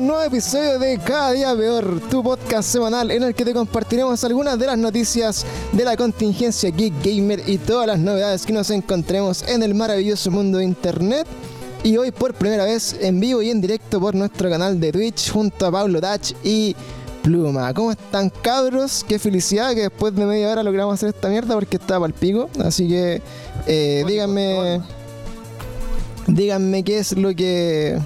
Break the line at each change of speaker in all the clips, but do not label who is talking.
un nuevo episodio de Cada Día Peor, tu podcast semanal en el que te compartiremos algunas de las noticias de la contingencia Geek Gamer y todas las novedades que nos encontremos en el maravilloso mundo de Internet. Y hoy por primera vez en vivo y en directo por nuestro canal de Twitch junto a Pablo Dach y Pluma. ¿Cómo están cabros? Qué felicidad que después de media hora logramos hacer esta mierda porque estaba al pico. Así que eh, díganme... Díganme qué es lo que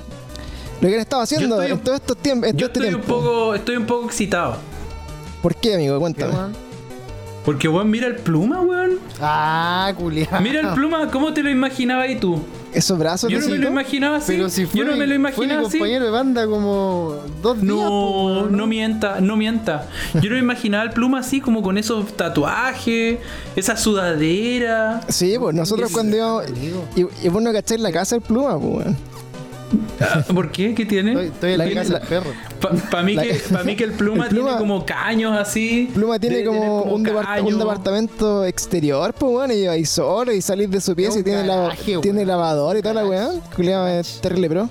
lo que han estado haciendo
estoy-
en todos estos tiempos.
Yo
todo este
estoy un
tiempo.
poco, estoy un poco excitado.
¿Por qué, amigo? Cuéntame.
Porque weón, mira el pluma, weón.
Ah, culiado.
Mira el pluma, ¿cómo te lo imaginabas ahí tú?
Esos brazos
Yo no me lo imaginaba así.
Pero si fue,
Yo no me lo
fue
imaginaba
mi
así.
compañero de banda como dos días. po,
No,
weón,
no mienta, no mienta. Yo no me imaginaba el pluma así como con esos tatuajes, esa sudadera.
Sí, pues nosotros
Es-
cuando íbamos. Y, y vos no cacháis la casa del pluma, pues, weón.
Ah, ¿Por qué? ¿Qué tiene?
Estoy, estoy en la,
La-
casa
la-
del perro.
Para mí,
la-
que, pa' mí que el pluma,
el pluma-
tiene como caños así.
Pluma tiene como, un, depart- un departamento exterior, pues, weón, y ahí solo y salís de su pieza y
un
tiene, la,
garaje,
tiene
weón.
lavador y toda la weá. Culiado es terrible, bro.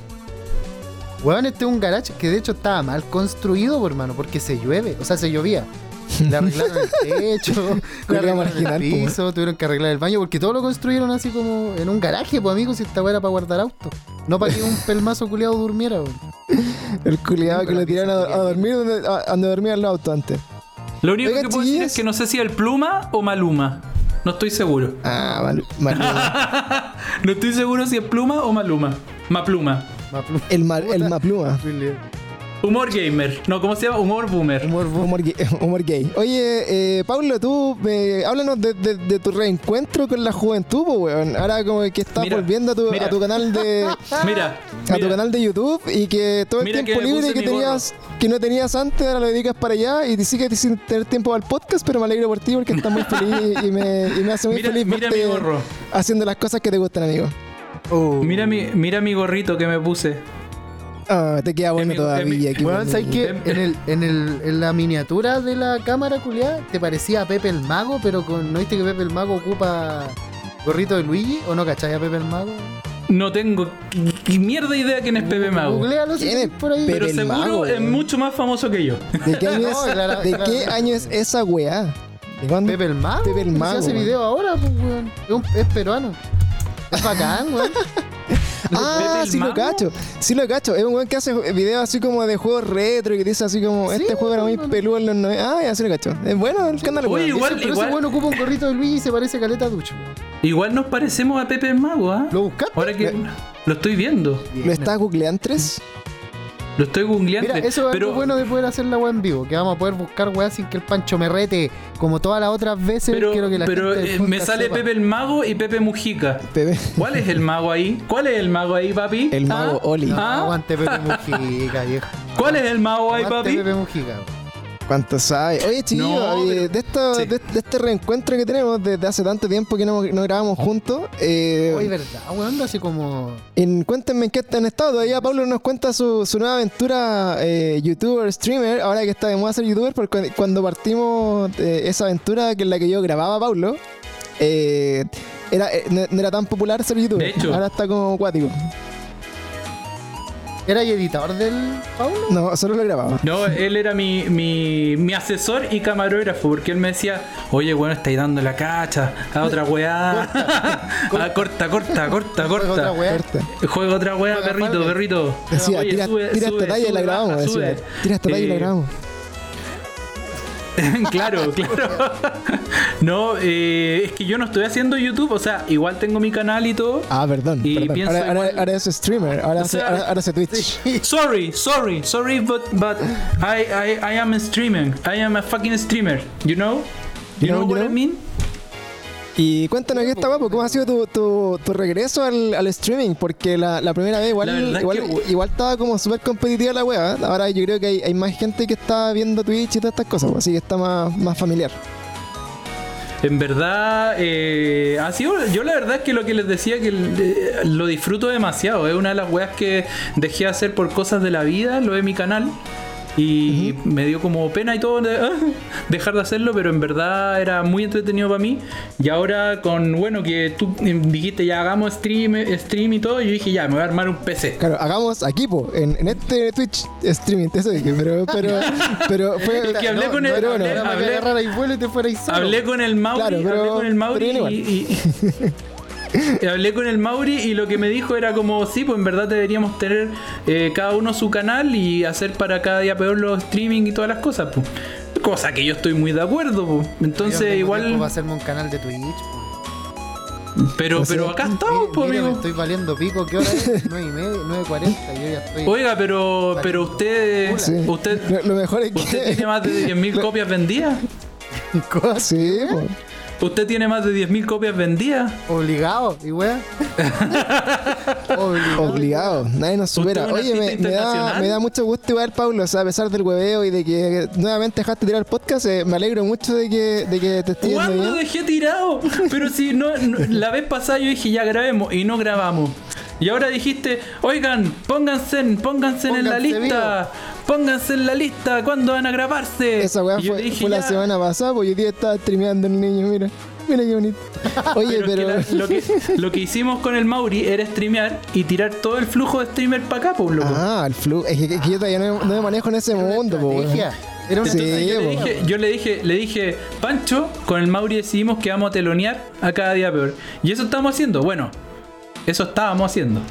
Weón, este es un garage que de hecho estaba mal construido, por hermano, porque se llueve. O sea, se llovía. Le arreglaron el techo, le arreglaron
marginal,
el
po,
piso, tuvieron que arreglar el baño, porque todo lo construyeron así como en un garaje, pues amigos, si esta weá era para guardar auto. No para que un pelmazo culiado durmiera, weón.
El culiado que lo tiraron a, dormir donde, a- donde dormían los autos antes.
Lo único que puedo decir es que no sé si el pluma o maluma. No estoy seguro.
Ah, mal, mal-
No estoy seguro si es pluma o maluma. Mapluma.
Maplu-
el, mal, el mapluma.
Humor gamer. No, ¿cómo se llama? Humor boomer.
Humor
Humor gay. humor gay. Oye, eh, Pablo, tú eh, háblanos de, de- de tu reencuentro con la juventud, po, weón. Ahora como que estás
Mira,
volviendo a tu,
mira.
a tu canal de
Mira.
a tu
mira.
canal de YouTube y que todo el
Mira
tiempo
que
libre que tenías que no tenías antes ahora lo dedicas para allá y te sigues sin tener tiempo al podcast, pero me alegro por ti porque estás muy feliz y me, y me hace muy
Mira,
feliz
mira mi gorro.
haciendo las cosas que te gustan, amigo.
Oh.
Mira mi, mira mi gorrito que me puse.
Ah, te queda bueno todavía.
Weón,
bueno.
¿sabes qué?
Em-
En, el, en, el, en la miniatura de la cámara culiada te parecía a Pepe el Mago, pero con, ¿no viste que Pepe el Mago ocupa gorrito de Luigi? ¿O no cachai a Pepe el Mago?
No tengo ni mierda idea quién es Pepe Mago.
Googlealo si
¿Quién es
tenés por ahí.
Pepe
Pero
el
seguro
Mago,
es mucho más famoso que yo.
¿De qué año es,
No, clara-
¿de qué
claramente.
año es esa weá? ¿De cuándo?
Pepe el Mago.
Pepe el Mago,
Se hace video ahora, pues, weón. Es peruano. Es bacán, weón.
Ah, sí lo cacho, sí lo cacho. Es un weón que hace videos así como de juegos retro y que dice así como,
Sí,
este juego era muy
no,
peludo en los 90. Ah, ya sí lo cacho. Es bueno el canal,
Oye, igual-
Ese- pero ese weón ocupa un gorrito de Luigi y se parece a Caleta Ducho.
Igual nos parecemos a Pepe el Mago, ¿ah?
¿Lo buscaste?
Ahora que lo estoy viendo.
¿Lo estás googleando tres?
Lo estoy googleando.
Mira, eso es
pero,
algo bueno de poder hacer la weá en vivo, que vamos a poder buscar weá sin que el Pancho me rete, como todas las otras veces.
pero,
quiero que la
pero,
gente
eh, me sale
sepa.
Pepe el Mago y Pepe Mujica.
Pepe.
¿Cuál es el mago ahí? ¿Cuál es el mago ahí, papi?
El mago
¿Ah?
Oli.
No,
¿Ah?
aguante Pepe Mujica, viejo.
¿Cuál es el mago ahí,
Aguante
papi?
Pepe Mujica.
¿Cuánto sabe? Oye,
No,
eh,
pero-
de, esto,
sí.
de, de este reencuentro que tenemos desde hace tanto tiempo que no, no grabamos juntos, eh,
Oye, verdad, weón, así como.
en- cuéntenme en qué han estado. Todavía Pablo nos cuenta su, su nueva aventura eh, youtuber, streamer, ahora que está de moda ser youtuber, porque cu- cuando partimos esa aventura que es la que yo grababa, Pablo, eh, era, eh, no, no era tan popular ser youtuber.
De hecho.
Ahora está como acuático.
¿Era el editador del Paulo?
No, solo lo grababa.
No, él era mi, mi, mi asesor y camarógrafo, porque él me decía, oye, bueno, estáis dando la cacha, a otra weá. Ah, corta, corta, corta,
Juega otra
corta.
weá.
Juega otra weá, perrito, perrito.
Decía,
Oye,
tira,
sube,
tira
sube,
esta talla y la
sube,
grabamos. Tira esta talla y la
Eh,
grabamos.
claro, claro. no, eh, es que yo no estoy haciendo YouTube, o sea, igual tengo mi canal y todo.
Ah, perdón.
Y
perdón.
pienso
Ahora, ahora,
igual-
ahora es streamer, ahora,
O sea,
ahora, ahora hace Twitch.
Sorry, sorry, sorry, but but I I I am streaming. I am a fucking streamer. You know? You,
You know,
know,
you
what
know?
I mean?
Y cuéntanos qué está guapo, ¿cómo ha sido tu, tu, tu regreso al, al streaming? Porque la, la primera vez igual,
La
igual,
que-
igual estaba como súper competitiva la wea. Ahora yo creo que hay, hay más gente que está viendo Twitch y todas estas cosas, pues, así que está más, más familiar.
En verdad, eh, ha sido, yo la verdad es que lo que les decía que eh, lo disfruto demasiado. Es una de las weas que dejé de hacer por cosas de la vida, lo de mi canal. Y me dio como pena y todo de- ah, dejar de hacerlo, pero en verdad era muy entretenido para mí. Y ahora con, bueno, que tú dijiste ya hagamos stream, stream y todo, yo dije ya, me voy a armar un PC.
Claro, hagamos aquí, po, en, en este Twitch streaming, eso dije, pero, pero, pero fue.
Es que hablé con el-
bueno,
hablé-
y y te fuera
con el Mauri,
Claro, pero-
hablé con el Mauri y hablé con el Mauri y lo que me dijo era como sí, pues en verdad deberíamos tener eh, cada uno su canal y hacer para cada día peor los streaming y todas las cosas, pues. Cosa que yo estoy muy de acuerdo, pues. Entonces igual,
Va a hacerme un canal de Twitch. po.
pero
O sea,
pero acá estamos, pues
Mire, me
amigo.
estoy valiendo pico. ¿Qué hora es? 9 y media, 9.40. Yo ya estoy.
Oiga, pero pero usted
sí.
usted
Lo, lo mejor es
usted
que.
tiene más de 10.000 copias vendidas.
Sí, po.
Usted tiene más de 10.000 copias vendidas.
Obligado, y weá. Obligado.
Obligado, nadie nos supera.
¿Usted es un
Oye, me, da,
internacional?
me da mucho gusto igual, Pablo, o sea, a pesar del hueveo y de que nuevamente dejaste tirar el podcast, eh, me alegro mucho de que, de que te estés
¿Cuándo
bien.
dejé tirado? Pero si no, no- la vez pasada yo dije ya grabemos y no grabamos. Y ahora dijiste, oigan, pónganse, en- pónganse en la
Pónganse
lista, pónganse en la lista, ¿cuándo van a grabarse?
Esa weá fue,
dije,
fue la
ya,
semana pasada, porque hoy día estaba streameando el niño, mira. Mira qué bonito. Oye,
pero es
pero.
que la- lo, que, lo que hicimos con el Mauri era streamear y tirar todo el flujo de streamer para acá, pues loco.
Ah, el flu. Es que, que yo todavía no, no me manejo en ese mundo.
Estrategia. Era
Sí,
Entonces yo, le dije, yo le dije, le dije, Pancho, con el Mauri decidimos que vamos a telonear a cada día peor. Y eso estamos haciendo. Bueno, eso estábamos haciendo.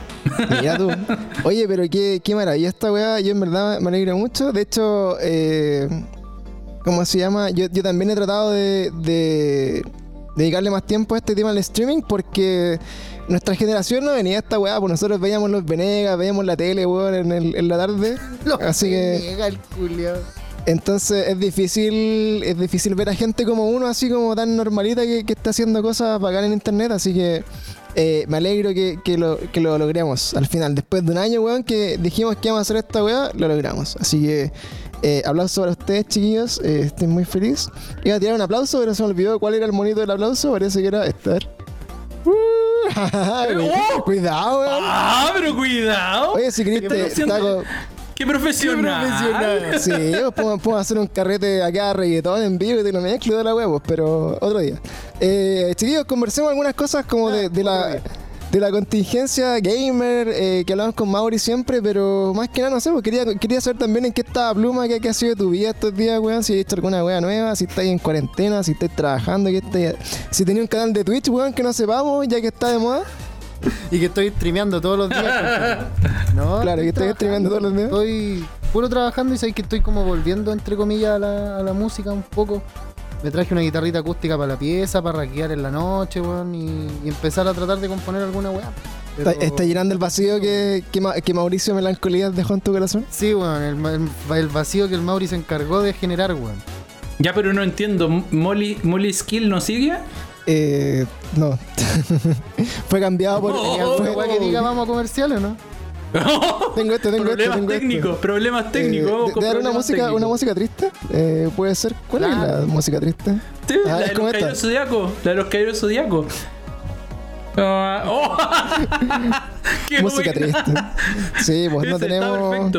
Mira tú. Oye, pero qué, qué maravilla esta weá. Yo en verdad me alegro mucho. De hecho, eh, ¿cómo se llama? Yo, yo también he tratado de, de dedicarle más tiempo a este tema del streaming porque nuestra generación no venía a esta weá. Pues nosotros veíamos los Venegas, veíamos la tele, weón, en, el- en la tarde.
Lo
Así que,
Llega el culiao.
entonces es difícil es difícil ver a gente como uno, así como tan normalita que, que está haciendo cosas bacanas en internet. Así que eh, me alegro que, que lo, que lo logremos al final. Después de un año, weón, que dijimos que íbamos a hacer esta weá, lo logramos. Así que eh, aplauso para ustedes, chiquillos. Eh, estoy muy feliz. Iba a tirar un aplauso, pero se me olvidó cuál era el monito del aplauso. Parece que era a ver. Uh, Cuidado, weón.
¡Ah, pero cuidado!
Oye, si querés,
¿Qué profesional? ¡Qué profesional!
Sí, pues, podemos, hacer un carrete acá reggaetón en vivo y te lo mezclo de la huevos, pero otro día. Eh, chiquillos, conversemos algunas cosas como de, de la de la contingencia gamer eh, que hablamos con Mauri siempre, pero más que nada no sé, pues quería, quería saber también en qué estaba Pluma, qué, qué ha sido tu vida estos días, weón, si has hecho alguna wea nueva, si estáis en cuarentena, si estáis trabajando, que estáis- si tenías un canal de Twitch, weón, que no sepamos, ya que está de moda.
Y que estoy streameando todos los días. No,
Claro, que estoy streameando todos los días.
Estoy puro trabajando y sabéis que estoy como volviendo, entre comillas, a la, a la música un poco. Me traje una guitarrita acústica para la pieza, para raquear en la noche, weón, y, y empezar a tratar de componer alguna weá. Pero-
Está, está llenando el vacío que, que, que Mauricio Melancolía dejó en tu corazón.
Sí, weón, el, ma- el- el vacío que el Mauri se encargó de generar, weón.
Ya, pero no entiendo. ¿Molly, Molly Skill no sigue?
Eh, no. Fue cambiado por.
Oh,
¿Hay alguna
fue-
weá que diga vamos a comerciales, no?
Tengo esto, tengo esto,
problemas
tengo
técnicos,
esto.
problemas técnicos.
Eh,
vamos
de-
con
de dar una música,
técnicos.
una música triste. Eh, puede ser. ¿Cuál es la música triste?
Sí,
Ah,
la de los
esta.
caballeros zodiacos. La de los caballeros zodiacos. Ah, oh. Qué
música
buena.
triste. Sí, pues no tenemos.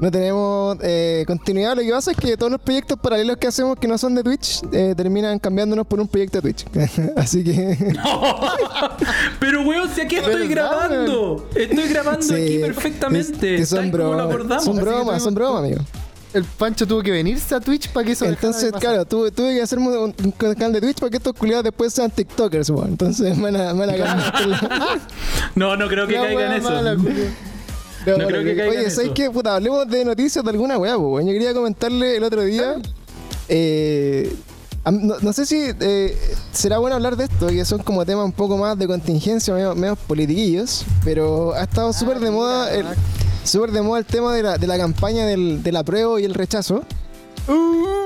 No tenemos eh, continuidad. Lo que pasa es que todos los proyectos paralelos que hacemos que no son de Twitch eh, terminan cambiándonos por un proyecto de Twitch. Así que.
Pero weón, si aquí estoy
¿Verdad,
grabando. Estoy grabando
sí,
aquí perfectamente.
que son
¿Sabes cómo lo
bromas.
acordamos?
Son bromas, son bromas, amigo.
El Pancho tuvo que venirse a Twitch para que eso
Entonces,
de
claro, tuve, tuve que hacerme un, un canal de Twitch para que estos culiados después sean TikTokers, weón. Entonces, me van a, me van a cambiar.
No, no creo que
La
caiga en
weá
eso.
mala,
No creo que caiga
Oye. ¿sabes qué? Puta, hablemos de noticias de alguna weá, pues, weón. Yo quería comentarle el otro día. eh, no, no sé si eh, será bueno hablar de esto, que son como temas un poco más de contingencia, medio politiquillos, pero ha estado súper de
Ah,
moda
mira,
el, súper de moda el tema de la, de la campaña del, del apruebo y el rechazo.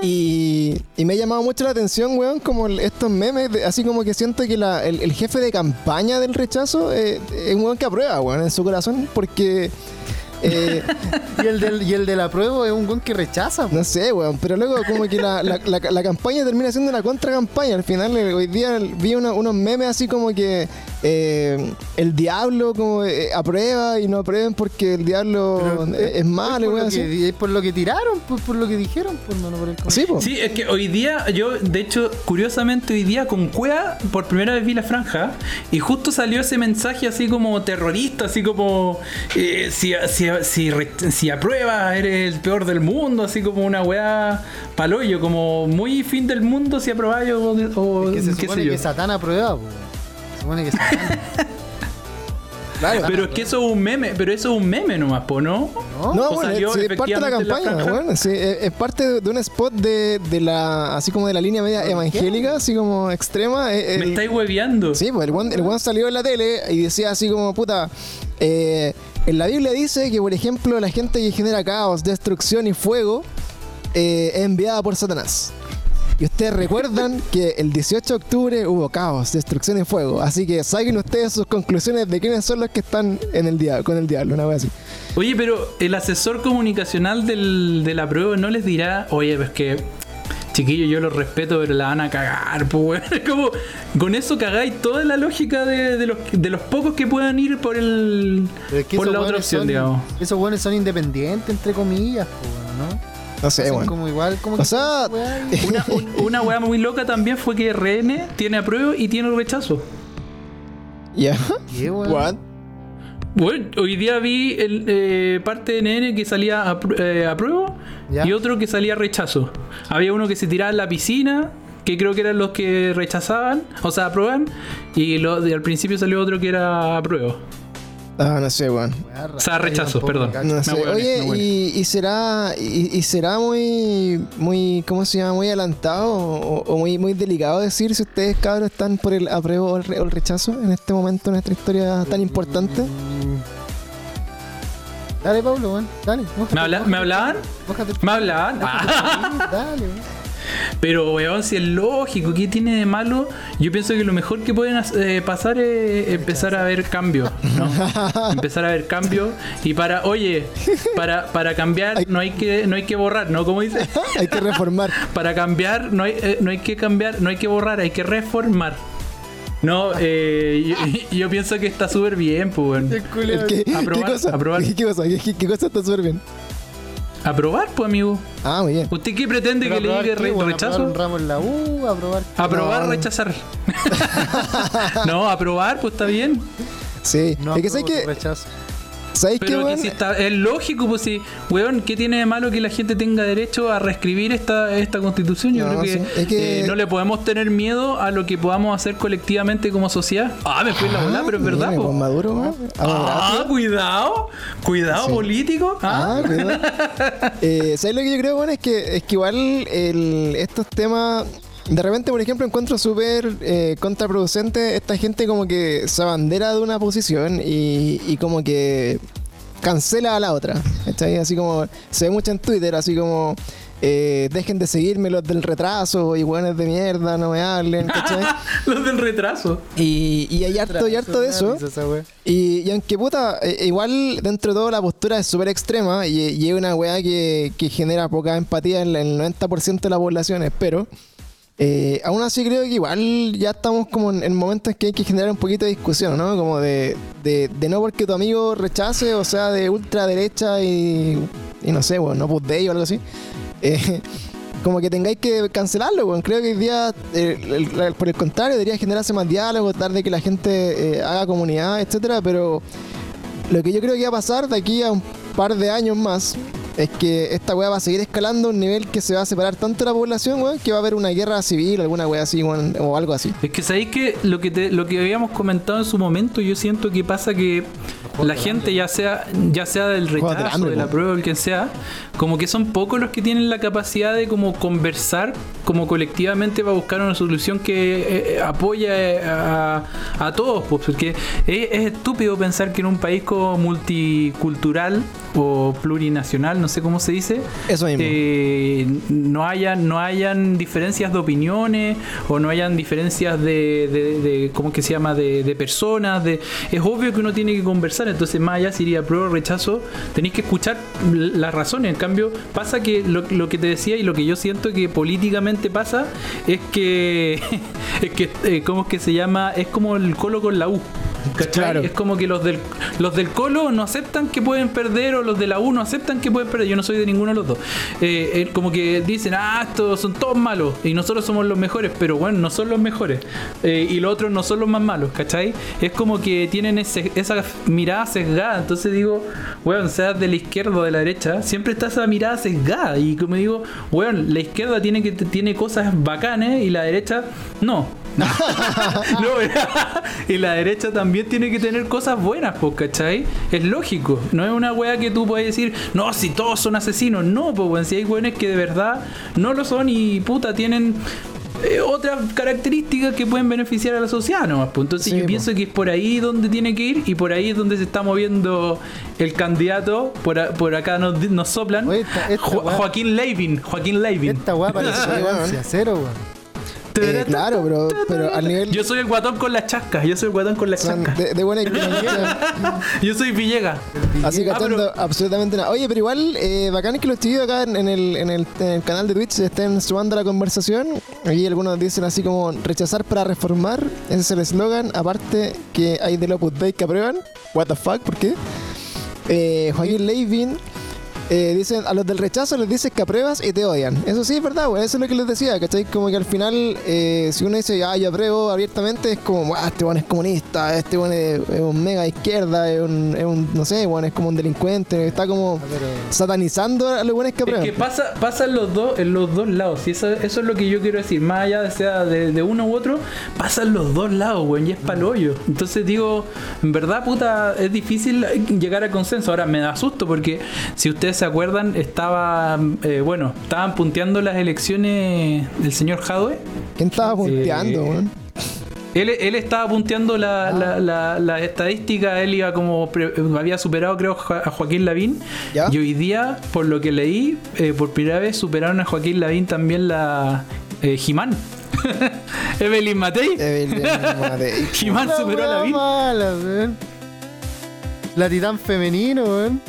Y, y me ha llamado mucho la atención, weón, como estos memes, así como que siento que la- el, el jefe de campaña del rechazo eh, es un weón que aprueba, weón, en su corazón, porque Eh,
Y el, del, y el de la prueba es un gon que rechaza. po.
no sé, weón, pero luego como que la, la, la- la campaña termina siendo una contra-campaña. Al final, eh, hoy día vi una- unos memes así como que eh, el diablo como eh, aprueba y no aprueben porque el diablo
Pero,
es malo,
por,
weón,
es por lo que tiraron, por, por lo que dijeron, pues no, no por el
Sí, po.
Sí, es que hoy día, yo, de hecho, curiosamente hoy día con Cuea, por primera vez vi la franja y justo salió ese mensaje así como terrorista, así como eh, si, si, si, re- si apruebas eres el peor del mundo, así como una weá paloyo, como muy fin del mundo si aprobas o, o
que se
qué
supone
sé yo.
que Satán aprueba, pues. Se supone que Satán.
Claro.
Pero es que eso es un meme, pero eso es un meme nomás, po, ¿no?
¿No?
No, bueno,
salió
es, parte de la
la
campaña,
franja.
bueno, sí, es, es parte de, de un spot de, de la, así como de la línea media evangélica, así como extrema. eh,
Me
el-
estáis hueveando.
Sí, pues el one, el one salió en la tele y decía así como, puta, eh, en la Biblia dice que, por ejemplo, la gente que genera caos, destrucción y fuego eh, es enviada por Satanás. Y ustedes recuerdan que el 18 de octubre hubo caos, destrucción y fuego. Así que saquen ustedes sus conclusiones de quiénes son los que están en el dia con el diablo, una vez así.
Oye, pero el asesor comunicacional del, de la prueba no les dirá, oye, pues que, chiquillo, yo los respeto, pero la van a cagar, pues, weón. Es como, con eso cagáis toda la lógica de, de los, de los pocos que puedan ir por el
Pero es que
por la otra
weones
opción,
son-
digamos.
Esos buenos son independientes, entre comillas, pues, ¿no?
No sé, bueno.
como igual, como
O
que
sea,
Una, un- una weá muy loca también fue que RN tiene apruebo y tiene rechazo.
¿Ya?
¿Qué, weón?
What?
Bueno, hoy día vi el, eh, parte de NN que salía a, eh, a prueba
Ya.
y otro que salía a rechazo. Había uno que se tiraba en la piscina, que creo que eran los que rechazaban, o sea, aprueban, y lo, de- al principio salió otro que era a prueba.
Ah, no sé, weón.
Rara.
O sea, rechazo, perdón.
No sé. Oye, y, y será y, y será muy muy ¿cómo se llama? muy adelantado o, o muy muy delicado decir si ustedes cabros están por el apruebo o el, re- o el rechazo en este momento en nuestra historia tan importante.
Dale, Pablo, weón. Dale. mójate,
¿Me, habla-
mójate.
¿Me hablaban?
Mójate.
¿Me hablaban? Ah,
Dale, weón.
pero, weón, si es lógico, ¿qué tiene de malo? Yo pienso que lo mejor que pueden eh, pasar es empezar a ver cambios, ¿no? empezar a ver cambios y para, oye, para, para cambiar no hay que no hay que borrar, ¿no? Como dice,
Hay que reformar.
para cambiar no hay, eh, no hay que cambiar, no hay que borrar, hay que reformar. No, eh, yo, yo pienso que está súper bien, pues,
que- ¿Qué
Aprobar,
cosa?
aprobar.
¿Qué, qué cosa? ¿Qué, qué- qué cosa está súper bien?
Aprobar, pues, amigo.
Ah, muy bien.
¿Usted qué pretende
Pero
que le
qué,
re- rechazo?
aprobar un ramo en la U, aprobar.
Aprobar,
No.
rechazar. no, aprobar, pues está bien.
Sí.
No,
es que
tu
que
rechazo.
¿Sabéis qué, weón?
si está, es lógico, pues si, weón, ¿qué tiene de malo que la gente tenga derecho a reescribir esta, esta constitución? Yo
No,
creo que,
sí, es que-
eh, no le podemos tener miedo a lo que podamos hacer colectivamente como sociedad. Ah, me fui en la bola, pero es verdad,
Mire,
po.
Maduro, weón.
Ah, cuidado, cuidado
Sí.
político. Ah,
Ah, cuidado. eh, ¿Sabes lo que yo creo, bueno? Es que, es que igual el- estos temas. De repente, por ejemplo, encuentro súper eh, contraproducente esta gente como que se abandera de una posición y, y como que cancela a la otra. ¿cachai? Así como se ve mucho en Twitter, así como eh, dejen de seguirme los del retraso y buenos de mierda, no me hablen, ¿cachai?
los del retraso.
Y, y hay harto y harto de eso. Y, y aunque puta, eh, igual dentro de todo la postura es súper extrema y, y es una weá que, que genera poca empatía en, la- en el 90% de la población, espero. Eh, aún así creo que igual ya estamos como en, en momentos que hay que generar un poquito de discusión, ¿no? Como de, de, de no porque tu amigo rechace, o sea, de ultraderecha y, y no sé, bueno, no put day o algo así. Eh, como que tengáis que cancelarlo, weón. Creo que hoy día, eh, por el contrario, debería generarse más diálogo, tratar de que la gente eh, haga comunidad, etcétera, pero lo que yo creo que va a pasar de aquí a un par de años más es que esta weá va a seguir escalando a un nivel que se va a separar tanto de la población, weón, que va a haber una guerra civil, alguna weá así, weón, o algo así.
Es que sabéis que lo que te- lo que habíamos comentado en su momento, yo siento que pasa que la gente, ya sea, ya sea del rechazo,
hambre,
de la prueba, el que sea, como que son pocos los que tienen la capacidad de como conversar como colectivamente para buscar una solución que eh, eh, apoya a, a todos, pues, porque es, es estúpido pensar que en un país como multicultural o plurinacional, no sé cómo se dice,
Eso mismo.
eh, no hayan no hayan diferencias de opiniones o no hayan diferencias de, de, de- ¿cómo que se llama? De, de personas. De, es obvio que uno tiene que conversar, entonces más allá si iría prueba o rechazo, tenéis que escuchar las razones. En cambio, pasa que lo, lo que te decía y lo que yo siento que políticamente pasa es que, es que eh, ¿cómo es que se llama? Es como el colo con la U. ¿cachai?
Claro.
Es como que los del, los del Colo no aceptan que pueden perder o los de la U no aceptan que pueden perder. Yo no soy de ninguno de los dos. Eh, eh, como que dicen, ah, estos son todos malos y nosotros somos los mejores, pero bueno, no son los mejores. Eh, y los otros no son los más malos, ¿cachai? Es como que tienen ese- esa mirada sesgada. Entonces digo, weón, seas de la izquierda o de la derecha, siempre está esa mirada sesgada. Y como digo, weón, la izquierda tiene, que, tiene cosas bacanes y la derecha no. No, y la derecha también tiene que tener cosas buenas, pues, ¿cachai? Es lógico. No es una wea que tú puedes decir, no, si todos son asesinos. No, pues, si hay weones que de verdad no lo son y puta tienen eh, otras características que pueden beneficiar a la sociedad nomás, pues. Entonces
Sí,
yo
po.
pienso que es por ahí donde tiene que ir y por ahí es donde se está moviendo el candidato. Por, a- por acá nos, nos soplan.
Oye, esta- esta
Jo-
wea-
Joaquín Levin. Joaquín Levin.
Esta weá parece cero, weón.
Eh, claro, pero, pero al nivel
Yo soy el guatón con las chascas. Yo soy el guatón con las chascas.
de, de buena economía.
Yo soy Villegas.
Así
Ah,
cachando
pero-
absolutamente nada. Oye, pero igual, eh, bacán que los chiquillos acá en, el, en, el, en el canal de Twitch se estén sumando a la conversación. Aquí algunos dicen así como rechazar para reformar. Ese es el eslogan. Aparte que hay del Opus Dei que aprueban. What the fuck, ¿por qué? Eh, Joaquín Levin. Eh, dicen, a los del rechazo les dices que apruebas y te odian. Eso sí es verdad, güey. Eso es lo que les decía, ¿cachai? Como que al final, eh, si uno dice, ah, yo apruebo abiertamente, es como, ah, este bueno es comunista, este bueno es, es un mega izquierda, es un, es un, no sé, bueno, es como un delincuente, está como
Ah, pero-
satanizando a los buenos que
Es
aprueban.
que pasa, pasa en los dos, en los dos lados. Y eso, eso es lo que yo quiero decir. Más allá de sea de, de uno u otro, pasa en los dos lados, weón. Y es pa'l hoyo. Entonces digo, en verdad, puta, es difícil llegar a consenso. Ahora me da susto porque si ustedes se acuerdan, estaba, eh, bueno, estaban punteando las elecciones del señor Jadwe.
¿Quién estaba punteando,
Eh,
weón?
Él, él estaba punteando la, la, la, la estadística, él iba como pre- había superado creo a Joaquín Lavín
¿Ya?
y hoy día, por lo que leí, eh, por primera vez superaron a Joaquín Lavín también la eh, Jimán. Evelyn Matei.
Evelyn Matei.
Jimán superó a Lavín.
mala. La titán femenino, weón.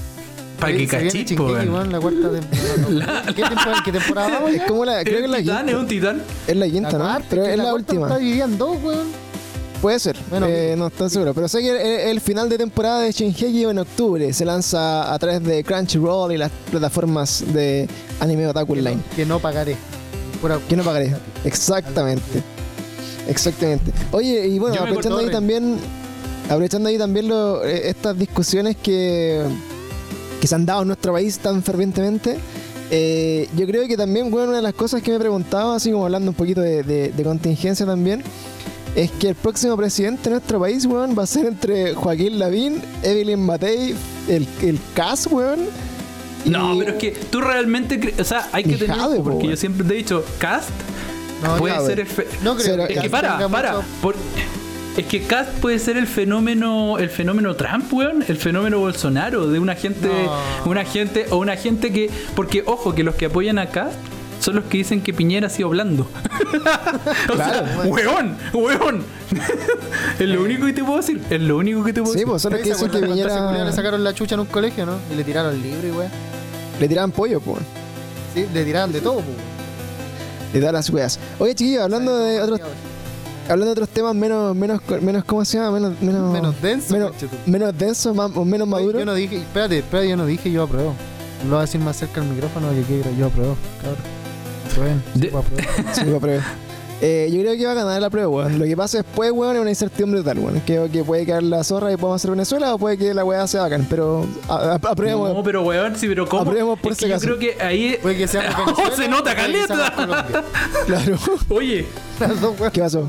Para que cachis,
la cuarta temporada. ¿Qué, temporada, ¿Qué temporada vamos
Es como la, creo que es la
titán, es un
quinta.
titán.
Es la quinta, ¿no? Pero es la última.
Está dividida en dos, weón.
Puede ser,
Bueno,
eh, no estoy seguro. Pero sé que el, el final de temporada de Shingeki en octubre se lanza a través de Crunchyroll y las plataformas de Anime Otaku Online.
Que no pagaré. Pura-
Que no pagaré. Exactamente. Exactamente. Oye, y bueno, aprovechando ahí también, aprovechando ahí también lo- eh, estas discusiones que, que se han dado en nuestro país tan fervientemente. eh, yo creo que también, bueno, una de las cosas que me preguntaba, así como hablando un poquito de, de- de contingencia también, es que el próximo presidente de nuestro país, weón, va a ser entre Joaquín Lavín, Evelyn Matei, el, el CAS, weón.
No,
y-
pero es que tú realmente, cre- o sea, hay que tener
Jade,
porque yo siempre te he dicho, cast
No,
puede
Jade.
ser el fe-
No creo.
Es que
Cast
para, para.
mucho-
por- es que Cast puede ser el fenómeno, el fenómeno Trump, weón, el fenómeno Bolsonaro, de una gente,
No.
una gente, o una gente que, porque ojo, que los que apoyan a Cast son los que dicen que Piñera ha sido blando. o
Claro.
sea, weón, weón. es lo único que te puedo decir, es lo único que te puedo
Sí,
decir.
pues solo que
¿Se
dicen que Piñera
le sacaron la chucha en un colegio, ¿no? Y le tiraron el libro y weón.
le tiraban pollo, pues.
Sí, le tiraron de todo, pues.
De todas las weas. Oye, chiquillos, hablando de otros hablando de otros temas menos, menos, menos ¿cómo se llama? Menos, menos,
Menos denso,
menos, menos denso, más- o menos
Oye,
maduro.
Yo no dije, espérate, espérate, yo no dije yo apruebo. Lo voy a decir más cerca al micrófono que quiero, yo apruebo, cabrón. Aprueben, sí,
De-
apruebo.
Sí, lo apruebo. Eh, yo creo que va a ganar la prueba, weón. Lo que pasa después, weón, es una incertidumbre total, weón. Que, que puede caer la zorra y podemos hacer Venezuela o puede que la weá sea bacán. Pero aprobemos.
No, pero weón, sí, pero ¿cómo?
Aprobemos por
Es
si
que yo
acaso.
creo que ahí.
Puede que sea
Oh, se nota caleta.
Claro.
Oye.
¿Qué pasó?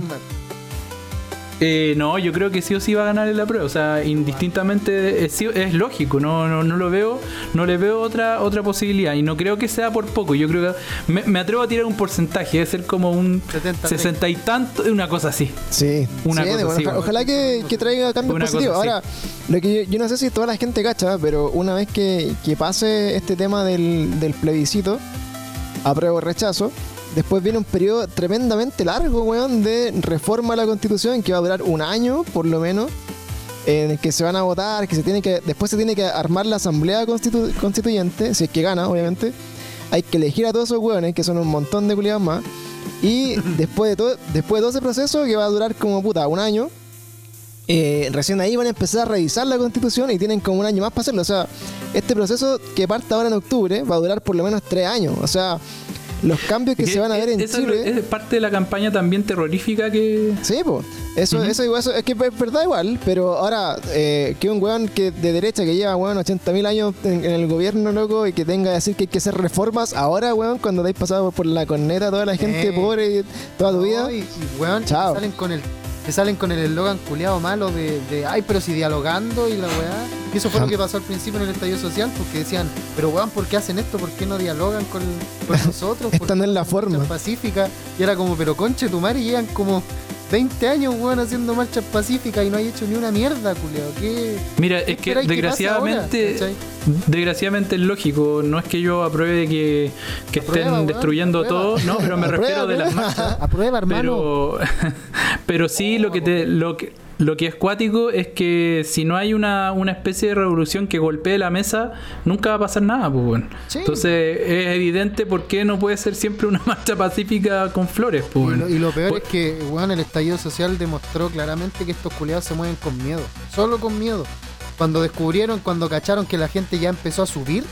Eh, no, yo creo que sí o sí va a ganar en la prueba. O sea, indistintamente es, sí- es lógico. No, no, no lo veo, no le veo otra otra posibilidad. Y no creo que sea por poco. Yo creo que me, me atrevo a tirar un porcentaje. Debe ser como un
70,
60 y tanto, una cosa así.
Sí,
Una
sí,
cosa
bueno,
así,
ojalá que, que traiga cambios
Una
positivos. Ahora, lo que yo, yo no sé si toda la gente cacha, pero una vez que, que pase este tema del, del plebiscito, apruebo o rechazo, después viene un periodo tremendamente largo, weón, de reforma a la constitución que va a durar un año, por lo menos, en el que se van a votar, que se tiene que, después se tiene que armar la asamblea constitu- constituyente, si es que gana, obviamente. Hay que elegir a todos esos weones, que son un montón de culiados más. Y después de todo, después de todo ese proceso, que va a durar como puta un año, eh, recién ahí van a empezar a revisar la constitución y tienen como un año más para hacerlo. O sea, este proceso que parte ahora en octubre va a durar por lo menos tres años. O sea, los cambios que
Que
se van a ver en
eso
Chile.
es parte de la campaña también terrorífica que.
Sí, pues. Eso,
Ujú.
eso, igual- eso- es que es verdad igual, pero ahora eh, que un weón que de derecha que lleva weón 80.000 años en, en el gobierno, loco, y que tenga que decir que hay que hacer reformas ahora, weón, cuando te has pasado por la corneta toda la gente
Eh.
pobre toda tu vida.
No, y, y, weón,
Chao.
salen con el te salen con el eslogan culiado malo de, de, ay, pero si dialogando y la weá. Y eso fue lo que pasó al principio en el estallido social, porque decían, pero weón, ¿por qué hacen esto? ¿Por qué no dialogan con, con nosotros? ¿Por
Esta no
qué
es la forma.
marchas pacíficas? Y era como, pero conche tu madre, y llevan como 20 años, weón, haciendo marchas pacíficas y no hay hecho ni una mierda, culiado. ¿Qué?
Mira, es
¿Qué
que
esperáis que
desgraciadamente. Desgraciadamente es lógico, no es que yo apruebe que, que
Aprueba,
estén
weón,
destruyendo
aprueba.
todo, no, pero me
Aprueba,
refiero de las marchas.
Aprueba, hermano.
Pero, pero sí, lo que, te, lo, que, lo que es cuático es que si no hay una, una especie de revolución que golpee la mesa, nunca va a pasar nada. Pues, bueno.
Sí.
Entonces es evidente por qué no puede ser siempre una marcha pacífica con flores. Pues,
Y
bueno.
lo, y lo peor
Pues-
es que, weón, el estallido social demostró claramente que estos culiados se mueven con miedo. Solo con miedo. Cuando descubrieron, cuando cacharon que la gente ya empezó a subir,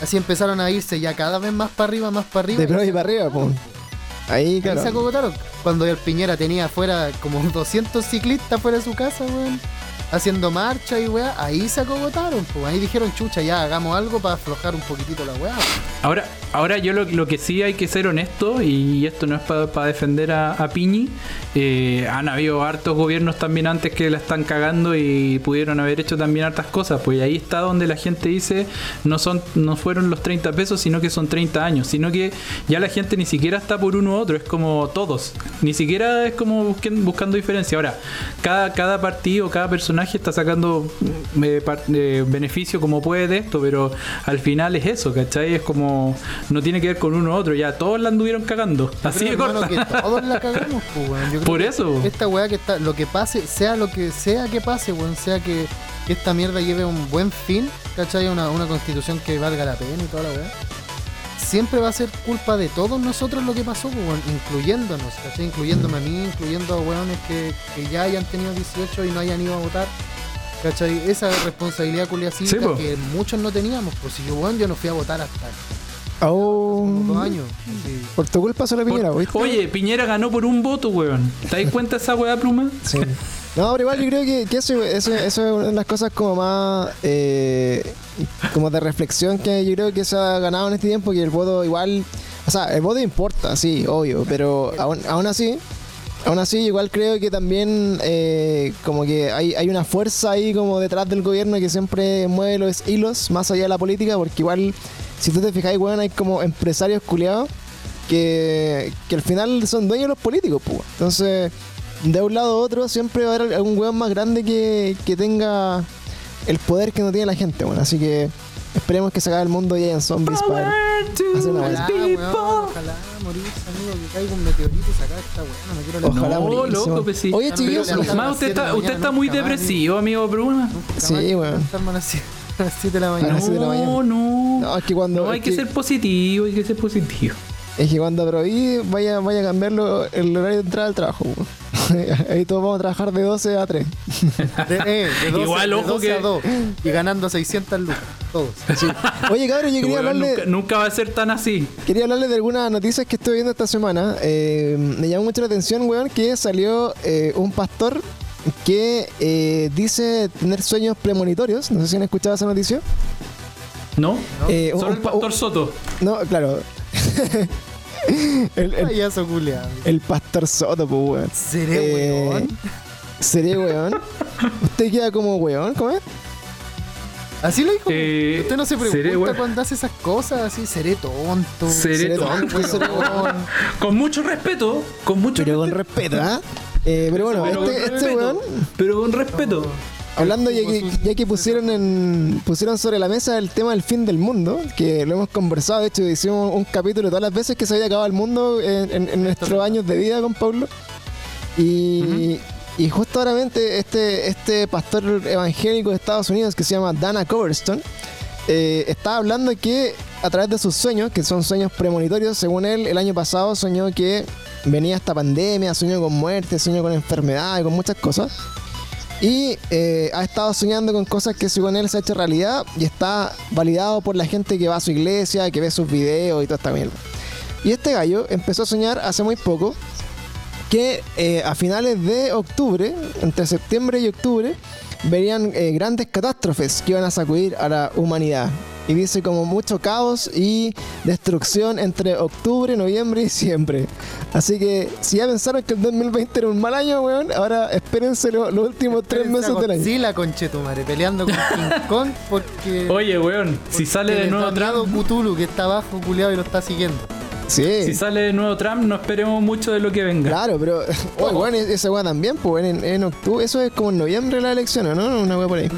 así empezaron a irse ya cada vez más para arriba, más para arriba.
De pro y para arriba, pues. Ahí,
Ahí
claro.
se acogotaron. Cuando el Piñera tenía afuera como 200 ciclistas fuera de su casa, weón. Haciendo marcha y weá, ahí se acogotaron, pues ahí dijeron, chucha, ya hagamos algo para aflojar un poquitito la weá.
Ahora, ahora yo lo, lo que sí hay que ser honesto, y esto no es para defender a, Piñi, eh, han habido hartos gobiernos también antes que la están cagando y pudieron haber hecho también hartas cosas, pues ahí está donde la gente dice no son no fueron los 30 pesos, sino que son 30 años, sino que ya la gente ni siquiera está por uno u otro, es como todos, ni siquiera es como buscando diferencia. Ahora, cada, cada partido, cada personaje está sacando mm, eh, eh, beneficio como puede de esto, pero al final es eso, ¿cachai? Es como, no tiene que ver con uno u otro, ya todos la anduvieron cagando, así de corta.
que todos la cagamos, pues, weón. Yo creo
Por
que
eso.
Esta weá que está, lo que pase, sea lo que sea que pase, weón, sea que, que esta mierda lleve un buen fin, ¿cachai? Una, una constitución que valga la pena y toda la weá. Siempre va a ser culpa de todos nosotros lo que pasó, pues, weón, incluyéndonos, ¿cachai? Incluyéndome a mí, incluyendo a weones que, que ya hayan tenido 18 y no hayan ido a votar. ¿Cachai? Esa responsabilidad culia cívica
Sí, po.
que muchos no teníamos, pues si yo, weón, yo no fui a votar hasta
Oh,
dos años. sí.
por tu culpa se la piñera.
Oye, Piñera ganó por un voto, weón. ¿Te das cuenta de esa weá pluma?
Sí. No, pero igual yo creo que, que eso, eso, eso es una de las cosas como más eh, como de reflexión que yo creo que se ha ganado en este tiempo, que el voto igual, o sea, el voto importa, sí, obvio, pero aún, aún así, aún así igual creo que también eh, como que hay, hay una fuerza ahí como detrás del gobierno que siempre mueve los hilos más allá de la política, porque igual, si tú te fijas, bueno, hay como empresarios culiados que, que al final son dueños los políticos, pues. Entonces, de un lado a otro siempre va a haber algún weón más grande que, que tenga el poder que no tiene la gente, bueno. Así que esperemos que se acabe el mundo y hayan zombies para hacer una
Ojalá, weón, ojalá morirse, amigo, que caiga un meteorito y sacar esta weá, no me quiero.
Ojalá
no,
morirse,
loco, pues sí.
Oye,
a
Más usted está, usted está muy depresivo, amigo Bruna.
Sí, weón.
a las siete- a las 7 de la mañana.
las siete de la mañana.
No, no.
No, es que cuando.
No, hay
es
que ser positivo, hay que ser positivo.
Es que cuando aprobí vaya, vaya a cambiarlo el horario de entrada al trabajo. weón. Ahí todos vamos a trabajar de 12 a 3.
De, eh, de 12,
Igual,
de
ojo
12
que-
a 2. Y ganando 600 lucas. Todos.
Oye, cabrón, yo quería hablarle.
nunca, nunca va a ser tan así.
Quería hablarles de algunas noticias que estoy viendo esta semana. Eh, me llamó mucho la atención, weón, que salió eh, un pastor que eh, dice tener sueños premonitorios. No sé si han escuchado esa noticia.
¿No?
¿no?
Un-
Solo el
un-
pastor Soto.
No, claro. el, el-
Payaso culiado.
el pastor Soto, pues, weón.
Seré
Eh,
weón.
¿Seré weón? ¿Usted queda como weón? ¿Cómo es?
Así lo dijo.
Eh,
Usted no se pregunta
weón.
cuando hace esas cosas, así, seré tonto.
Seré
tonto, seré
weón.
Con mucho respeto, con mucho
Pero con
respeto.
respeto, ¿ah? Eh, pero bueno,
pero
este, este
respeto,
weón,
Pero con respeto.
Hablando ya que, ya que pusieron en pusieron sobre la mesa el tema del fin del mundo, que lo hemos conversado, de hecho hicimos un capítulo todas las veces que se había acabado el mundo en, en- en nuestros años de vida con Pablo. Y, y justo ahora este, este pastor evangélico de Estados Unidos que se llama Dana Coverstone, eh, estaba hablando que a través de sus sueños, que son sueños premonitorios, según él, el año pasado soñó que venía esta pandemia, soñó con muerte, soñó con enfermedades, con muchas cosas. Y eh, ha estado soñando con cosas que según él se ha hecho realidad y está validado por la gente que va a su iglesia, que ve sus videos y toda esta mierda. Y este gallo empezó a soñar hace muy poco que eh, a finales de octubre, entre septiembre y octubre, verían eh, grandes catástrofes que iban a sacudir a la humanidad. Y dice como mucho caos y destrucción entre octubre, noviembre y diciembre. Así que si ya pensaron que el 2020 era un mal año, weón, ahora espérense lo- los últimos tres meses del año.
Sí, la conchetumare, peleando con King Kong porque.
Oye, weón, si sale de nuevo Trump,
Cthulhu, que está abajo, culiado, y lo está siguiendo.
Sí.
si sale de nuevo Trump, no esperemos mucho de lo que venga.
Claro, pero. Oye, weón, ese weón también, pues en, en octubre. Eso es como en noviembre la elección, ¿o ¿no? Una weá por ahí. Va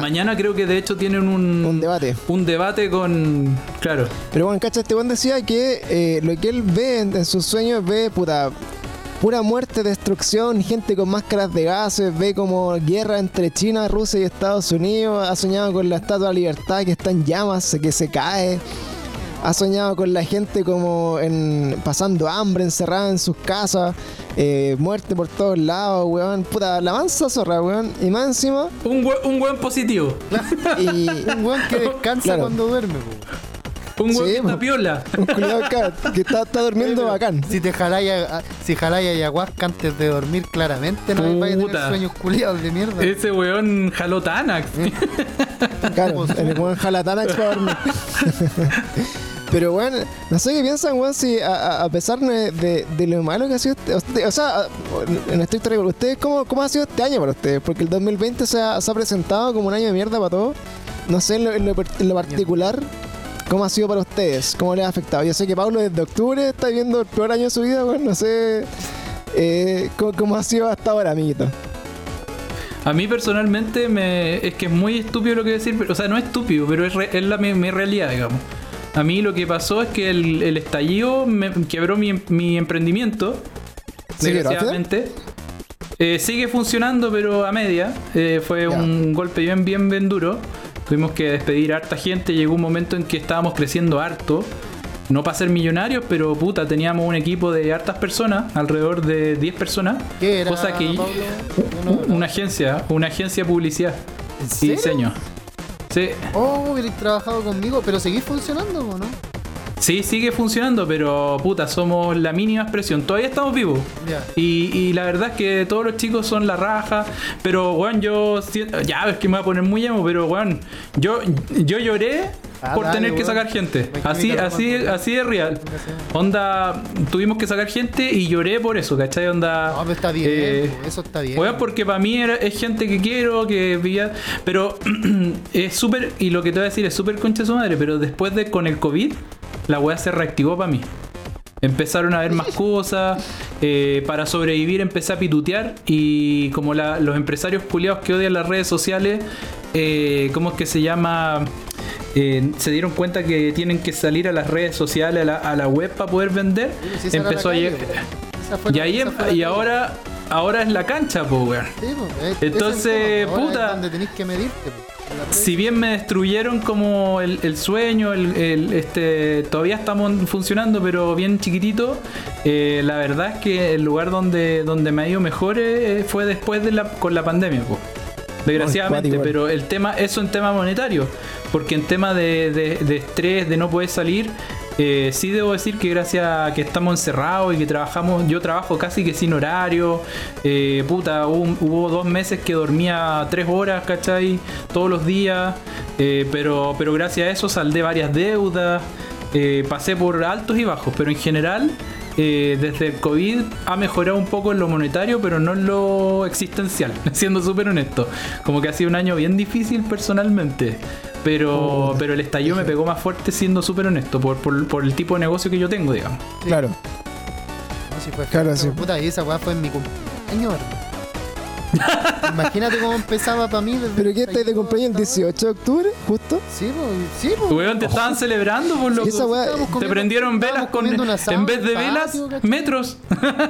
Mañana creo que de hecho tienen un,
un debate.
un debate con. Claro.
Pero bueno, cacha, este weón decía que eh, lo que él ve en, en sus sueños, ve puta, pura muerte, destrucción, gente con máscaras de gases, ve como guerra entre China, Rusia y Estados Unidos, ha soñado con la Estatua de la Libertad que está en llamas, que se cae. Ha soñado con la gente como en, pasando hambre, encerrada en sus casas, eh, muerte por todos lados, weón. Puta, la mansa zorra, weón. Y más encima,
Un, un buen positivo.
y
Un weón que descansa
Claro.
cuando duerme, po.
Un
Sí,
buen
po.
piola.
un culiado acá que está, está durmiendo bacán.
Si te jaláis si jaláis ayahuasca antes de dormir, claramente no vais a tener
Puta.
sueños culiados de mierda.
Ese weón jaló Tanax.
Claro, el buen jalatanax para dormir. Pero bueno, no sé qué piensan, weón, si a, a- pesar de, de- de lo malo que ha sido este, o sea, en estricto ¿ustedes cómo, cómo ha sido este año para ustedes? Porque el 2020 se ha, se ha presentado como un año de mierda para todos. No sé en lo, en lo particular, ¿cómo ha sido para ustedes? ¿Cómo les ha afectado? Yo sé que Pablo desde octubre está viviendo el peor año de su vida, weón, no sé eh, cómo, cómo ha sido hasta ahora, amiguito.
A mí personalmente me es que es muy estúpido lo que decir, pero- o sea, no es estúpido, pero es, re- es la, mi, mi realidad, digamos. A mí lo que pasó es que el, el estallido me quebró mi, mi emprendimiento,
¿Sí quebró,
desgraciadamente. Eh, sigue funcionando, pero a media. Eh, fue un golpe bien, bien, bien duro. Tuvimos que despedir a harta gente. Llegó un momento en que estábamos creciendo harto. No para ser millonarios, pero puta, teníamos un equipo de hartas personas, alrededor de 10 personas.
¿Qué era,
Cosa que
Pablo? Yo no-
una agencia, una agencia de publicidad
¿En
y diseño. Sí,
Oh, hubierais trabajado conmigo, pero seguís funcionando, ¿o ¿no?
Sí, sigue funcionando, pero puta, somos la mínima expresión. Todavía estamos vivos. Y, y la verdad es que todos los chicos son la raja. Pero, weón, yo. siento- Ya, es que me voy a poner muy emo, pero, weón, yo, yo lloré
Ah,
por
dale,
tener que sacar gente. Así, así, así de real. Onda, tuvimos que sacar gente y lloré por eso, ¿cachai? Onda.
No, pero está bien,
eh,
eso está bien.
Weón, porque para mí era- es gente que quiero, que vivía. Pero es súper. Y lo que te voy a decir es súper concha de su madre. Pero después de con el COVID, la weá se reactivó para mí. Empezaron a ver más cosas. eh, para sobrevivir empecé a pitutear. Y como la- los empresarios culiados que odian las redes sociales, eh, ¿cómo es que se llama? Eh, se dieron cuenta que tienen que salir a las redes sociales, a la, a la web para poder vender.
Sí,
empezó a llegar. Y ahí em-
la
y ahora, ahora es la cancha, weón.
Sí, es-
Entonces, puta.
Donde que medirte, po.
Si bien me destruyeron como el, el sueño, el, el- este, todavía estamos funcionando, pero bien chiquitito. eh, la verdad es que el lugar donde, donde me ha ido mejor eh, fue después de la, con la pandemia, po. desgraciadamente. pero el tema, eso en tema monetario, porque en tema de, de- de estrés, de no poder salir. Eh, sí debo decir que gracias a que estamos encerrados y que trabajamos, yo trabajo casi que sin horario, eh, puta, hubo, dos meses que dormía tres horas, ¿cachai? Todos los días, eh, pero, pero gracias a eso saldé varias deudas, eh, pasé por altos y bajos, pero en general eh, desde el COVID ha mejorado un poco en lo monetario, pero no en lo existencial, siendo súper honesto. Como que ha sido un año bien difícil personalmente. Pero, pero el estallido me pegó más fuerte siendo súper honesto, por, por, por el tipo de negocio que yo tengo, digamos.
Claro.
No, si fue
Claro, sí.
puta, y esa weá fue en mi cumpleaños. Imagínate cómo empezaba para mí. desde
¿Pero qué estáis de
32
cumpleaños el
hasta ahora.
18 de octubre? ¿Justo?
Sí, pues, sí, pues.
Weón, te estaban celebrando por lo
Estábamos
Te
comiendo-
prendieron velas con.
comiendo un asado
En vez de velas, metros.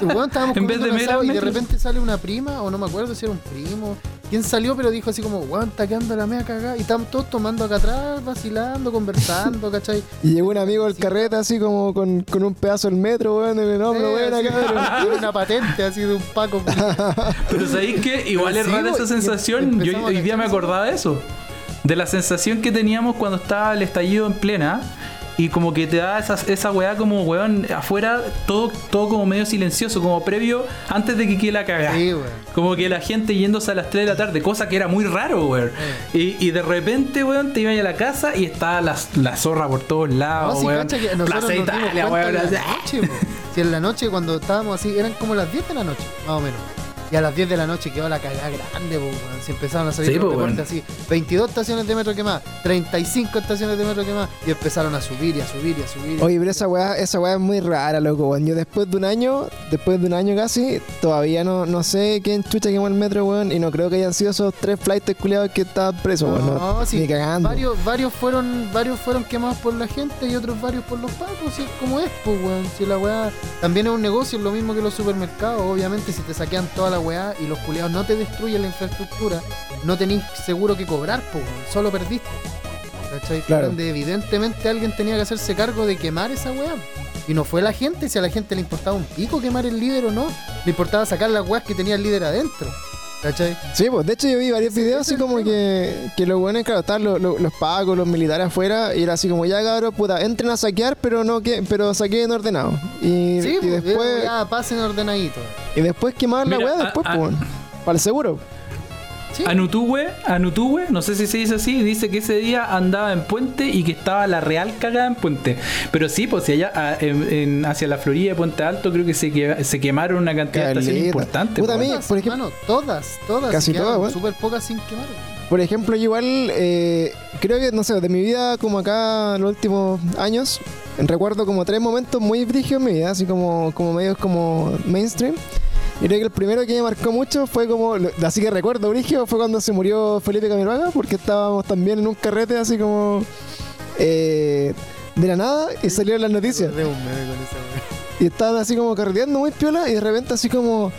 Weón, estábamos
En vez de velas,
y de repente sale una prima, o no me acuerdo si era un primo. ¿Quién salió? Pero dijo así como, weón, está quedando la media cagada. Y estamos todos tomando acá atrás, vacilando, conversando, ¿cachai?
Y llegó un amigo del carrete así como con, con un pedazo del metro, weón, en el hombro,
Sí, así,
cabrón.
una patente así de un paco.
Pero sabéis que igual
Pero
es
sí,
rara esa sensación. Yo hoy día me acordaba de eso. De la sensación que teníamos cuando estaba el estallido en plena. Y como que te da esa, esa weá como weón afuera, todo, todo como medio silencioso, como previo antes de que quede la cagada.
Sí, weón.
Como que la gente yéndose a las 3 de la tarde, cosa que era muy raro, weón. Y, y de repente, weón, te ibas a la casa y estaba la, la zorra por todos
No,
lados,
si
weón.
cacha que
Plaza Italia, weón.
en la noche, po. Si en la noche cuando estábamos así, eran como las 10 de la noche, más o menos. Y a las 10 de la noche quedó la cagada grande, weón. Si empezaron a salir
Sí,
los así, 22 estaciones de metro quemadas, 35 estaciones de metro quemadas, y empezaron a subir y a subir y a subir.
Oye, pero esa weá, esa weá es muy rara, loco, weón. Yo después de un año, después de un año casi, todavía no, no sé quién chucha quemó el metro, weón. Y no creo que hayan sido esos tres flights culiados que estaban presos, weón. No,
No, sí,
ni cagando.
varios, varios fueron, varios fueron quemados por la gente y otros varios por los pacos, si es como es, pues weón. Si la weá también es un negocio, es lo mismo que los supermercados, obviamente si te saquean toda la weá y los culiados no te destruyen la infraestructura, no tenéis seguro que cobrar, pues solo perdiste. ¿Cachai?
Claro.
Donde evidentemente alguien tenía que hacerse cargo de quemar esa weá. Y no fue la gente, si a la gente le importaba un pico quemar el líder o no, le importaba sacar las weas que tenía el líder adentro. ¿Cachai?
Sí, pues de hecho yo vi varios videos así como que, que los buenos, claro, estaban los, los, los pagos, los militares afuera, y era así como ya cabros, puta, entren a saquear, pero no que, pero saquen ordenado. Y,
Sí,
y
pues,
después,
ya pasen ordenadito.
y después quemar la weá
a-
después, pues, weón. Para el seguro.
Sí.
Anutúe, no sé si se dice así, dice que ese día andaba en puente y que estaba la real cagada en puente. Pero sí, pues si allá a- en- en- hacia la Florida de Puente Alto creo que se, que- se quemaron una cantidad de estaciones
Caleta.
importantes.
Puta,
pues.
a mí-
Todas,
por ejemplo-
todas, todas.
Casi todas.
Súper pocas sin quemar.
Por ejemplo, yo igual eh, creo que, no sé, de mi vida como acá los últimos años, recuerdo como tres momentos muy brígidos en mi vida, así como, como medios como mainstream. Y creo que el primero que me marcó mucho fue como, así que recuerdo brígido, fue cuando se murió Felipe Camiroaga, porque estábamos también en un carrete así como eh, de la nada y salieron las noticias. Y estaban así como carreteando muy piola y de repente así como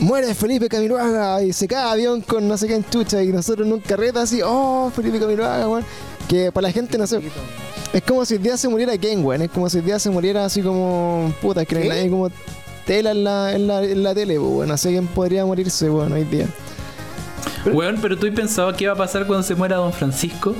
muere Felipe Camiroaga y se cae avión con no sé qué en chucha y nosotros en un carrete así, oh, Felipe Camiroaga, weón. Que para la gente no sé, es como si el día se muriera Ken, weón. Es como si el día se muriera así como, puta, es que nadie como tela en la, en la, en la tele, pues, weón. No sé quién podría morirse, weón, hoy día.
Weón, pero tú pensabas qué iba a pasar cuando se muera Don Francisco.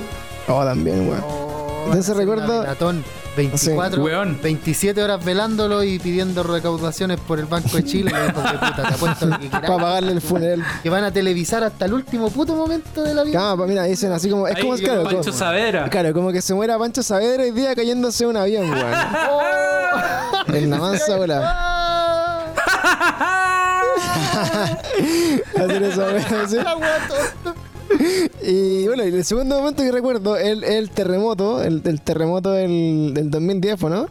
Oh, también, weón.
Oh,
Entonces
van a hacer
recuerdo-
una velatón, 24,
Weón.
27 horas velándolo y pidiendo recaudaciones por el Banco de Chile. hijo de puta, te apuesto lo que quieras.
Para pagarle el funeral.
Que van a televisar hasta el último puto momento de la vida.
Claro, pues mira, dicen así como, es
Ahí
como, claro,
Pancho
como-
Savera.
Claro, como que se muera Pancho Saavedra hoy día cayéndose un avión, weón. en la mansa bola. Hacer
tonta.
Y bueno, y el segundo momento que recuerdo es el, el terremoto, el, el terremoto del, del 2010, ¿o ¿no?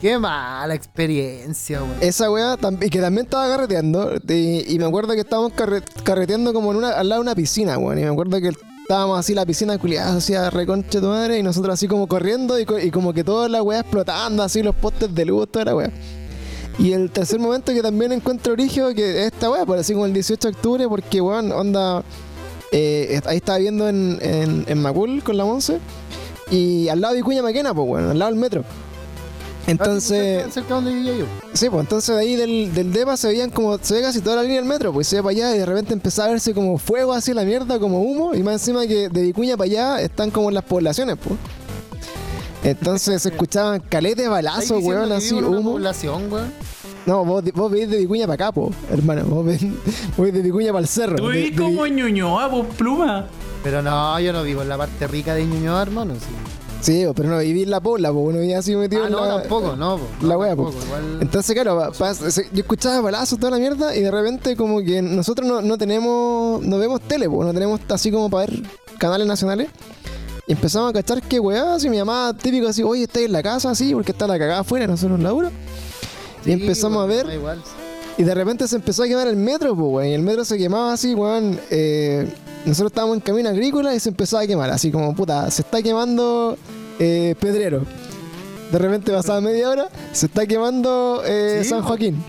Qué mala experiencia, weón.
Esa weá, y que también estaba carreteando, y, y me acuerdo que estábamos carre- carreteando como en una, al lado de una piscina, weón, y me acuerdo que estábamos así, la piscina culiada, así a reconche tu madre, y nosotros así como corriendo, y, co- y como que toda la weá explotando, así los postes de luz, toda la weá. Y el tercer momento que también encuentro origen, que es esta weá, por así como el 18 de octubre, porque weón, onda, eh, ahí estaba viendo en, en, en Macul con la Monse, y al lado de Vicuña Maquena, pues weón, al lado del metro. Entonces...
Cerca, cerca donde vivía yo.
Sí, pues entonces de ahí del, del DEPA se veían como, se ve casi toda la línea del metro, pues se ve para allá y de repente empezaba a verse como fuego así la mierda, como humo, y más encima que de Vicuña para allá están como las poblaciones, pues. Entonces se escuchaban caletes de
¿Estáis
balazos,
diciendo
weón, así, humo.
población, weón?
No, vos, vos veis de Vicuña para acá, po, hermano, vos veis, vos veis de Vicuña para el cerro.
Tú vivís como en Ñuñoa, vos pluma.
Pero no, yo no vivo en la parte rica de Ñuñoa, hermano. Sí.
Sí, po, pero no viví en la pola, po, uno vivía así metido
Ah,
en
no,
la...
tampoco, no, po.
la
no,
wea, po.
tampoco, igual-
Entonces, claro, pa- pa- se- yo escuchaba balazos toda la mierda y de repente como que nosotros no, no tenemos, no vemos tele, po, no tenemos así como para ver canales nacionales. Y empezamos a cachar que weá, así mi mamá típico así, oye, estáis en la casa así, porque está la cagada afuera, nosotros laburo.
Sí,
y empezamos a ver
igual.
y de repente se empezó a quemar el metro, pues, weón. Y el metro se quemaba así, weón. eh, nosotros estábamos en camino agrícola y se empezó a quemar, así como, puta, se está quemando eh, Pedrero. De repente pasaba media hora, se está quemando eh,
Sí,
San. Joaquín.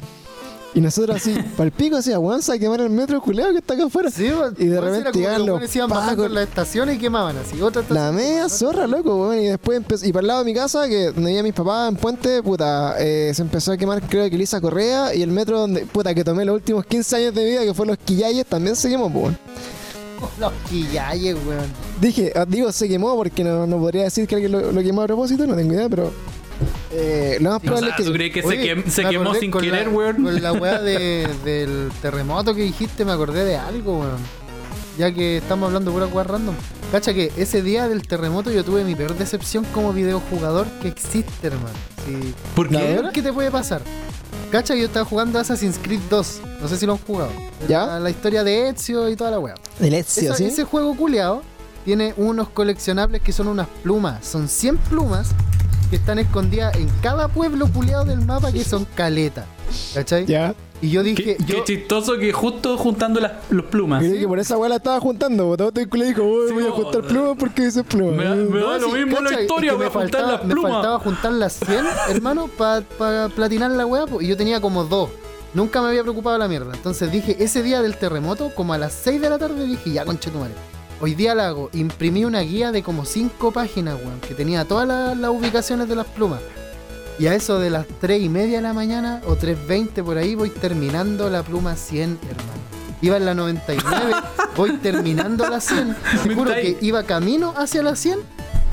Y nosotros así, pal pico, así, va a quemar el metro culeado que está acá afuera.
Sí, weón.
Y de
Weón,
repente llegan
los iban en las estaciones y quemaban así. Otra
La media zorra, loco, weón. Y después empezó. Y para el lado de mi casa, que donde vivía mis papás en Puente, puta, eh, se empezó a quemar, creo que Elisa Correa. Y el metro donde, puta, que tomé los últimos 15 años de vida, que fue los Quillayes, también se quemó, pues, weón.
Los quillayes, weón.
Dije, ah, digo, se quemó porque no, no podría decir que alguien lo, lo quemó a propósito, no tengo idea, pero. Eh, lo más
O
probable
sea,
es
¿tú
que.
crees que se, quem- quemó sin querer, weón?
Con la weá de- del terremoto que dijiste, me acordé de algo, weón. Ya que estamos hablando de pura weá random. Cacha que ese día del terremoto yo tuve mi peor decepción como videojugador que existe, hermano. Sí.
¿Por qué?
¿Qué te puede pasar? Cacha que yo estaba jugando Assassin's Creed 2. No sé si lo han jugado.
¿Ya?
La, la historia de Ezio y toda la weá.
El Ezio,
Esa-
¿sí?
Ese juego culeado tiene unos coleccionables que son unas plumas. Son 100 plumas que están escondidas en cada pueblo culeado del mapa que son caleta. ¿Cachai?
Ya.
Y yo dije,
Qué,
yo,
qué chistoso que justo juntando las los plumas.
Creo que por esa weá la estaba juntando, todo el culo dijo, "Uy,
Sí,
voy a juntar plumas porque dice plumas.
Me da- me da lo
sí,
mismo la historia,
Es que
voy a
me
juntar
faltaba-
las
Me
plumas.
faltaba juntar las 100, hermano, para platinar la weá, y yo tenía como dos. Nunca me había preocupado la mierda. Entonces dije, ese día del terremoto, como a las 6 de la tarde, dije, ya, conchetumare. Hoy día la hago. Imprimí una guía de como 5 páginas, weón, que tenía todas las, las ubicaciones de las plumas. Y a eso de las 3 y media de la mañana, o 3.20 por ahí, voy terminando la pluma 100, hermano. Iba en la 99, voy terminando la 100. Te
Me
juro
estáis-
que iba camino hacia la 100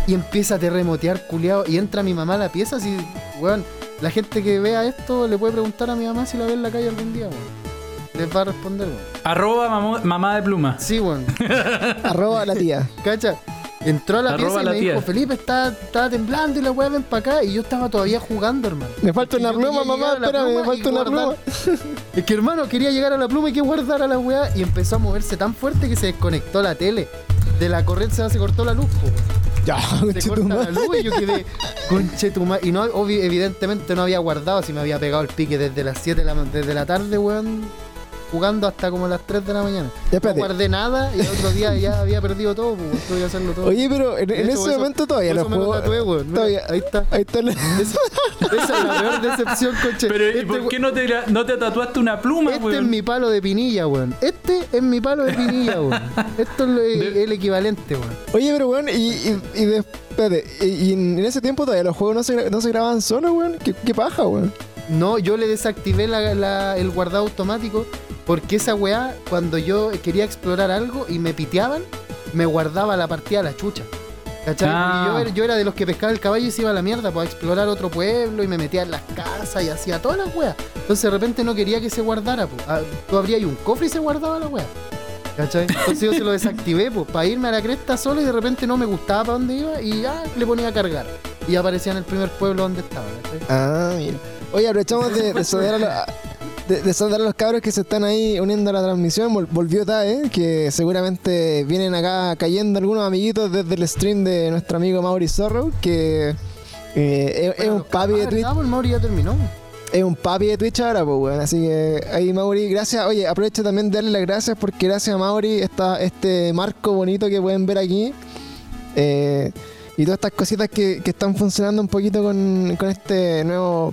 y empieza a terremotear, culiado. Y entra mi mamá a la pieza, así, weón. La gente que vea esto le puede preguntar a mi mamá si la ve en la calle algún día, weón. Les va a responder, weón.
Arroba mamá de pluma.
Sí, weón.
Arroba la tía.
Cacha. Entró a la
Arroba
pieza y
la
me
tía.
dijo, Felipe, está, está temblando y la weá ven para acá. Y yo estaba todavía jugando, hermano.
Me falta una
yo
pluma, mamá,
llegar a la
espérame, me
pluma
falta
y
una
guardar-
pluma.
Es que hermano, quería llegar a la pluma y que guardar a la weá. Y empezó a moverse tan fuerte que se desconectó la tele. De la corriente se cortó la luz, po, weón.
Ya,
Se corta
conchetumare.
la luz y yo quedé conchetumar. Y no, obvi- evidentemente no había guardado si me había pegado el pique desde las 7 de la, desde la tarde, weón. Jugando hasta como las 3 de la mañana.
Ya,
No guardé nada y el otro día ya había perdido todo, pues tuve que hacerlo todo.
Oye, pero en,
De
en
hecho,
ese
eso-
momento todavía
eso me lo
juegos.
tatué. Mira,
todavía-
Ahí está.
Ahí está. la-
Esa es la peor decepción, conche.
Pero ¿y
Este
por qué no te, no te tatuaste una pluma,
Este
weón?
es mi palo de pinilla, weón. Este es mi palo de pinilla, weón. Esto es lo-
De-
el equivalente, weón.
Oye, pero weón, y, y, y de- espérate, y, y en ese tiempo todavía los juegos no se, no se grababan solos, weón. ¿Qué, qué paja, weón?
No, yo le desactivé la- la- el guardado automático porque esa weá, cuando yo quería explorar algo y me piteaban, me guardaba la partida a la chucha. ¿Cachai?
Ah.
Y yo, era- yo era de los que pescaba el caballo y se iba a la mierda para explorar otro pueblo y me metía en las casas y hacía todas las weas. Entonces de repente no quería que se guardara, po. Ah, tú abrías ahí un cofre y se guardaba la wea. ¿Cachai? Entonces yo se lo desactivé, pues, para irme a la cresta solo y de repente no me gustaba para dónde iba y ya le ponía a cargar. Y aparecía en el primer pueblo donde estaba, ¿cachai?
Ah, mira. Oye, aprovechamos de, de saludar a los, de, de saludar a los cabros que se están ahí uniendo a la transmisión. Vol- volvió TAE, que seguramente vienen acá cayendo algunos amiguitos desde el stream de nuestro amigo Mauri Zorro, que eh, es, es un papi de Twitch.
Ah, pues el Mauri ya terminó.
Es un papi de Twitch ahora, pues, weón. Así que ahí, Mauri, gracias. Oye, aprovecho también de darle las gracias porque gracias a Mauri está este marco bonito que pueden ver aquí. Eh, y todas estas cositas que, que están funcionando un poquito con, con este nuevo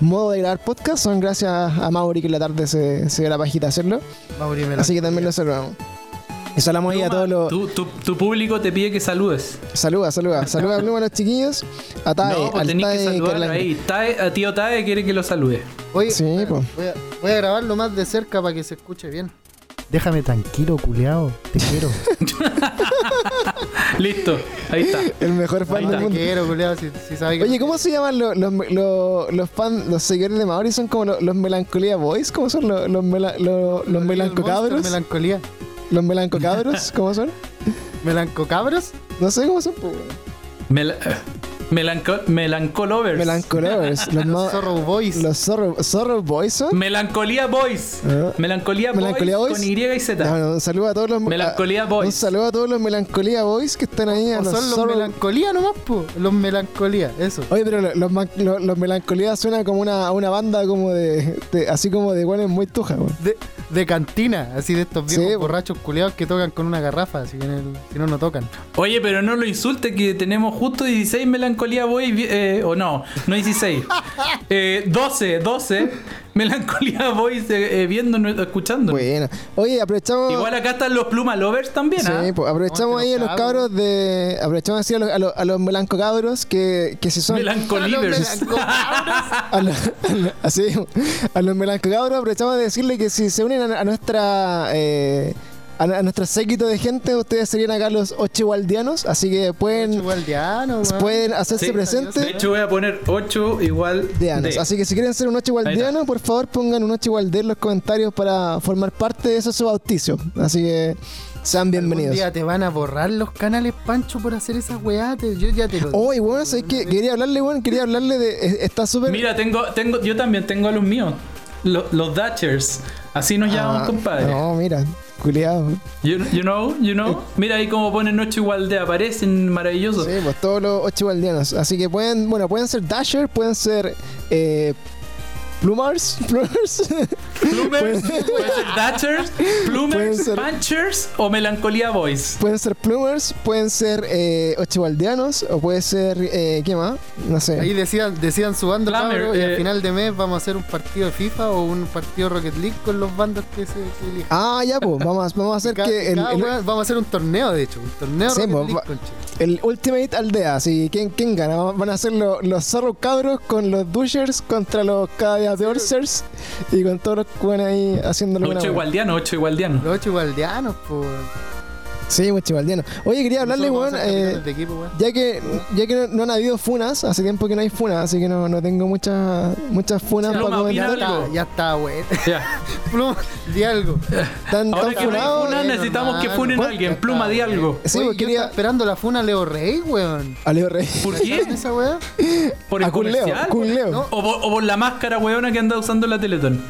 modo de grabar podcast son gracias a Mauri que en la tarde se, se dio la pajita hacerlo.
Mauri me la
Así que también lo saludamos. Y saludamos ahí a todos los.
Tu, tu- tu público te pide que saludes.
Saluda, saluda. Saluda a los chiquillos. A Tae,
no, pues
al
tenés que
Tae
saludarlo ahí. Tae, a tío Tae quiere que lo salude.
Sí,
espera,
po.
voy, a, voy a grabarlo más de cerca para que se escuche bien. Déjame tranquilo, culeado. Te quiero.
Listo, ahí está.
El mejor fan del mundo.
quiero, culeado. Si, si sabe que
Oye, ¿cómo se llaman los, los, los, los fans, los seguidores de Mauri? ¿Son como los, los Melancolía Boys? ¿Cómo son los, los, mela- los, los melancocabros?
Melancolía.
¿Los melancocabros? ¿Cómo son?
¿Melancocabros?
No sé cómo son. pues, weón.
Mel Melanco Melancolovers.
Melancolovers. los,
Zorro Boys.
los Zorro, Zorro Boys son.
Melancolía Boys.
Ah.
Melancolía,
Melancolía
Boys,
Boys.
con Y y Z.
No, no, un saludo a todos los
Melancolía
a-
Boys.
Un saludo a todos los Melancolía Boys que están ahí. A
O
los
son los
Zorro-
melancolía nomás, po. Los melancolía, eso.
Oye, pero lo- los, man- lo- los Melancolía suena como una, una banda como de, de- Así como de guanes muy tuja, weón.
De, de cantina, así de estos viejos
Sí,
borrachos culiados que tocan con una garrafa, así que en el- si no, no tocan.
Oye, pero no lo insulte que tenemos justo 16 Melancolía Boys. eh, o no, no 16. eh, 12, 12 Melancolía Boys eh, eh, viéndonos, escuchando.
Buena. Oye, aprovechamos.
Igual acá están los Pluma Lovers también,
Sí,
¿ah?
pues aprovechamos ahí a
los
cabros de. Aprovechamos así a los, a los, a los melancocabros que, que si son.
Melancolivers.
a los, a los- así, a los melancocabros aprovechamos de decirle que si se unen a, a nuestra. eh, a, a nuestro séquito de gente, ustedes serían acá los ocho igualdianos, así que pueden,
weón.
pueden hacerse
Sí.
presentes.
De hecho, voy a poner 8 igual
de anos.
de.
Así que si quieren ser un ocho
Ahí
igualdiano, por favor pongan un ocho igualde en los comentarios para formar parte de eso su bautizo. Así que sean
Un
bienvenidos.
día te van a borrar los canales Pancho por hacer esas weá. te- Yo ya te lo
Oye, bueno, ¿sabes qué? Quería hablarle, bueno, quería hablarle de. Está súper.
Mira, tengo, tengo, yo también tengo a los míos. Lo- los Dutchers. Así nos llamamos,
Ah,
compadre.
No, mira, culiado.
You, you know, you know. Mira ahí como ponen noche igual de aparecen maravillosos.
Sí, pues todos los ocho igualdianos. Así que pueden, bueno, pueden ser Dasher, pueden ser. Eh, Plumars, Plumars.
Plumers, puede ser Dutchers, Plumers,
Pueden ser-
Punchers o Melancolía Boys.
pueden ser Plumers, pueden ser eh, o puede ser. Eh, ¿Qué más? No sé.
Ahí decían, decían su
Plumber,
cabro, y
eh.
al final de mes vamos a hacer un partido de FIFA o un partido Rocket League con los bandos que se que elijan.
Ah, ya, pues, vamos, a- vamos a hacer
Cada-
que el,
cada
el-
weá- vamos a hacer un torneo, de hecho, un torneo
Sí,
Rocket
pues,
League
va-. El Ultimate Aldea. Así, ¿quién, quién gana? Van a ser lo- los Zorro Cabros con los Dushers contra los Cadia Dorsers y con todos los que van ahí haciéndolo una
Ocho igualdianos, ocho igualdianos.
Los ocho igualdianos, pues.
Sí, mucho igualdiano. Oye, quería hablarle, weón.
a
eh,
equipo, weón.
Ya que, ya que no, no han habido funas, hace tiempo que no hay funas, así que no, no tengo muchas muchas funas para comentar.
algo.
Ya, ya está, weón.
Ya.
Pluma, di algo.
Tan,
Ahora
tan
que no hay
funados.
funa,
eh,
necesitamos que funen a
¿Cuál?
alguien. Pluma, di algo.
Sí,
Oye,
pues
yo
quería.
estaba esperando la funa Leo Rey, weón.
A Leo Rey.
¿Por
¿Sabes
qué?
esa weá?
¿Por el
A Kun Leo.
comercial?
Kun Leo.
No.
O por, o por la máscara weona que anda usando la Teletón.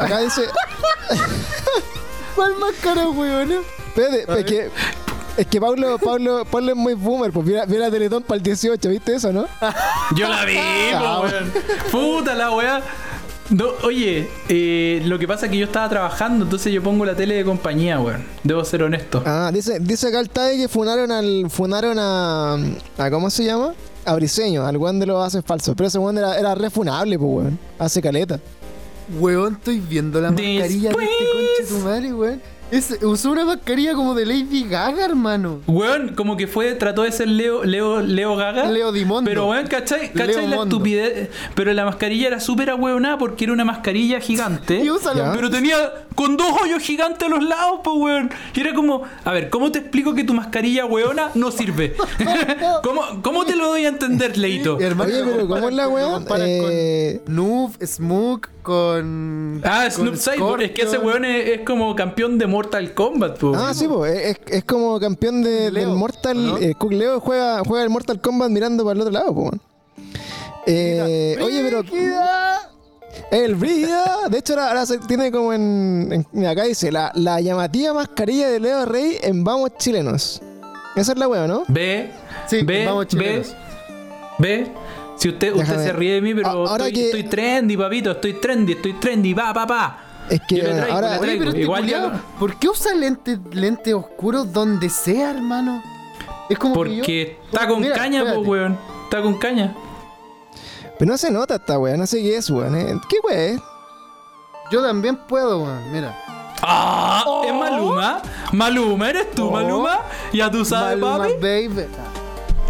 Acá dice.
¿Cuál máscara, weón?
Espérate, es que. Es que Pablo, Pablo, Pablo es muy boomer, pues viene, viene la Teletón para el 18, ¿viste eso, no?
Yo la vi,
Ah,
po, weón. Puta la weá. No, oye, eh, lo que pasa es que yo estaba trabajando, entonces yo pongo la tele de compañía, weón. Debo ser honesto.
Ah, dice, dice acá el TAE que funaron al. Funaron a. a ¿Cómo se llama? A Briseño, al weón de los haces falsos. Pero ese weón era, era refunable, pues weón. Hace caleta.
Weón, estoy viendo la mascarilla de este conche tu madre, weón. Es, usó una mascarilla como de Lady Gaga, hermano.
Weón, como que fue, trató de ser Leo, Leo, Leo Gaga.
Leo Dimondo.
Pero weón, ¿cachai?
Leo
¿Cachai la
Mondo.
estupidez? Pero la mascarilla era súper ahueonada porque era una mascarilla gigante.
Y.
Pero tenía con dos hoyos gigantes a los lados, pues, weón. Y era como, a ver, ¿cómo te explico que tu mascarilla weona no sirve? ¿Cómo, ¿Cómo te lo doy a entender, Leito?
Hermano,
Oye, pero ¿cómo es la
comparan
Eh,
con Noob, Smook, con.
Ah, Snoop Cyborg. Es que ese weón es, es como campeón de Mortal Kombat, pues.
Ah, sí, pues. Es, es como campeón de,
Leo,
del Mortal.
¿no?
eh, Cook Leo juega, juega el Mortal Kombat mirando para el otro lado, pues. weón. Eh, oye, pero. El Brida, de hecho, ahora, ahora se tiene como en, en- mira, acá dice la, la llamativa mascarilla de Leo Rey en Vamos Chilenos. Esa es la wea, ¿no?
Ve,
Sí,
ve,
vamos chilenos.
ve. Si usted, usted
Déjame
se ríe de mí, pero
ahora
estoy,
que-
estoy trendy, papito. Estoy trendy, estoy trendy. Va, pa, pa.
Es que
traigo,
ahora.
Oye, pero este
Igual
culiao,
ya-
¿por qué usa lentes lentes oscuros donde sea, hermano? Es como que yo-
Porque está con
Mira,
caña,
espérate.
weón. Está con caña.
Pero no se nota esta wea, no sé qué es, weón. eh. ¿Qué es?
Yo también puedo, weón. Mira.
¡Ah!
Oh.
¿Es Maluma? ¿Maluma eres tú,
Oh.
Maluma? ¿Ya tú sabes,
Maluma,
papi?
baby.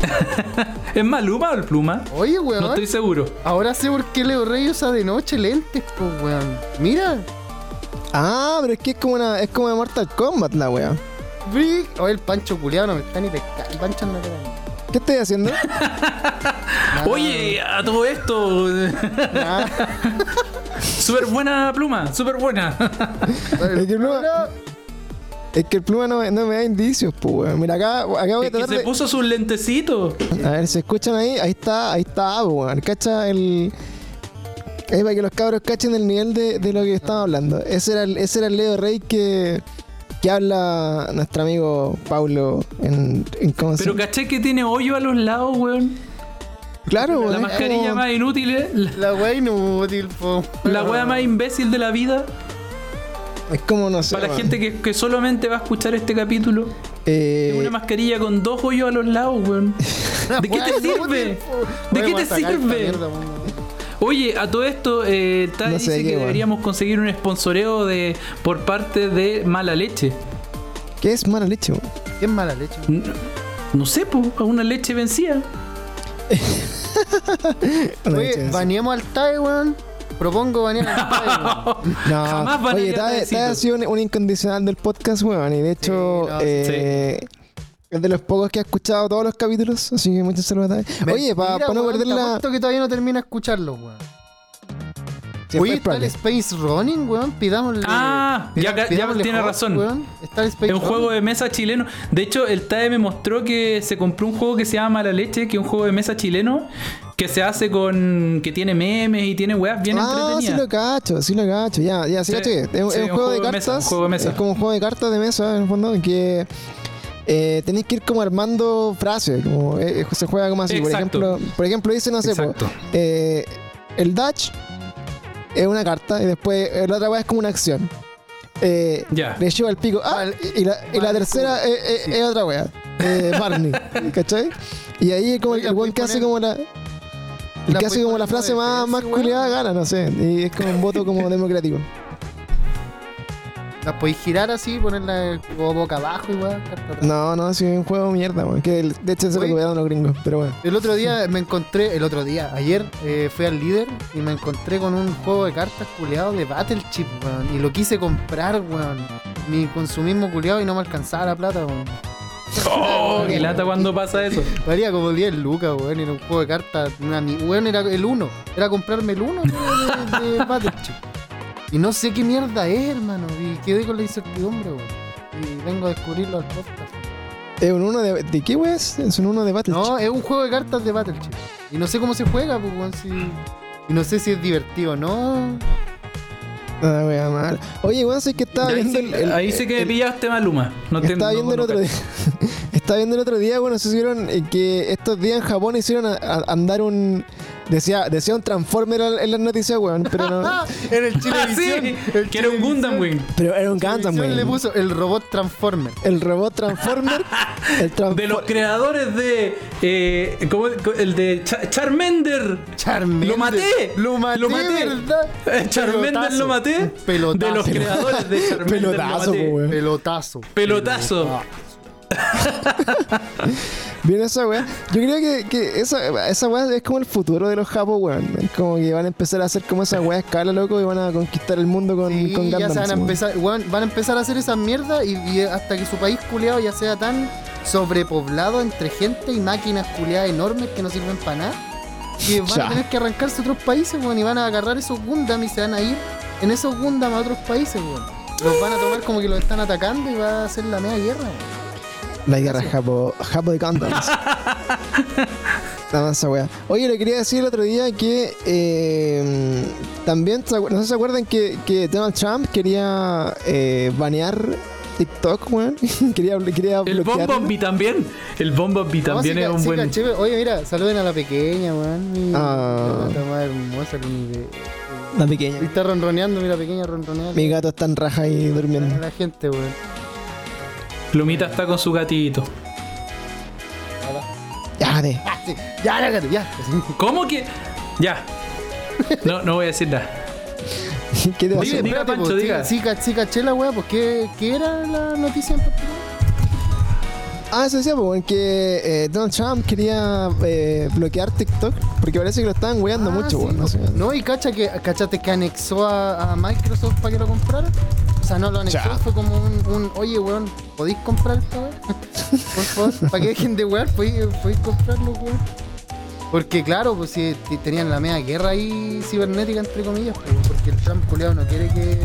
¿Es Maluma o el Pluma?
Oye, weón.
No estoy seguro.
Ahora sé por qué Leo Rey usa de noche lentes, pues, weón. Mira.
Ah, pero es que es como una. Es como de Mortal Kombat la.
Bri- Oye, el Pancho culiado no me está ni pescando. El Pancho no me
¿Qué estoy haciendo?
Oye, a todo esto.
Nada.
súper buena pluma, súper buena.
Es que el pluma no, me- no me da indicios, pues, weón. Mira, acá, acá voy a
Es que se
de...
puso sus lentecitos.
A ver, ¿se escuchan ahí? Ahí está, ahí está weón. Cacha el... Ahí para que los cabros cachen el nivel de, de lo que estamos hablando. Ese era el, ese era el Leo Rey que, que habla nuestro amigo Paulo en, en cómo se
Pero caché que tiene hoyo a los lados, weón.
Claro, weón.
La
es
mascarilla
como-
más inútil, eh, la,
La wea inútil, po.
la wea más imbécil de la vida.
Es como, no sé.
Para la gente que, que solamente va a escuchar este capítulo.
Eh,
Es una mascarilla con dos hoyos a los lados, weón. ¿De qué te sirve?
po.
¿De qué te
a
sirve?
po.
Oye, a todo esto, eh,
No sé
dice
qué,
que deberíamos conseguir un sponsoreo de, por parte de Mala Leche.
¿Qué es mala leche, weón?
Qué mala leche.
No sé, pues, una leche vencida.
Oye, baneemos al TAE, weón. Propongo banear al.
No,
Jamás van
oye. Tade ha sido un, un incondicional del podcast, weón. Y de hecho,
Sí, no, sí.
eh, es de los pocos que ha escuchado todos los capítulos. Así que muchas saludos. Oye, para
Mentira,
no perder
te
la.
que todavía no termina de escucharlo, weón.
Sí,
Oye, está el. Space Running, weón. Pidámosle.
Ah, ya ca- ya
pidámosle
tiene razón.
weón. Está el Space
Es un juego de mesa chileno. De hecho, el TAE me mostró que se compró un juego que se llama Mala Leche, que es un juego de mesa chileno, que se hace con. que tiene memes y tiene weas bien
Ah, sí
entretenidas.
lo cacho, sí lo cacho, ya, ya, sí,
Sí,
cacho que es, es
sí,
un juego de
mesa,
cartas,
un juego de mesa.
es como un juego de cartas de mesa, en el fondo, en que eh, tenéis que ir como armando frases, como eh, se juega como así, por ejemplo, por ejemplo dice, no sé, po, eh, el Dutch es una carta y después eh, la otra weá es como una acción. Eh,
Ya.
le lleva el pico. Ah, y la, y la tercera es, es-
sí.
es otra wea. Eh, Barney. ¿Cachai? Y ahí como el,
Oiga,
el weón que hace como la.
Voy a
como la frase más, más culiada gana, no sé. Y es como un voto como democrático.
La podéis girar así, ponerla como boca abajo y atrás.
No, no, sí, es un juego de mierda, weón. Que de hecho se lo copiaron los gringos, pero bueno.
El otro día me encontré, el otro día, ayer eh, fui al líder y me encontré con un juego de cartas culeado de Battle Chip, weón. Y lo quise comprar, weón. Mi consumismo culeado y no me alcanzaba la plata, weón.
Oh, qué lata cuando pasa eso.
Valía como 10 lucas, weón. Era un juego de cartas. Una, weón, era el 1. Era comprarme el 1 de, de. Y no sé qué mierda es, hermano. Y quedé con la incertidumbre, weón. Y vengo a descubrirlo al podcast.
¿Es un uno de. ¿De qué weón es? Es un uno de Battle
No, es un juego de cartas de Battle Chip. Y no sé cómo se juega, pues, weón. Si... Y no sé si es divertido o no.
Ah, wea, mal. Oye, weón, sé que estaba
ahí,
viendo
sí,
el.
ahí sí que me
el-
pillaste Maluma. No te,
Estaba
no-
viendo el otro día. Estaba viendo el otro día, bueno, se hicieron eh, que estos días en Japón hicieron a- a- andar un. Decía, decía un Transformer en las noticias, weón, pero no.
en el
Ah,
Chilevisión.
sí,
el
que era un Gundam Wing.
Pero era un Gundam,
le
weón.
puso el robot Transformer.
El robot Transformer. El Transfor-
De los creadores de. Eh, ¿cómo- el de Cha- Charmander.
Charmander.
Lo maté.
Lo maté,
Lo maté.
¿verdad?
Eh, Charmander
Pelotazo.
lo maté.
Pelotazo.
De los creadores de Charmander.
Pelotazo,
lo maté.
weón.
Pelotazo.
Pelotazo.
Bien esa weá. Yo creo que, que esa, esa weá es como el futuro de los japos, weón. Es como que van a empezar a hacer como esa weá escala, loco, y van a conquistar el mundo con,
Sí,
con
ya se van a
weón.
empezar, weón, van a empezar a hacer esa mierda y, y hasta que su país culeado ya sea tan sobrepoblado entre gente y máquinas culeadas enormes que no sirven para nada. Que van
Ya.
a tener que arrancarse a otros países, weón, y van a agarrar esos Gundam y se van a ir en esos Gundam a otros países, weón. Los van a tomar como que los están atacando y va a ser la media guerra, weón.
La guerra japo, japo de Gundams. La mansa weá. Oye, le quería decir el otro día que eh, también, ¿se acuer- no sé si se acuerdan que, que Donald Trump quería eh, banear TikTok, weón. quería, quería
El
bloquear.
Bomb también. El Bomb también
No, sí,
es un
sí,
buen.
caché, pero- Oye, mira, saluden a la pequeña, weón.
Ah.
la más hermosa, mi bebé.
La pequeña.
Y está ronroneando, mira, pequeña ronroneando.
Mi gato está en raja ahí durmiendo.
la gente, weón.
Plumita está con su gatito.
Ya, de.
Ya, ya, ya.
¿Cómo que.? Ya. No, no voy a decir nada.
¿Qué te
Diga-
pasa?
diga, Pancho, diga.
Sí, caché la weá, pues ¿qué, qué era la noticia en particular?
Ah, eso decía, pues, que eh, Donald Trump quería eh, bloquear TikTok porque parece que lo estaban weando
Ah,
mucho,
sí,
weón. No sé.
No, y cacha que, cachate que anexó a, a Microsoft para que lo comprara. O sea, no lo anexó,
Ya.
fue como un, un, oye, weón, ¿podéis comprar esta? Por favor, para que dejen de wear, ¿podéis, podéis comprarlo, weón. Porque claro, pues si tenían la media guerra ahí cibernética, entre comillas, pues, porque el Trump culiao no quiere que,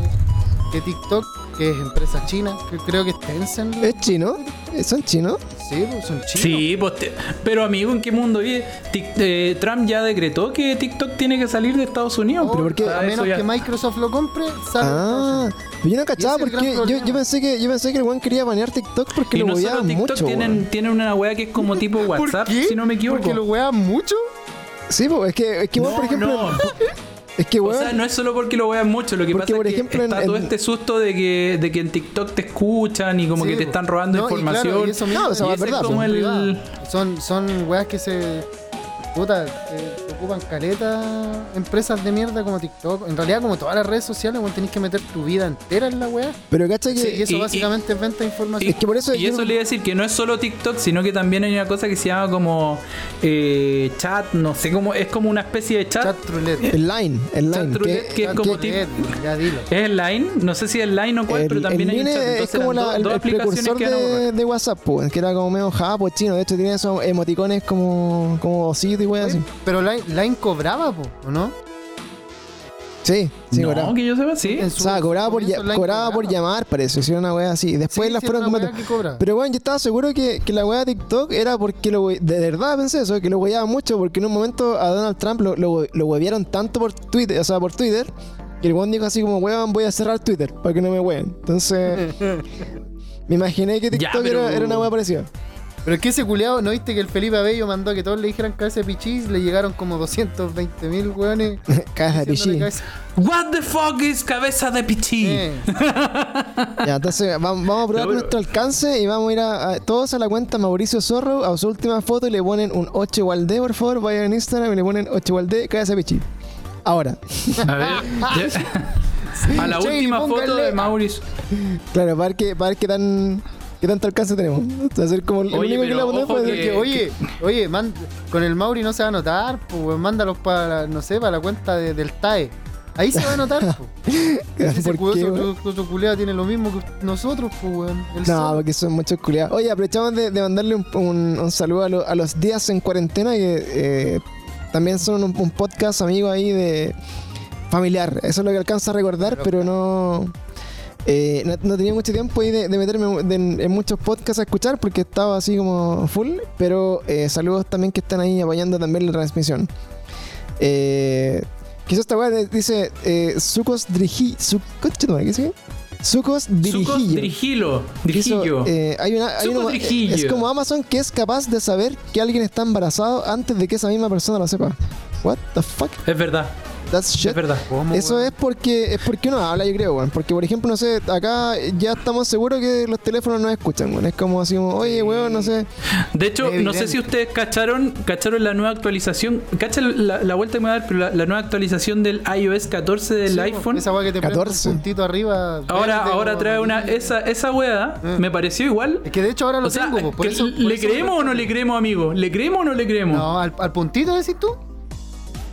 que TikTok que es empresa china, que creo que es Tencent.
¿Es chino? ¿Son chinos?
Sí, pues son chinos.
Sí, pues te- pero amigo, ¿en qué mundo vive? Tic- eh, Trump ya decretó que TikTok tiene que salir de Estados Unidos.
Oh,
pero ¿por qué?
Ah,
A
eso
menos
ya-
que Microsoft lo compre, sale.
Ah, pero yo no cachaba porque yo, pensé que yo pensé que el weón quería banear TikTok porque
Y
lo
no solo TikTok
mucho.
tienen,
weón.
tienen una weá que es como tipo
¿Por
WhatsApp,
qué?
si no me equivoco.
Porque lo wean mucho.
Sí, pues, es que, es que
No,
por ejemplo,
no.
es que
O
weón,
sea, no es solo porque lo vean mucho, lo que pasa
por
es que
en-
está todo
en-
este susto de que, de que en TikTok te escuchan y como
Sí,
que te están robando
No, y claro,
información.
y eso mismo,
No, eso
Y
es verdad,
es como
po.
el...
privada. Son, son weas que se. Puta, se ocupan caleta empresas de mierda como TikTok. En realidad, como todas las redes sociales, weón, tenés que meter tu vida entera en la wea.
pero cacha que
Sí, y eso
y-
básicamente es venta de información.
es que por eso
Y
yo-
eso le iba a decir que no es solo TikTok, sino que también hay una cosa que se llama como eh, chat, no sé cómo, es como una especie de chat.
Chat roulette.
el line, el
Chat
line,
roulette, que es
Chat
como
ya dilo.
¿Es el Line? No sé si es Line o cuál,
el,
pero también
el
hay un
Line
chat.
es
Entonces
como
eran
la-
dos-
el,
dos
el precursor
que
de, de WhatsApp, pues, que era como medio japo, chino. De hecho, tiene esos emoticones como, como osito y weas así.
Pero Line, Line cobraba, po, ¿o no?
Sí, sí,
no,
cobraba.
que yo sepa, sí.
En
O sea, cobraba por, ya- cobraba por llamar, parece. Si era una wea así. Después
Sí,
las
sí,
fueron
wea cobra.
Pero bueno, yo estaba seguro que, que la weá de TikTok era porque lo we- de verdad pensé eso, que lo weaban mucho, porque en un momento a Donald Trump lo, lo, lo huevearon tanto por Twitter, o sea, por Twitter, que el weón dijo así como, weón, voy a cerrar Twitter para que no me ween. Entonces, me imaginé que
Ya,
TikTok
pero-
era, era una weá parecida.
Pero es que ese culiado, ¿no viste que el Felipe Abello mandó a que todos le dijeran cabeza de pichis? Le llegaron como 220 mil weones.
Caja de
cabeza-
What the fuck is cabeza de pichí?
Eh,
Ya, entonces vamos, vamos a probar
No, pero-
nuestro alcance y vamos a ir a, a- todos a la cuenta Mauricio Zorro, a su última foto y le ponen un 8 igual de, por favor, vayan en Instagram y le ponen 8 igual de, cabeza de pichí. Ahora,
A ver. a la última foto de Mauricio.
claro, para ver qué, para ver qué tan... ¿Qué tanto alcance tenemos? Como el
Oye,
único que le a
que-
que, oye, man- con el Mauri no se va a notar, pues mándalos para, no sé, para la cuenta de- del TAE. Ahí se va a notar, pues. Culiao tiene lo mismo que nosotros, pues,
No, porque son muchos culiados. Oye, aprovechamos de, de mandarle un, un- un saludo a, lo- a los días en cuarentena, que eh, también son un, un podcast amigo ahí de familiar. Eso es lo que alcanza a recordar, pero no, eh, no, no tenía mucho tiempo ahí de, de meterme de- en, muchos podcasts a escuchar porque estaba así como full. Pero eh, saludos también que están ahí apoyando también la transmisión. Eh, ¿Qué es esta weá? Dice eh, Sucos Dirigi. Su, ¿qué dice? Sucos
Sucos
Dirigillo.
Dirigillo.
eh, hay una, hay una-
Dirigillo.
es como Amazon que es capaz de saber que alguien está embarazado antes de que esa misma persona lo sepa. What the fuck?
Es verdad.
That's shit.
Es verdad.
¿Cómo,
Eso es porque es porque uno habla, yo creo, weón. Porque, por ejemplo, no sé, acá ya estamos seguros que los teléfonos no escuchan, weón. Es como así, como, oye, weón, no sé.
De hecho, no sé si ustedes cacharon, cacharon la nueva actualización. Cachan la, la vuelta que me va a dar, pero la, la nueva actualización del iOS 14 del
Sí,
iPhone.
Esa weá que te prende
14.
un puntito arriba.
Ahora,
verde,
ahora trae una. Esa, esa weá
Eh.
me pareció igual.
Es que de hecho ahora lo
O sea,
tengo, po, por
que-
eso, por
¿le
eso
creemos o no le creemos, amigo? ¿Le creemos o no le creemos?
No, al, al puntito decís tú.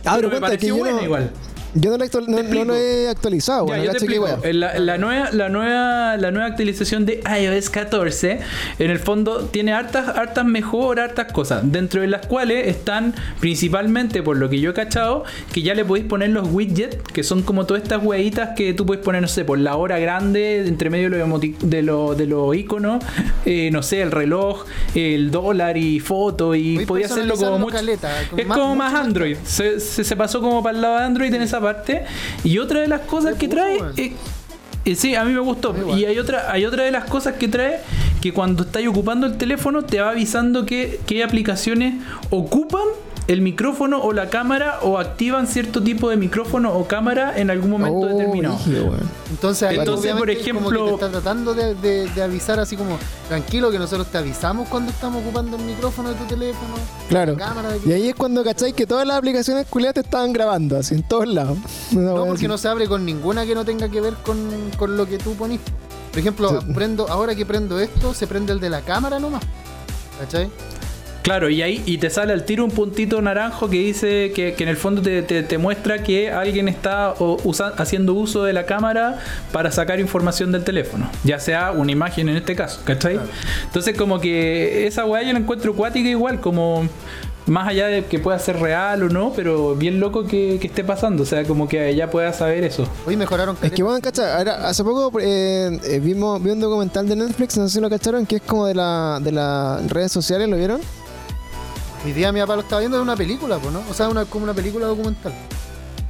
Ah, pero
me
cuenta que
pareció buena
no,
igual.
Yo no lo, actual- no- lo he actualizado,
Ya, yo te La, la nueva, la, nueva, la nueva actualización de iOS 14, en el fondo, tiene hartas, hartas mejoras, hartas cosas, dentro de las cuales están principalmente, por lo que yo he cachado, que ya le podéis poner los widgets, que son como todas estas hueitas que tú puedes poner, no sé, por la hora grande, entre medio de los de los iconos, eh, no sé, el reloj, el dólar y foto, y podía hacerlo como mucho.
caleta,
es
más-
como más
más
Android. Se, se, se pasó como para el lado de Android en esa parte. Y otra de las cosas que trae. eh, eh, sí, a mí me gustó.
Igual.
Y hay otra, hay otra de las cosas que trae que cuando estás ocupando el teléfono te va avisando que, qué aplicaciones ocupan el micrófono o la cámara o activan cierto tipo de micrófono o cámara en algún momento
Oh,
determinado.
Entonces, ahí
Entonces, por
como
ejemplo-
que te está tratando de, de- de avisar así como, tranquilo que nosotros te avisamos cuando estamos ocupando el micrófono de tu teléfono.
Claro.
la cámara de
Y ahí es cuando cacháis que todas las aplicaciones culiadas te estaban grabando, así, en todos lados.
No, porque no se abre con ninguna que no tenga que ver con, con lo que tú ponís. Por ejemplo,
Sí.
prendo, ahora que prendo esto, se prende el de la cámara nomás. ¿Cachai?
Claro, y ahí y te sale al tiro un puntito naranjo que dice que, que en el fondo te, te- te muestra que alguien está o, usa- haciendo uso de la cámara para sacar información del teléfono, ya sea una imagen en este caso, ¿cachai?
Claro.
Entonces como que esa weá yo la encuentro cuática igual, como Más allá de que pueda ser real o no, pero bien loco que, que esté pasando. O sea, como que ella pueda saber eso.
Hoy mejoraron
Es que, bueno, cacha, ahora, hace poco eh, eh, vimos, vi un documental de Netflix, no sé si lo cacharon, que es como de, la, de las redes sociales, ¿lo vieron?
Mi día mi papá lo estaba viendo de una película, pues, ¿no? O sea, una, como una película documental.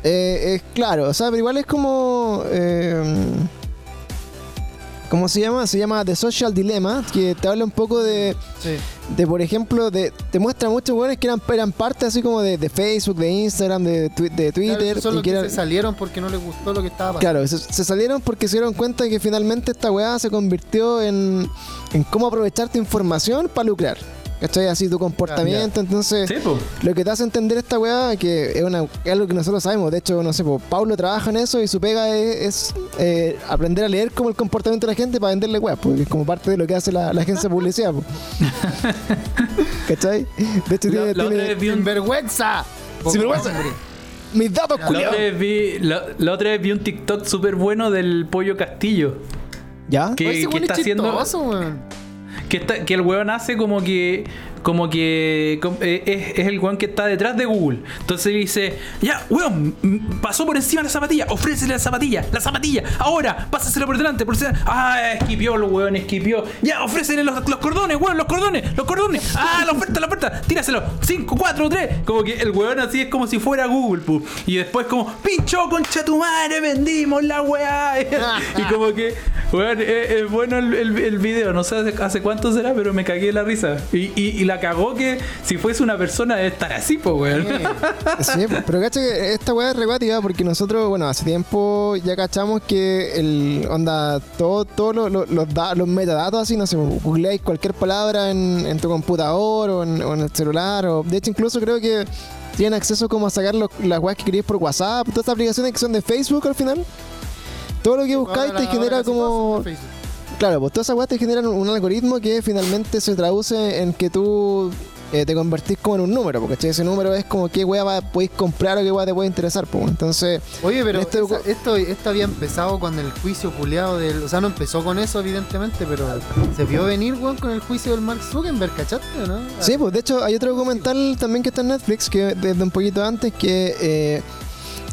Eh, es claro, o sea, pero igual es como... Eh, ¿Cómo se llama? Se llama The Social Dilemma, que te habla un poco de,
Sí.
de por ejemplo, de, te muestra muchos buenos que eran, eran parte así como de, de Facebook, de Instagram, de, twi- de
Claro,
Twitter.
esos son
y
los
que
que
eran-
se salieron porque no les gustó lo que estaba pasando.
Claro, se, se salieron porque se dieron cuenta que finalmente esta weá se convirtió en, en cómo aprovechar tu información para lucrar. ¿Cachai? Así tu comportamiento. Entonces,
Sí, po.
lo que te hace entender esta weá, que es, una, es algo que nosotros sabemos. De hecho, no sé, pues, Pablo trabaja en eso y su pega es, es, eh, aprender a leer como el comportamiento de la gente para venderle weá, porque es como parte de lo que hace la, la agencia de publicidad. po. ¿Cachai? De hecho,
La,
tiene.
Hombre.
mis datos,
la otra vez vi, la, la otra vez vi un TikTok súper bueno del pollo Castillo.
¿Ya?
Que,
Oye,
que está haciendo. Que, el weón hace como que. Como que eh, es, el weón que está detrás de Google. Entonces dice: Ya, weón, pasó por encima de la zapatilla, ofrécele la zapatilla, la zapatilla, ahora, pásaselo por delante, por delante. Ah, esquipió, weón, esquipió. Ya, ofrécele los, los cordones, weón, los cordones, los cordones. Ah, la oferta, la oferta, tíraselo. 5, 4, 3. Como que el weón así es como si fuera Google, pu. Y después, como, pinchó concha tu madre, vendimos la weá. y como que, weón, es, bueno el, el- video. No sé hace, hace cuánto será, pero me cagué la risa. Y, y- y la cagó que si fuese una persona debe estar así, pues, weón.
Sí, pero cacha que esta weá es recuática porque nosotros, bueno, hace tiempo ya cachamos que el onda, todo, todo lo- lo- los, da- los metadatos así, no sé, googleáis cualquier palabra en, en tu computador o en, o en el celular, o de hecho incluso creo que tienen acceso como a sacar los- las weas que queréis por WhatsApp, todas estas aplicaciones que son de Facebook al final. Todo lo que buscáis te genera
todos
como...
Facebook.
Claro, pues todas esas weas te generan un, un algoritmo que finalmente se traduce en que tú eh, te convertís como en un número, porque ese número es como qué wea podéis comprar o qué wea te puede interesar. Pues. Entonces,
Oye, pero
este
esa- esto, esto había empezado con el juicio culeado del. O sea, no empezó con eso, evidentemente, pero se vio venir, weón, con el juicio del Mark Zuckerberg, ¿cachaste o no?
sí, pues de hecho hay otro documental también que está en Netflix, que desde un poquito antes, que, eh,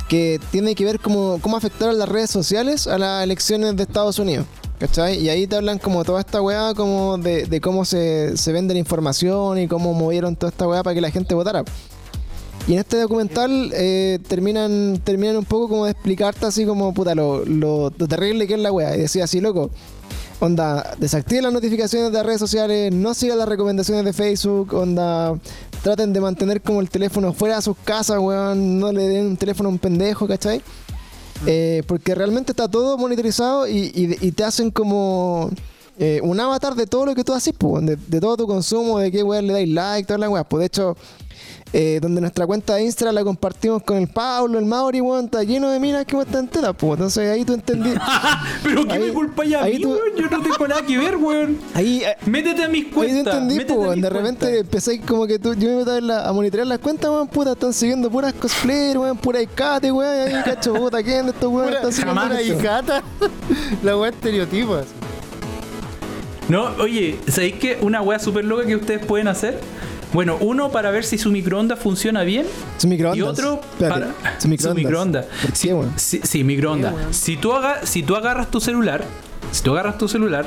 que tiene que ver cómo, cómo afectaron las redes sociales a las elecciones de Estados Unidos. ¿Cachai? Y ahí te hablan como toda esta weá como de, cómo se, se vende la información y cómo movieron toda esta weá para que la gente votara. Y en este documental eh, terminan, terminan un poco como de explicarte así como puta lo, lo, lo terrible que es la weá. Y decía así, loco, onda, desactiven las notificaciones de redes sociales, no sigan las recomendaciones de Facebook, onda, traten de mantener como el teléfono fuera de sus casas, weón, no le den un teléfono a un pendejo, ¿cachai? Eh, porque realmente está todo monitorizado y, te hacen como eh, un avatar de todo lo que tú haces, pues, de, de todo tu consumo, de qué weón le dais like, todas las weas. Pues de hecho, eh, donde nuestra cuenta de Instagram la compartimos con el Pablo, el Mauri, weón, está lleno de minas que muestran tetas, pues. Entonces ahí tú entendí.
Pero ¿qué
Ahí-
me culpa ya a
ahí
mí,
tú-
weón? Yo no tengo nada que ver, weón.
Ahí, eh,
Métete a mis
Ahí
cuentas.
te entendí, weón. De repente
cuentas.
empecé como que tú, yo me meto a, la- a monitorear las cuentas, weón, puta, están siguiendo puras cosplayers, weón, pura Icate, weón, y ahí cacho, puta, ¿quién de estos
Pura,
están siguiendo
pura hijata. La weá estereotipo. así.
No, oye, ¿sabéis qué? Una weá súper loca que ustedes pueden hacer. Bueno, uno para ver si su microondas funciona bien.
Su microondas.
Y otro
Espérate,
para
su microondas.
microondas.
¿Por
Sí,
qué, weón?
sí, sí, microondas. Si tú, aga- si tú agarras tu celular, si tú agarras tu celular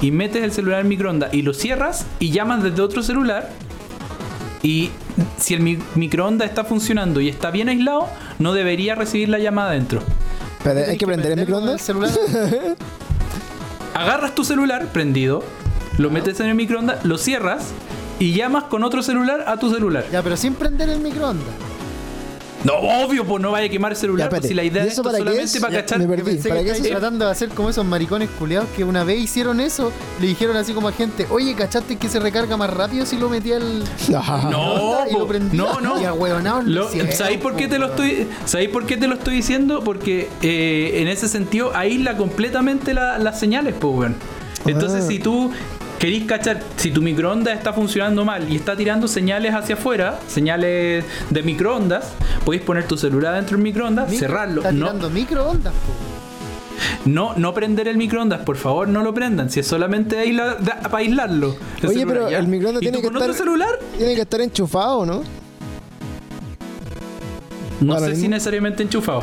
y metes el celular en microondas y lo cierras y llamas desde otro celular y si el mi- microondas está funcionando y está bien aislado, no debería recibir la llamada adentro.
Espérate, ¿hay que prender el microondas?
celular.
Agarras tu celular prendido, lo metes en el microondas, lo cierras y llamas con otro celular a tu celular.
Ya, pero sin prender el microondas.
No, obvio, pues no vaya a quemar el
Ya,
celular. pues si la idea
¿Y
de
eso
esto
para
solamente
es?
para
Ya,
cachar.
me perdí.
pensé
¿Para
que
qué se-
tratando de hacer como esos maricones culiados que una vez hicieron eso, le dijeron así como a gente, oye, ¿cachaste que se recarga más rápido si lo metía el...
No.
No,
y lo
po,
prendía?
no, no.
Y a huevonados lo
Lo-
hicieron,
¿Sabéis por qué te lo estoy ¿sabéis por qué te lo estoy diciendo? Porque eh, en ese sentido aísla completamente la- las señales, pues, weón. Entonces,
Ah.
si tú querís cachar, si tu microondas está funcionando mal y está tirando señales hacia afuera, señales de microondas, podéis poner tu celular dentro del microondas,
Micro-
cerrarlo.
Está
No,
tirando microondas, po.
no, no prender el microondas, por favor, no lo prendan. Si es solamente aisla- da- para aislarlo.
Oye,
celular,
pero
¿ya?
el microondas
¿Y
tiene que
con otro
estar-
celular?
Tiene que estar enchufado, ¿no?
No sé si necesariamente enchufado.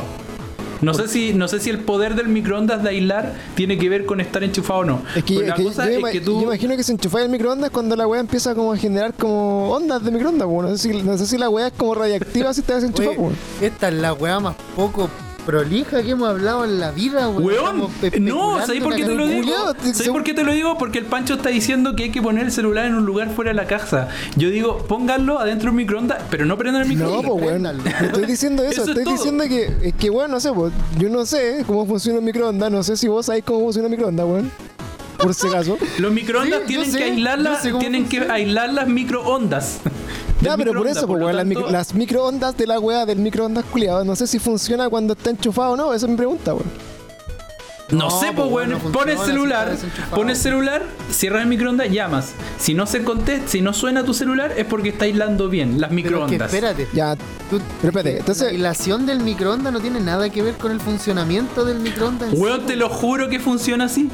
No sé si no sé si el poder del microondas de aislar tiene que ver con estar enchufado o no.
Es que,
Pues
es
la
que yo,
cosa
yo
es que
yo
tú
imagino que se enchufa el microondas cuando la weá empieza como a generar como ondas de microondas, weón. No sé si, no sé si la weá es como radiactiva si te vas a enchufar,
Oye,
weón.
esta es la weá más poco prolija que hemos hablado en la vida, weón.
No, ¿sabes por qué te lo digo?
Culeado, te-
¿Sabes
se-
por qué te lo digo? Porque el Pancho está diciendo que hay que poner el celular en un lugar fuera de la casa. Yo digo, pónganlo adentro de un microondas, pero no prendan el
No,
microondas.
pues weón. No estoy diciendo eso,
Eso es
estoy diciendo que, es que weón, no sé, pues, yo no sé cómo funciona un microondas, no sé si vos sabés cómo funciona un microondas, weón. Por si acaso.
Los microondas
Sí,
tienen
sé,
que aislar las, tienen que aislar las microondas.
Ya, pero por eso, pues,
lo
weón, las, las microondas de la weá del microondas culiado, no sé si funciona cuando está enchufado o no, esa es mi pregunta, weón.
No,
No,
sé,
pues,
pues,
bueno,
weón. Pones
si
celular, pones celular, cierras el microondas, llamas. Si no se contesta, si no suena tu celular, es porque está aislando bien las
Pero es que
microondas.
espérate.
Ya,
tú-
pero espérate,
la
entonces,
aislación del microondas no tiene nada que ver con el funcionamiento del microondas. en sí,
Weón, te lo juro que funciona así.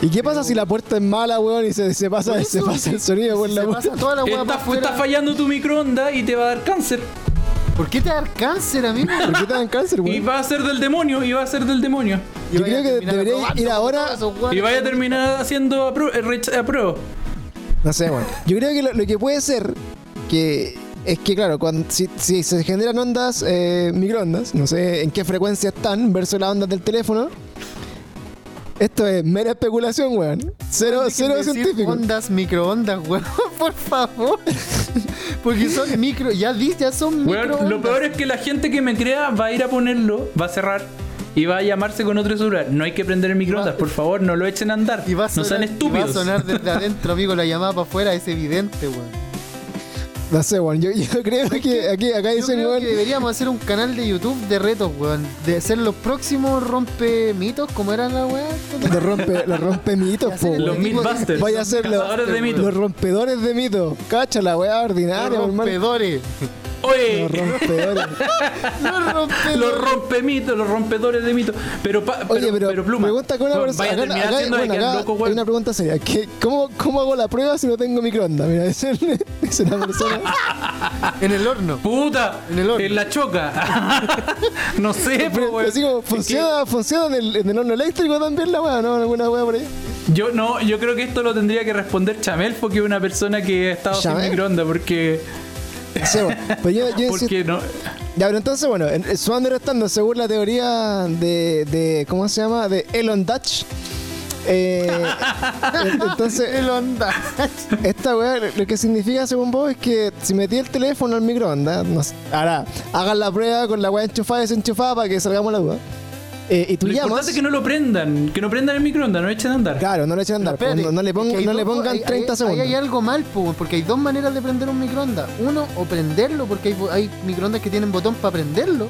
¿y qué pasa si la puerta es mala, weón, y se, se pasa, se pasa el sonido la
se pasa toda la
Está,
afuera.
está fallando tu microondas y te va a dar cáncer.
¿Por qué te da cáncer, amigo?
¿Por qué te dan cáncer,
Y
weón?
va a ser del demonio, y va a ser del demonio.
Y
Yo creo
a
que
terminar
debería ir ahora-
Y vaya a terminar haciendo a, pro- eh, a prueba.
No sé, weón. Yo creo que lo, lo que puede ser que es que, claro, cuando, si, si se generan ondas, eh, microondas, no sé en qué frecuencia están versus las ondas del teléfono. Esto es mera especulación, weón. Cero, cero científico.
Ondas, microondas, weón, por favor. Porque son micro, ya di, ya son
Weón,
microondas.
lo peor es que la gente que me crea va a ir a ponerlo, va a cerrar y va a llamarse con otro celular. No hay que prender el microondas, por favor, no lo echen a andar.
y va a
no
sonar,
sean
y va
estúpidos.
a sonar desde adentro, amigo, la llamada para afuera es evidente, weón.
No sé, weón. Yo, yo creo que aquí, acá
Yo
dicen,
creo
weón.
que deberíamos hacer un canal de YouTube de retos, weón. De ser los próximos rompe mitos, como eran la weá.
Los rompe, los rompe mitos, po,
Los Mythbusters.
Vaya a ser los,
de mitos.
los rompedores de mitos. Cacha la weá ordinaria,
Los
hermano.
Oye,
Los rompedores.
Los rompedores.
los rompemitos, los rompedores de mitos. Pero, pa-
Oye,
pero,
pero,
pero pluma.
pregunta con una
no,
persona.
Vaya a
Acá,
terminar
acá- bueno, acá
loco,
hay una pregunta seria. ¿Qué- cómo, ¿Cómo hago la prueba si no tengo microondas? Mira, es, una persona.
En el horno.
Puta,
En el horno.
en la choca. no sé,
Pero,
weón.
así como, ¿funciona, funciona en, el, en el horno eléctrico también la weá? ¿No? ¿Alguna weá por ahí?
yo no, yo creo que esto lo tendría que responder Chamel porque es una persona que ha estado sin
¿Chamel?
microondas porque
No sé, weón. Pero yo, yo insisto-
porque no
Ya, pero entonces, bueno, en- sumando y restando, según la teoría de, de. ¿Cómo se llama? De Elon Dutch. Eh, entonces,
El onda.
esta weá lo que significa, según vos, es que si metí el teléfono al microondas, no sé, ahora hagan la prueba con la weá enchufada y desenchufada para que salgamos la duda. Eh, y tú
Lo
llamas.
importante es que no lo prendan, que no prendan el microondas, no echen a andar.
Claro, no le echen a andar.
Espérate,
no, no le
es
pongan,
que hay
no le
dos-
pongan
hay-
30
hay-
segundos.
Ahí hay algo mal, po, porque hay dos maneras de prender un microondas. Uno, o prenderlo, porque hay, hay microondas que tienen botón para prenderlo.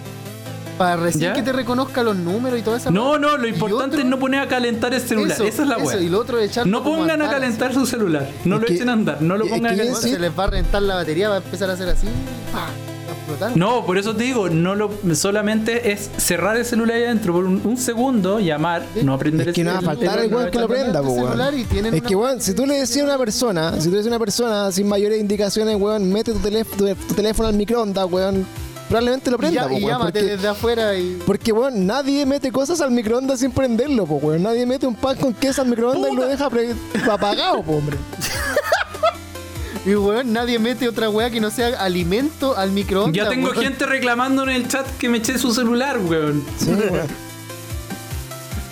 Para recién
¿Ya?
que te reconozca los números y toda esa
No, no, lo importante
otro-
es no poner a calentar el celular.
Eso,
Esa es la
eso. Y lo otro es
No pongan a
andar,
calentar su celular. No
Es
lo
que-
echen a andar. No lo pongan a calentar.
Se les va a rentar la batería, va a empezar a hacer así. ¡pah! Explotar.
No, por eso te digo, no lo, solamente es cerrar el celular ahí adentro por un, un segundo, llamar, no aprender
Es que no va a faltar el weón que lo prenda, weón. Es
una-
que, weón, si tú le decías a una persona, si tú le decías a una persona sin mayores indicaciones, weón, mete tu, teléf- tu, tu teléfono al microondas, weón, probablemente lo prenda, po,
y
weón,
llámate
porque,
desde afuera y.
porque, weón, nadie mete cosas al microondas sin prenderlo, po, weón. Nadie mete un pan con queso al microondas y lo deja apagado, po, hombre.
Y weón, nadie mete otra weá que no sea alimento al microondas.
Ya tengo
weón.
gente reclamando en el chat que me eché su celular, weón.
Sí, weón.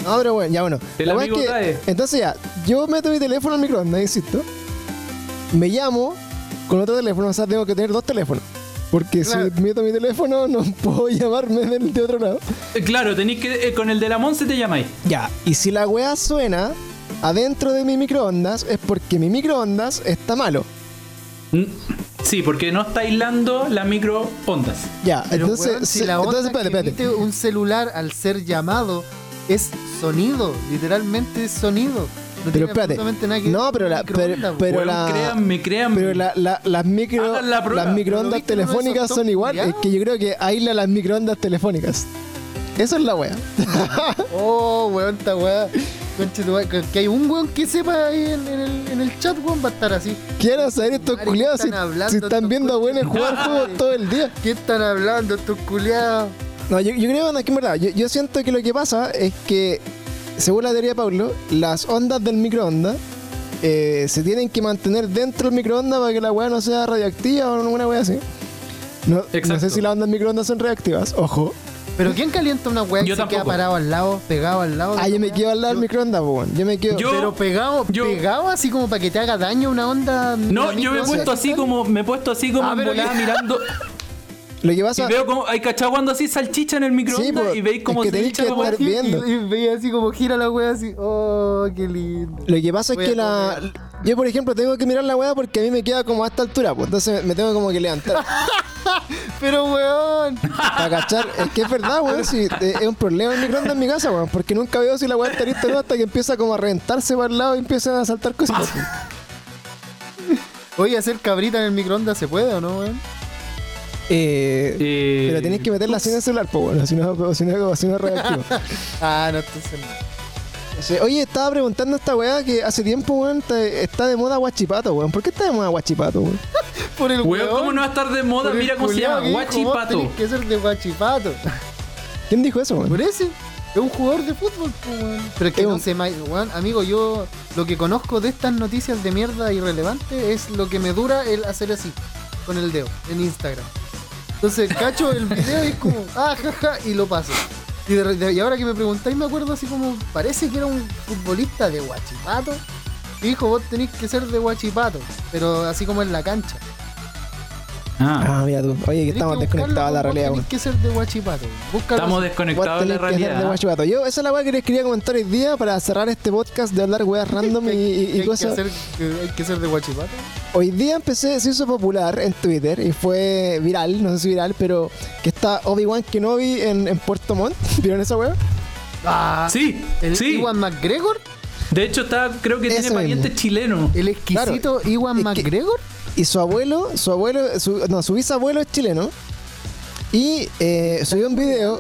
No, pero bueno, ya bueno.
El
La weá
amigo
es que- entonces ya, yo meto mi teléfono al microondas, insisto. Me llamo con otro teléfono, o sea, tengo que tener dos teléfonos. Porque
Claro.
si meto mi teléfono, no puedo llamarme del de otro lado.
Eh, Claro, tenéis que. eh, con el de la Monse te llamáis.
Ya, y si la weá suena adentro de mi microondas, es porque mi microondas está malo.
Sí, porque no está aislando las microondas.
Ya,
Pero,
entonces,
weón, si
se-
la onda
entonces, espérate,
que
espérate.
emite un celular al ser llamado es sonido, literalmente es sonido. No
Pero
tiene
espérate.
absolutamente nada que ver
No,
con
pero la, pero, pero
Weón,
la,
créanme, créanme.
pero la, la- las micro,
Hagan la prueba.
las microondas
¿Pero viste uno de esos
telefónicas
top
son igual. Es
culiados?
que yo creo que aísla las microondas telefónicas. Esa es la wea.
Oh, weón, esta weá. Que- hay un weón que sepa ahí en, en el, en el chat, weón, va a estar así.
Quiero saber estos culiados si,
están
si viendo a
de
jugar juegos todo el día.
¿Qué están hablando estos culiados?
No, yo, yo creo que en verdad, yo, yo siento que lo que pasa es que, según la teoría de Pablo, las ondas del microondas eh, se tienen que mantener dentro del microondas para que la weá no sea radioactiva o alguna weá así. No, no sé si las ondas del microondas son reactivas, ojo.
Pero ¿quién calienta una weá y
Yo
se queda parado al lado, pegado al lado?
Ah, yo me quedo al lado del microondas, weón. Yo me quedo.
Yo-
Pero pegado,
yo-
pegado así como para que te haga daño una onda.
No, yo me he puesto así como, me he puesto así como
Ah,
en
pero
volada mirando.
Lo que
Y
pasa.
veo como, hay cachado cuando así salchicha en el microondas
po,
y veis
es
como
que
se
tenéis que
como
estar viendo.
Y, y veía así como gira la wea así. Oh, qué lindo.
Lo que pasa es
Voy
que la. Yo, por ejemplo, tengo que mirar la weá porque a mí me queda como a esta altura, pues. Entonces me tengo como que levantar.
Pero weón.
Para cachar, es que es verdad, weón. Si, eh, es un problema el microondas en mi casa, weón. Porque nunca veo si la weá está lista o no hasta que empieza como a reventarse para el lado y empiezan a saltar cositas.
Oye, hacer cabrita en el microondas se puede o no, weón?
Eh,
Eh,
pero tenés que meterla sin el celular, pues bueno, si no, si no, si no es reactivo.
Ah, no, entonces no.
Sí, Oye, estaba preguntando a esta weá que hace tiempo, weón, está, está de moda guachipato, weón. ¿Por qué está de moda guachipato, weón?
Por el
Weón,
weón.
¿cómo no va a estar de moda?
el
Mira cómo se llama, Guachipato.
que ser de guachipato.
¿Quién dijo eso, weón?
Por ese. Es un jugador de fútbol, weón. Pero es que
Es
no
un-
sé, weón, amigo, yo lo que conozco de estas noticias de mierda irrelevantes es lo que me dura el hacer así, con el dedo, en Instagram. Entonces cacho el video y es como, ah, jaja, y lo paso. Y, ahora que me preguntáis me acuerdo así como, parece que era un futbolista de Huachipato. Y dijo, vos tenés que ser de Huachipato, pero así como en la cancha.
Ah,
Ah, mira tú. Oye, que estamos
que
desconectados de la realidad, weón.
Que ser de Huachipato. Búscalo
estamos desconectados de la
que ser de
realidad.
guachipato. Yo, esa es la weá que les quería comentar hoy día para cerrar este podcast de hablar weas random y, y- y
hay, que
cosas.
hacer- hay que ser de Huachipato.
Hoy día empecé, se hizo popular en Twitter y fue viral, no sé si viral, pero que está Obi-Wan Kenobi en, en Puerto Montt. ¿Vieron esa weá?
Ah,
Sí,
el
sí.
Iwan McGregor,
De hecho, está, creo que
Ese
tiene parientes
mismo.
chilenos.
el exquisito Iwan
es que-
McGregor.
Y su abuelo, su abuelo, su, no, su bisabuelo es chileno. Y eh, subió un video.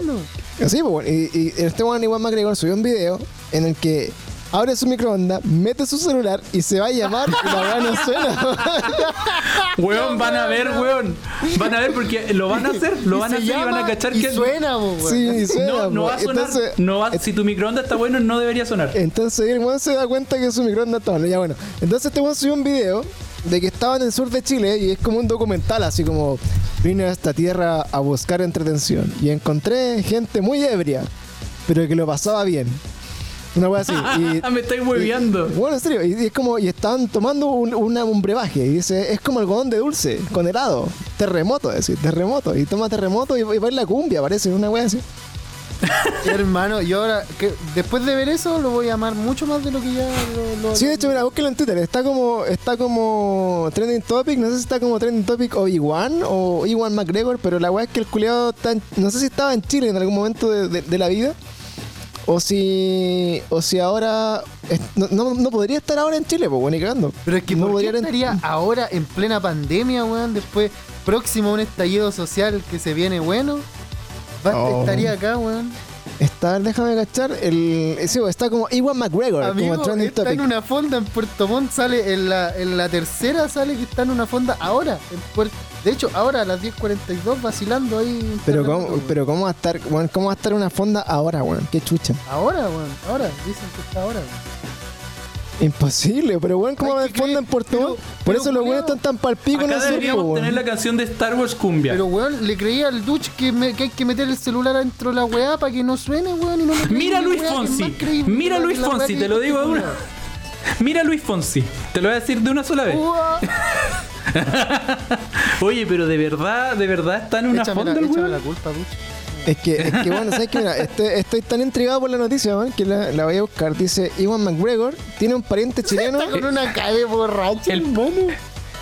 Sí, pues bueno, y, y este Juan Iván McGregor subió un video en el que abre su microondas, mete su celular y se va a llamar y la weá no suena.
Weón, van a ver, weón. Van a ver porque lo van a hacer, lo van a hacer y van a cachar
y
que.
suena, weón.
sí, suena.
no, va a sonar.
Entonces,
no va- si tu microondas está bueno, no debería sonar.
Entonces el weón se da cuenta que su microondas está mal. Ya bueno. Entonces este weón subió un video de que estaba en el sur de Chile y es como un documental, así como vine a esta tierra a buscar entretención y encontré gente muy ebria, pero que lo pasaba bien. Una wea así. Y,
me estáis hueveando.
y- bueno, en serio, y, y es como, y estaban tomando un, una- un brebaje, y dice, es como algodón de dulce, con helado, terremoto, es decir, terremoto, y toma terremoto y, y va en la cumbia, parece, una wea así.
Hermano, yo ahora, que, después de ver eso, lo voy a amar mucho más de lo que ya lo. lo-
Sí, de hecho, mira, búsquelo en Twitter. Está como, está como trending topic. No sé si está como trending topic Obi-Wan o Iwan McGregor, pero la weá es que el culiado está en- no sé si estaba en Chile en algún momento de, de- de la vida. O si, o si ahora no, no, no podría estar ahora en Chile, pues, bueno, ni cagando.
Pero es que
no
¿por qué
podría en-
estaría ahora en plena pandemia, weón? Después, próximo a un estallido social que se viene bueno. Va-
Oh.
Estaría acá, weón.
Está, déjame cachar, el, sí, está como Iwan McGregor,
Amigo,
como trending
está
topic.
en una fonda en Puerto Montt, sale en la, en la tercera, sale que está en una fonda ahora. En de hecho, ahora a las 10.42 vacilando ahí.
Pero cómo,
weón.
pero cómo va a estar, cómo va a estar una fonda ahora, weón, qué chucha.
Ahora, weón, ahora, dicen que está ahora. weón.
Imposible, pero weón, ¿cómo
Hay
va a
que
haber fonda en
creer,
Puerto
pero-
Montt? Por
pero,
eso los weones están tan palpico en el
deberíamos tener la canción de Star Wars Cumbia.
Pero, weón, le creía al Dutch que, me- que hay que meter el celular adentro de la weá para que no suene, weón, y no me creí
Mira
ni
Luis
weá, que es
Fonsi,
más creíble
mira
que
Luis
la weá
Fonsi,
que
te lo digo de una. Mira Luis Fonsi, te lo voy a decir de una sola vez. Oye, pero de verdad, de verdad está en una
Échame, la,
fonda el
échame
weón.
la culpa, Dutch.
Es que, es que bueno, ¿sabes qué? Mira, estoy, estoy tan intrigado por la noticia, man, que la, la voy a buscar. Dice, Iwan McGregor tiene un pariente chileno.
Está con una cara de borracho,
El-
hermano.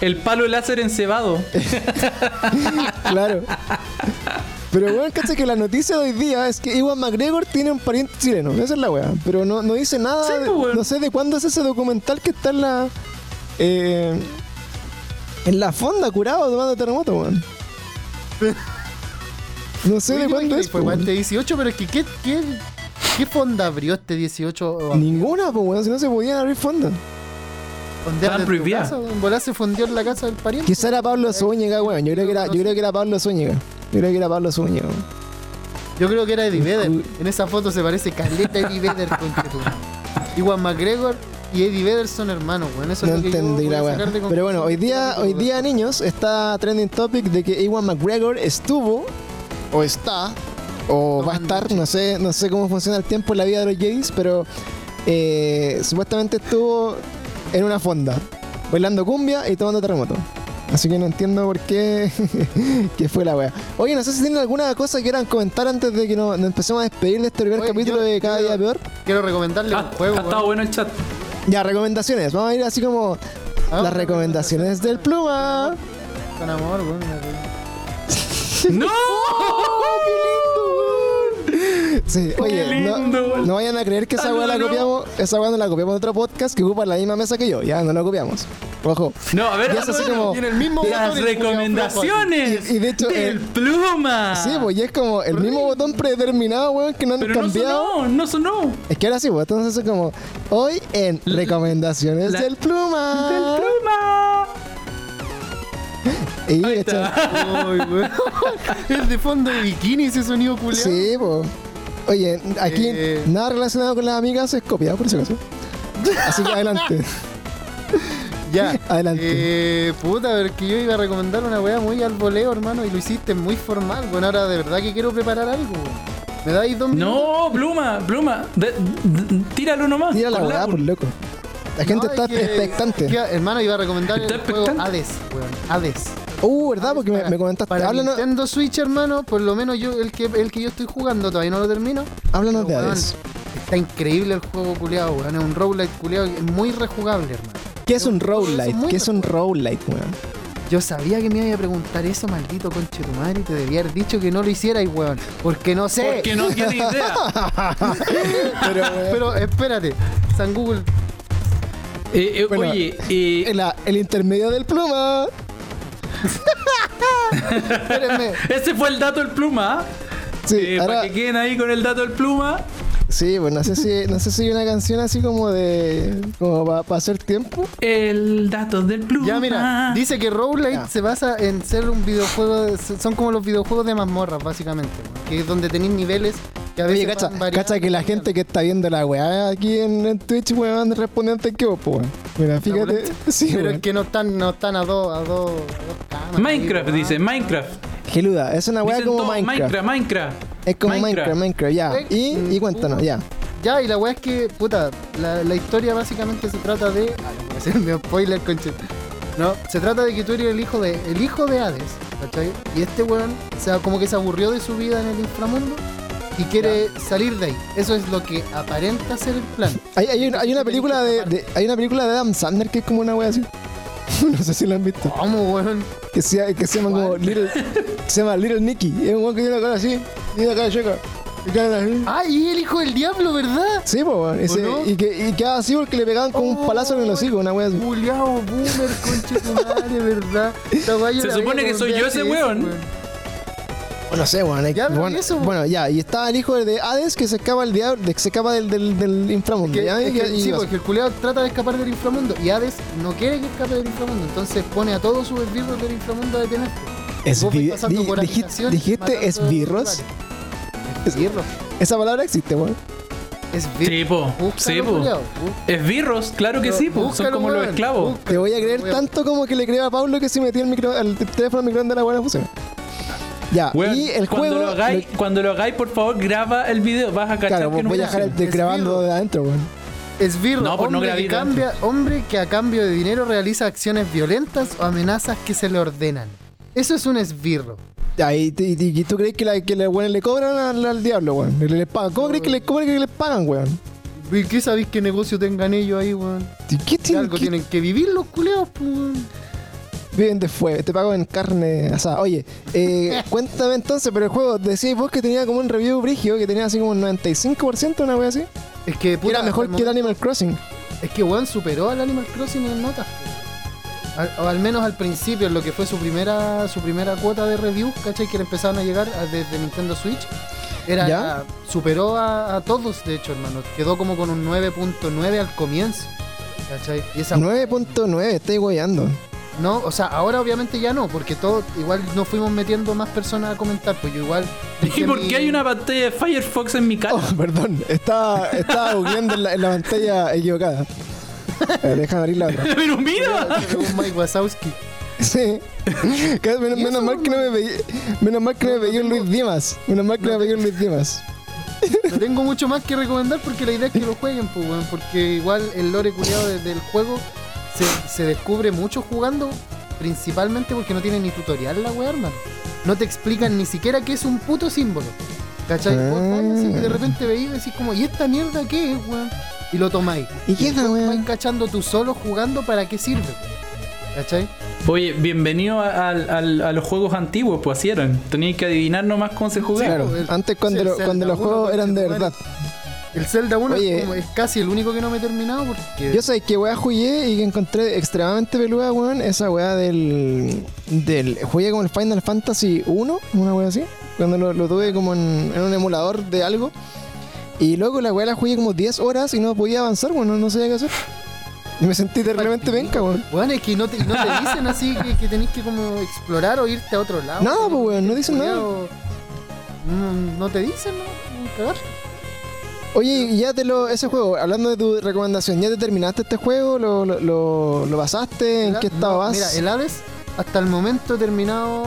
El palo láser encebado.
claro. Pero bueno, cacha que la noticia de hoy día es que Iwan McGregor tiene un pariente chileno. Esa es la weá. Pero no, no dice nada.
Sí,
de-
pues.
No sé de cuándo es ese documental que está en la. eh, en la fonda curado tomando terremoto, weón. No sé de
¿te
cuándo
imaginas?
es,
Fue
weón.
este 18, pero es que ¿qué, qué, qué fonda abrió este 18?
Ninguna, pues, weón, si no se podían abrir.
¿Fondear
Estaban prohibidas.
casa? En volar se fondeó en la casa del pariente.
Quizá era Pablo Zúñiga, weón. Yo creo que era, yo creo que era Pablo Zúñiga. Yo creo que era Pablo Zúñiga, weón.
Yo creo que era Eddie Vedder. En esa foto se parece caleta Eddie Vedder con Iwan McGregor y Eddie Vedder son hermanos, weón. Eso
No
es lo que yo
entendí
voy
la
de
Pero bueno, hoy día, hoy día, niños, está trending topic de que Ewan McGregor estuvo, o está, o va a estar, no sé, no sé cómo funciona el tiempo en la vida de los Jays, pero eh, supuestamente estuvo en una fonda, bailando cumbia y tomando terremoto. Así que no entiendo por qué que fue la wea. Oye, no sé si tienen alguna cosa que quieran comentar antes de que nos, nos empecemos a despedir de este primer
Oye,
capítulo
yo-
de Cada Día Peor.
Quiero recomendarle
Ha,
un juego.
ha estado bueno el chat.
Ya, recomendaciones. Vamos a ir así como
Ah,
las recomendaciones del pluma.
Con amor, weón.
¡No!
Sí, oye, no,
lindo.
no vayan a creer que esa
Ah,
weá
no,
la
no.
copiamos, esa weá no la copiamos de otro podcast que ocupa la misma mesa que yo, ya no la copiamos. Ojo.
No, a ver,
Y es así como-
Tiene el mismo
las
botón, el
recomendaciones
Y- y de hecho,
del
eh,
pluma.
Sí, pues y es como el mismo botón predeterminado, weón, que no han
Pero no
cambiado.
sonó, no sonó.
es que ahora sí, pues entonces es como hoy en recomendaciones
la-
del pluma.
Del pluma.
Y
Ahí
echa-
está.
Ay, weón. El de fondo de bikini, ese sonido culiao.
Sí, pues. Oye, aquí
Eh.
nada relacionado con las amigas es copiado, por si acaso. Así que adelante.
Ya.
Adelante.
Eh, puta, a ver, que yo iba a recomendar una weá muy al voleo, hermano, y lo hiciste muy formal. Bueno, ahora de verdad que quiero preparar algo. weón. ¿Me dais dos minutos?
No, pluma, pluma. De- de- tíralo nomás.
Tira la weá, por loco. La gente
No,
está
es que-
expectante.
que, hermano, iba a recomendar
Está
el juego
expectante.
Hades, weón. Hades.
Uh, ¿verdad? Porque me, me comentaste.
Para
Háblanos,
Nintendo Switch, hermano, por lo menos yo, el que, el que yo estoy jugando, todavía no lo termino.
háblanos de
weón,
Hades.
Está increíble el juego culeado, weón. Es un roguelike culeado, es muy rejugable, hermano.
¿Qué es un roguelite? ¿Qué es un roguelite, weón?
Yo sabía que me iba a preguntar eso, maldito conche tu madre, y te debía haber dicho que no lo hicierais, weón. Porque no sé.
Porque no tiene idea.
Pero, weón,
Pero espérate, San Google.
Eh, eh,
Bueno,
oye, eh,
la- el intermedio del pluma.
Espérenme.
ese fue el dato del pluma.
Sí,
Eh,
ahora,
Para que queden ahí con el dato del pluma.
sí, pues no sé si, no sé si hay una canción así como de. como para hacer tiempo.
El dato del pluma.
Ya mira, dice que Roguelite
Ya.
se basa en ser un videojuego, de- son como los videojuegos de mazmorras, básicamente, que es donde tenéis niveles que a veces
Oye, cacha,
variando.
cacha que la gente que está viendo la weá aquí en, en Twitch, weón, responde antes que vos, pues, weón. Mira, fíjate. Sí,
Pero
weón.
es que no están, no están a dos, a dos, camas.
Minecraft,
ahí,
dice, Minecraft.
Geluda, es una weá como Minecraft.
Minecraft, Minecraft.
Es como
Minecraft.
Minecraft, ya.
Eh,
Y, y
mm,
cuéntanos,
uh.
ya.
Ya, y la weá es que, puta, la, la historia básicamente se trata de. Ah, no voy a hacer un spoiler, conche. No, se trata de que tú eres el hijo de. el hijo de Hades, ¿cachai? Y este weón, o sea, como que se aburrió de su vida en el inframundo y quiere salir de ahí. Eso es lo que aparenta ser el plan.
Hay, hay, una, hay una película de, de- hay una película de Adam Sandler que es como una wea así. no sé si la han visto.
¿Cómo, weón?
Que se, que se llama como Little. se llama Little Nicky. Es un weón que tiene la cara así. Tiene la cara checa.
Ah, y el hijo del diablo, ¿verdad?
Sí, po, weón. Ese-
no?
Y que y quedaba así porque le pegaban con un palazo en el hocico, una wea así.
Juliao, boomer, conche tu madre, ¿verdad?
Se supone que soy yo ese
VHS,
weón.
Bueno, no sé, weón. hay-
Ya, pero
bueno,
¿y eso?
bueno, ya. Y está el hijo de Hades que se escapa el diablo, de- se escapa del, del, del inframundo.
Que-
¿ya?
es
Y-
que-
y-
sí,
y-
porque el culeado trata de escapar del inframundo y Hades no quiere que escape del inframundo, entonces pone a todos sus esbirros del inframundo a detener.
Es
Vos vais
vi-
pasando
di-
por
dijiste,
habitaciones,
dijiste
matando
esbirros.
Esbirros.
Esa palabra existe, weón.
Esbirros.
Sí, po.
Búscalo,
Sí, po. Esbirros, claro que sí, po. Son como los
weón,
esclavos.
búscalo.
Te voy a creer
Weón.
tanto como que le creo a Pablo que si metí el, micro, el teléfono al microondas la buena funciona. Ya,
Weón,
y el
cuando
juego.
lo hagáis,
lo-
cuando lo hagáis, por favor, graba el video. Vas a cachar
claro,
que no
voy a dejar el grabando de adentro, weón.
Esbirro,
No, pues no
hombre, que
grabé
cambia, hombre que a cambio de dinero realiza acciones violentas o amenazas que se le ordenan. Eso es un esbirro.
Ya, y, y- y- y tú crees que, la, que los weones le cobran al, al diablo, weón. Le, le pagan. ¿Cómo crees que le, cómo que les pagan, weón?
¿Y qué sabéis qué negocio tengan ellos ahí, weón?
¿Y ¿Qué
Que
tienen
algo
que
tienen que vivir los culeados, pues, weón.
Viven de fuego? Te pago en carne asada. Oye, eh, cuéntame entonces, pero el juego, decíais vos que tenía como un review brigio, que tenía así como un 95%, una wea así.
Es que, puta,
era mejor que el Animal Crossing.
Es que weón superó al Animal Crossing en notas. al, o al menos al principio, en lo que fue su primera su primera cuota de reviews, ¿cachai? Que le empezaron a llegar desde Nintendo Switch. Era,
¿Ya?
superó a, a todos, de hecho, hermano. Quedó como con un 9.9 al comienzo. ¿Cachai? Y esa
9.9, estoy guayando.
No, o sea, ahora obviamente ya no, porque todo, igual nos fuimos metiendo más personas a comentar, pues yo igual.
¿Y
dejé
por
mi-
qué hay una pantalla de Firefox en mi cara?
Oh, perdón, estaba, estaba googleando en la, en la pantalla equivocada. Eh, déjame abrir la otra.
Pero mira.
Según Mike Wazowski.
Sí. Menos,
¿Y
menos
eso,
mal que no me veía. Menos mal que no me veía un Luis Dimas. Menos mal que no me veía un Luis Dimas.
No tengo mucho más que recomendar porque la idea es que lo jueguen, pues, weón, porque igual el lore culiado de- del juego se, se descubre mucho jugando, principalmente porque no tiene ni tutorial la weá, hermano. No te explican ni siquiera qué es un puto símbolo. ¿Cachai? Vos
Ah.
así y de repente veis y decís como, ¿y esta mierda qué es, weón? Y lo tomáis.
¿Y qué es la weá?
vais cachando tú solo jugando para qué sirve. ¿Cachai?
Oye, bienvenido a, a los juegos antiguos, pues así eran. Teníais que adivinar nomás cómo se jugaba.
Claro,
el-
antes cuando, lo- los
1,
juegos eran de verdad.
El Zelda 1
Oye.
es, como- es casi el único que no me he terminado porque...
Yo sé que weá jugué y que encontré extremadamente peluda, weón, esa weá del. del. Jugué como el Final Fantasy 1, una weá así. Cuando lo, lo tuve como en, en un emulador de algo. Y luego la weá la jugué como 10 horas y no podía avanzar, weón, no, no sabía qué hacer. Y me sentí terriblemente venca, weón.
Bueno, es que no te, no te dicen así que, que tenés que como explorar o irte a otro lado.
No, pues, weón, no dicen nada.
No, no te dicen, ¿no? Cagar.
Oye, y ya te lo. Ese juego, hablando de tu recomendación, ¿ya te terminaste este juego? ¿Lo, lo, lo, lo pasaste? ¿En
El-
qué estado
no,
vas?
Mira, el Hades hasta el momento he terminado,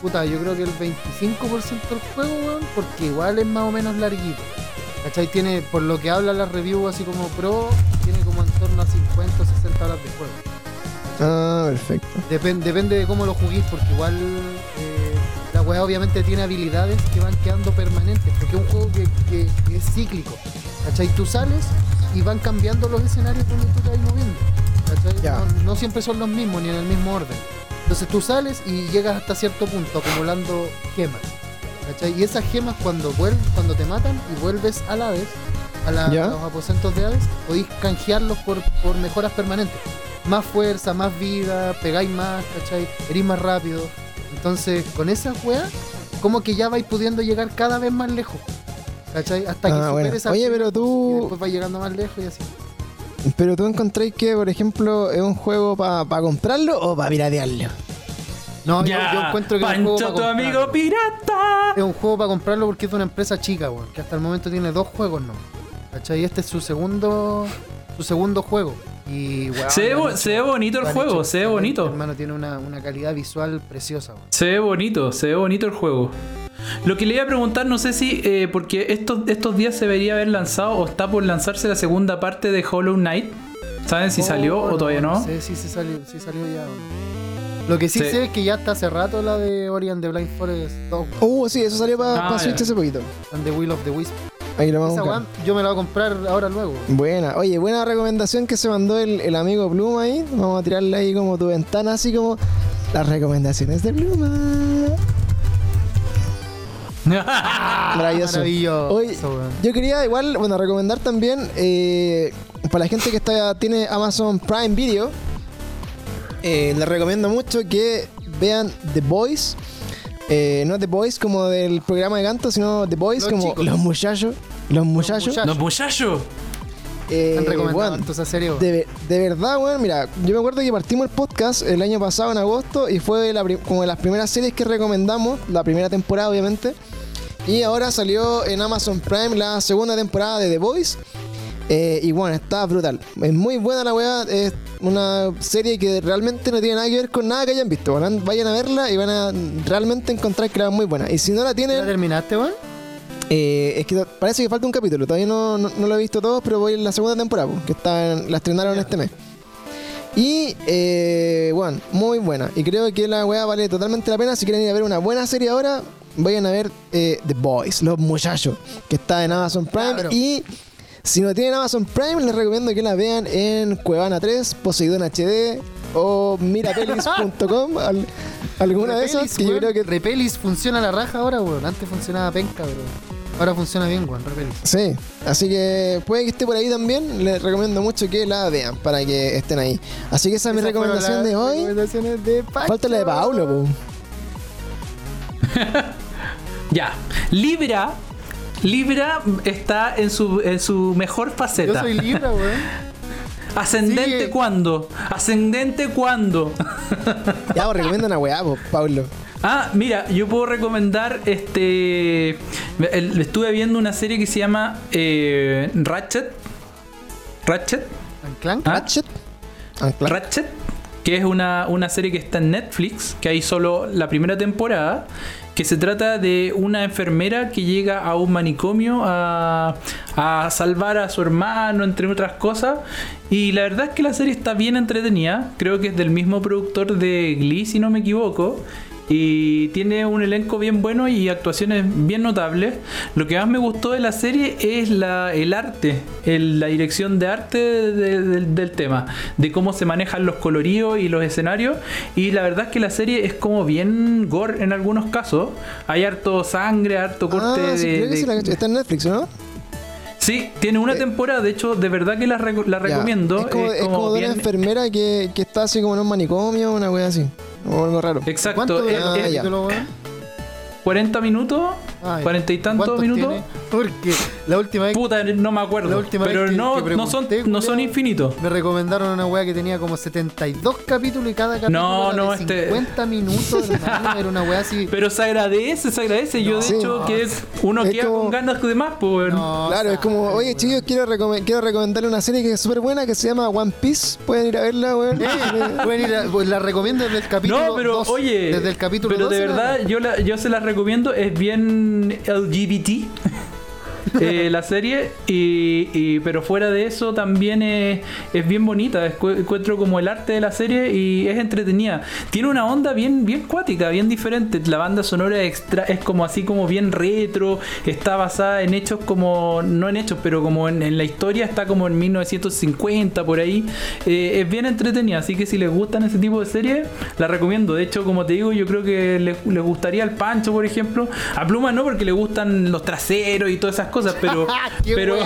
puta, yo creo que el 25% del juego, weón, porque igual es más o menos larguito. ¿Cachai? Tiene, por lo que habla la review así como pro, tiene como en torno a 50 o 60 horas de juego.
Ah, perfecto.
Depen- depende de cómo lo juguís, porque igual eh, la weá obviamente tiene habilidades que van quedando permanentes, porque es un juego que, que- que es cíclico. ¿Cachai? Tú sales y van cambiando los escenarios donde tú te vas moviendo. No, no siempre son los mismos ni en el mismo orden. Entonces tú sales y llegas hasta cierto punto acumulando gemas. ¿Cachai? Y esas gemas cuando vuel cuando te matan y vuelves al Hades, a, la-
Ya.
a los aposentos de Hades, podéis canjearlos por, por mejoras permanentes. Más fuerza, más vida, pegáis más, ¿cachai? Erís más rápido. Entonces, con esa weá, como que ya vais pudiendo llegar cada vez más lejos. ¿Cachai? Hasta que
Ah, bueno.
superes al
Oye, pero tú-
Y después vais llegando más lejos y así.
Pero tú encontráis que, por ejemplo, es un juego para comprarlo o para piratearlo.
No, yo,
ya,
yo encuentro que es un juego
tu
comprarlo.
amigo pirata.
Es un juego para comprarlo porque es de una empresa chica, weón. Que hasta el momento tiene dos juegos, ¿no? ¿Cachai? Este es su segundo su segundo juego. Y, weón,
Se ve
hecho-
se ve bonito el juego,
hecho
se ve bonito.
Hermano, tiene una, una calidad visual preciosa.
Se ve bonito, se ve bonito el juego. Lo que le iba a preguntar, no sé si, eh, porque estos, estos días se debería haber lanzado o está por lanzarse la segunda parte de Hollow Knight. ¿Saben si salió
Oh,
o todavía no?
No sé si se salió, si salió ya. Lo que sí,
Sí.
sé es que ya está hace rato la de Ori and the Blind Forest 2 weón,
Uh, sí, eso salió para
Ah,
Switch
ya.
hace poquito.
and the Will of the Wisp.
Ahí lo vamos a buscar.
yo me la voy a comprar ahora luego.
Buena, oye, buena recomendación que se mandó el, el amigo Pluma ahí. Vamos a tirarle ahí como tu ventana, así como las recomendaciones de Pluma. Maravilloso.
Maravilloso, weón.
yo quería igual, bueno, recomendar también eh, para la gente que está tiene Amazon Prime Video, eh, les recomiendo mucho que vean The Boys. Eh, no The Boys como del programa de canto, sino The Boys
Los
como
chicos.
los muchachos. Los muchachos.
Los muchachos.
Eh,
han recomendado
bueno,
harto esa serie, weón.
de, de verdad, weón, mira, yo me acuerdo que partimos el podcast el año pasado en agosto y fue la como de las primeras series que recomendamos, la primera temporada obviamente. Y ahora salió en Amazon Prime la segunda temporada de The Voice. Eh, y bueno, está brutal. Es muy buena la weá. Es una serie que realmente no tiene nada que ver con nada que hayan visto. Van- Vayan a verla y van a realmente encontrar que era muy buena. Y si no la
¿Ya
tienen,
terminaste, weón?
eh, es que parece que falta un capítulo. Todavía no, no, no lo he visto todo, pero voy en la segunda temporada, po, que está en- la estrenaron este mes. Y, eh, bueno, muy buena. Y creo que la weá vale totalmente la pena. Si quieren ir a ver una buena serie ahora, vayan a ver eh, The Boys, Los Muchachos, que está en Amazon Prime. Y si no tienen Amazon Prime, les recomiendo que la vean en Cuevana 3, Poseidón HD o mirapelis.com. al- alguna de esas
Repelis,
que yo creo que
Repelis funciona a la raja ahora, weón. Antes funcionaba penca, bro. Ahora funciona bien, weón, repeli.
Sí, así que puede que esté por ahí también. Les recomiendo mucho que la vean para que estén ahí. Así que esa es mi recomendación de hoy.
recomendaciones de Pacho.
Falta la de Paulo, po.
Ya. Libra. Libra está en su, en su mejor
Yo
faceta.
soy Libra, weón.
Ascendente
Sigue.
cuándo? Ascendente cuándo?
Ya, pues recomienda una weá, po, Paulo.
Ah, mira, yo puedo recomendar este. el- estuve viendo una serie que se llama eh, Ratchet. Ratchet.
¿Anclan?
Ah,
Ratchet. Ancla.
Ratchet, que es una, una serie que está en Netflix, que hay solo la primera temporada, que se trata de una enfermera que llega a un manicomio a, a salvar a su hermano, entre otras cosas. Y la verdad es que la serie está bien entretenida, creo que es del mismo productor de Glee, si no me equivoco. Y tiene un elenco bien bueno y actuaciones bien notables. Lo que más me gustó de la serie es la, el arte, el- la dirección de arte de- de- del- tema, de cómo se manejan los coloridos y los escenarios. Y la verdad es que la serie es como bien gore en algunos casos. Hay harto sangre, harto corte
Ah, sí,
de,
creo que
de-
sí la cacho. Está en Netflix, ¿no?
Sí, tiene una temporada, de hecho, de verdad que la,
Ya.
recomiendo.
Es como,
es
es
como
como de una
bien-
enfermera que, que está así como en un manicomio, una wea así. O algo raro.
Exacto,
¿Cuánto
Ah,
el weón?
40 minutos, 40 y tantos
¿Cuántos
minutos.
tiene? Porque la última vez
Puta, no me acuerdo.
La última
pero
vez que-
no,
que
no son, no son infinitos.
me recomendaron una weá que tenía como 72 capítulos y cada capítulo
No,
era
no,
de
este-
50 minutos, era una weá así.
Pero se agradece, se agradece. Yo, de
Sí.
hecho, que es- uno
Es
queda
como-
con ganas de más, pues.
No,
Claro, es como, oye chicos, quiero, recome- quiero recomendarle una serie que es súper buena que se llama One Piece. Pueden ir a verla, weón.
Eh, pueden ir a- pues la recomiendo desde el capítulo
No, pero
2,
oye,
desde el capítulo
pero de
12,
verdad yo, la, yo se las recomiendo, es bien LGBT eh, la serie, y, pero fuera de eso también es, es bien bonita, encuentro como el arte de la serie y es entretenida. Tiene una onda bien, bien cuática, bien diferente, la banda sonora extra, es como así como bien retro, está basada en hechos como, no en hechos, pero como en, en la historia está como en 1950 por ahí, Eh, es bien entretenida, así que si les gustan ese tipo de series, la recomiendo. De hecho, como te digo, yo creo que les, les gustaría al Pancho, por ejemplo. A Pluma no, porque le gustan los traseros y todas esas cosas, pero
¡Qué
pero,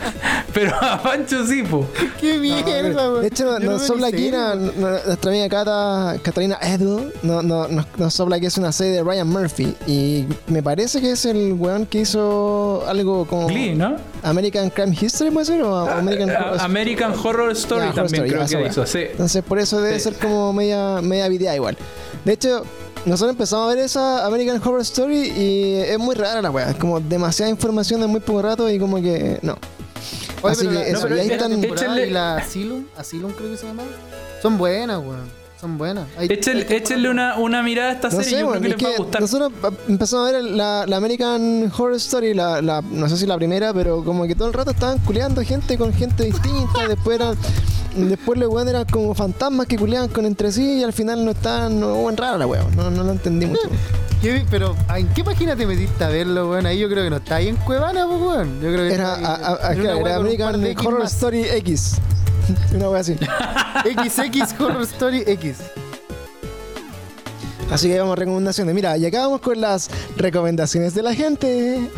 pero a Pancho sí, po.
¡Qué mierda!
De hecho, nos
no
sopla aquí una- nuestra amiga Cata, Catalina Edu, no, no, nos, nos sopla que es una serie de Ryan Murphy. Y me parece que es el weón que hizo algo como
Glee, ¿no?
American Crime History, ¿puede ser? O American,
A- American Horror Story
Horror
también
Story,
creo que hizo, sí.
Entonces, por eso debe
Sí.
ser como media, media videada igual. De hecho, nosotros empezamos a ver esa American Horror Story y es muy rara la weá. Es como demasiada información en muy poco rato y como que no.
Oye,
Así
pero
que
la-
eso,
pero
y ahí
esta
están-
temporada
Échenle-
y la Asylum, Asylum creo que se llama, son buenas, weón. Son buenas. Hay-
Échenle,
hay
échenle una, una mirada a esta
No
serie,
sé,
yo
bueno,
creo que les va a gustar.
nosotros empezamos a ver la, la American Horror Story, la, la- no sé si la primera, pero como que todo el rato estaban culeando gente con gente distinta, después eran, después los weones eran como fantasmas que culeaban con entre sí y al final no estaban, no, bueno, rara la weón, no, no lo entendí mucho.
¿Qué- pero, ¿en qué página te metiste a verlo, weón? Ahí yo creo que no está ahí en Cuevana, pues, weón. Yo creo que
Era, a- a-
en
era American
X
Horror. Story X. Una wea así.
XX Horror Story X.
Así que vamos a recomendaciones. Mira, y acá vamos con las recomendaciones de la gente.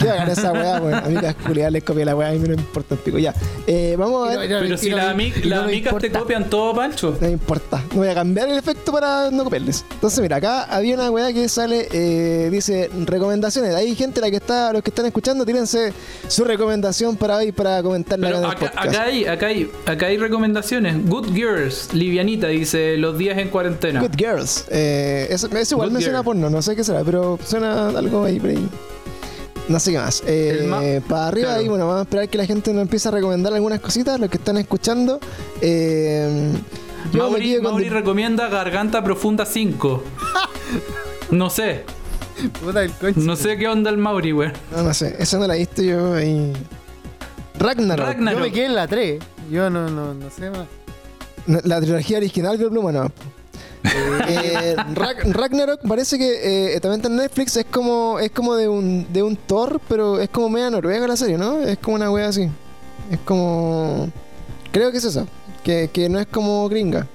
¿Qué hagan esa weá, weón? Amigas culiadas les copia la weá y me no importa un pico. Ya. Eh, vamos a ver.
Pero
y
si las
me-
ami-
y no
las amigas te copian todo, Pancho.
No me importa. No voy a cambiar el efecto para no copiarles. Entonces, mira, acá había una weá que sale, eh, dice recomendaciones. Hay gente la que está, los que están escuchando, tírense su recomendación para hoy para comentarla
Pero
acá en el
acá,
podcast.
acá hay, acá, hay, acá hay recomendaciones. Good Girls, livianita, dice los días en cuarentena.
Good Girls. Eh, es, es igual
Good
me suena
Girl.
porno, no sé qué será, pero suena algo ahí por ahí. No sé qué más. Eh,
ma-
para arriba
claro.
ahí, bueno, vamos a esperar que la gente nos empiece a recomendar algunas cositas, los que están escuchando. Eh,
Mauri, Mauri recomienda Garganta Profunda 5. No sé,
Puta el conche.
no sé qué onda el Mauri, weón.
No, no sé, esa no la he visto yo ahí. Ragnarok.
Ragnar-
Yo me quedé en la 3. Yo no, no, no sé más.
La trilogía original de Pluma no. Eh, Rag- Ragnarok parece que eh, también está en Netflix, es como es como de un de un Thor, pero es como media noruega la serie, ¿no? Es como una wea así. Es como creo que es esa, que, que no es como gringa.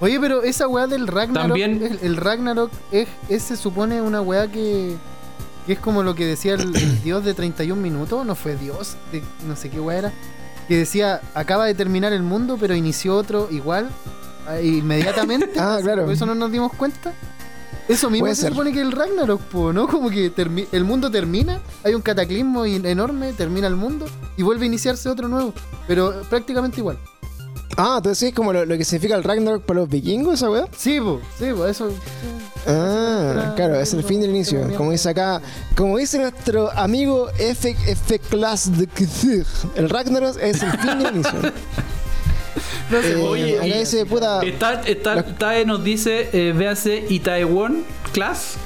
Oye, pero esa weá del Ragnarok.
También-
El, el Ragnarok es, es, se supone una weá que. que es como lo que decía el, el dios de 31 minutos, no fue dios, de no sé qué weá era, que decía, acaba de terminar el mundo, pero inició otro igual, eh, inmediatamente.
Ah, claro.
¿Por eso no nos dimos cuenta? Eso mismo
Puede
se
ser.
supone que el Ragnarok, po, ¿no? Como que termi- el mundo termina, hay un cataclismo in- enorme, termina el mundo y vuelve a iniciarse otro nuevo, pero prácticamente igual.
Ah, entonces sí, es como lo, lo que significa el Ragnarok para los vikingos, esa weá.
Sí, po, sí, po, eso.
Ah, claro, es el fin del inicio. Como dice acá, como dice nuestro amigo F, F Class de Kthug, el Ragnarok es el fin del inicio.
No sé,
Eh,
oye,
acá
y-
dice, puta,
Está, está,
La-
Tae nos dice, eh, véase Itaewon Class,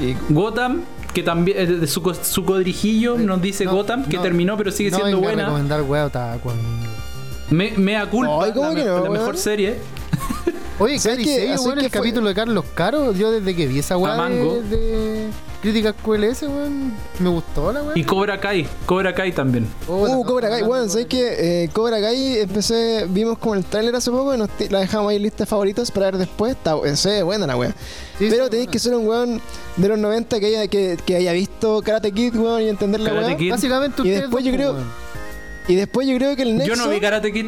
y-
Gotham, que también, eh, de su, su codrijillo nos dice
no,
Gotham, que
no,
terminó pero sigue
no
siendo
venga a
buena.
recomendar weá otaku, amigo.
Me, mea culpa,
Ay, ¿cómo
la,
que
me-
no,
la mejor serie.
Oye,
¿Sabes que
el
fue-
capítulo de Carlos Caro, yo desde que vi esa weá de, de críticas QLS, weón, me gustó la weá.
Y Cobra Kai, Cobra Kai también.
Oh,
Uh, Cobra Kai,
de
¿sabes qué? Eh, Cobra Kai empecé, vimos como el trailer hace poco y nos la dejamos ahí en lista de favoritos para ver después. Está, buena la wea.
Sí,
Pero
sí,
tenéis que ser un weón de los 90 que haya, que, que haya visto Karate Kid, weón, y entender la.
Kid.
Básicamente
Y después yo creo-
weón.
Y después yo creo que el nexo.
Yo no vi Karate Kid.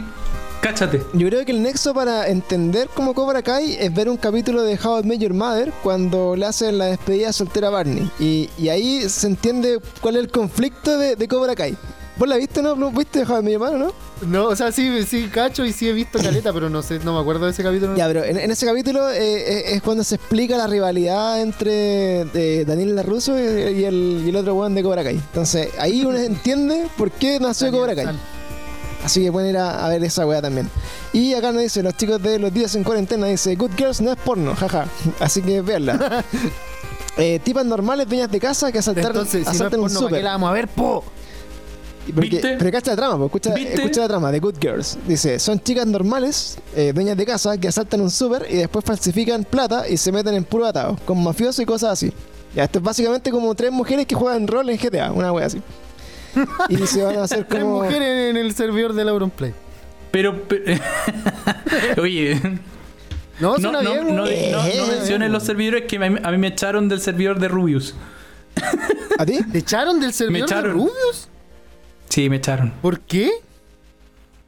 Cáchate.
Yo creo que el nexo para entender cómo Cobra Kai es ver un capítulo de How I Met Your Mother cuando le hacen la despedida soltera a Barney. Y, y ahí se entiende cuál es el conflicto de, de Cobra Kai. ¿Vos la viste, no? ¿No ¿Viste How I Met Your Mother, no?
No, o sea, sí, sí, cacho y sí he visto caleta, pero no sé, no me acuerdo de ese capítulo.
Ya, pero en, en ese capítulo eh, es, es cuando se explica la rivalidad entre eh, Daniel LaRusso y, y el, y el otro weón de Cobra Kai. Entonces ahí uno entiende por qué nació
Daniel
Cobra Kai.
San.
Así que pueden ir a, a ver esa weá también. Y acá nos dice, los chicos de los días en cuarentena, dice, Good Girls no es porno, jaja. Así que veanla. eh, tipas normales, dueñas de casa que asaltaron,
Entonces, si no es
asaltan un
porno, ¿para qué la vamos a ver, po?
Porque-
¿Viste?
Pero cacha la trama, pues, escucha, escucha la trama de Good Girls. Dice, son chicas normales, eh, dueñas de casa, que asaltan un súper y después falsifican plata y se meten en puro atado, con mafiosos y cosas así. Ya, esto es básicamente como tres mujeres que juegan rol en GTA, una wea así. Y se van a hacer
Tres
como...
mujeres en el servidor del Auronplay.
Pero, pe- oye,
No,
no, no,
bien,
no, no- no
Eh,
menciones los servidores que me- a mí me echaron del servidor de Rubius.
¿A ti?
¿Te echaron del servidor
echaron.
de Rubius?
Sí, me echaron.
¿Por qué?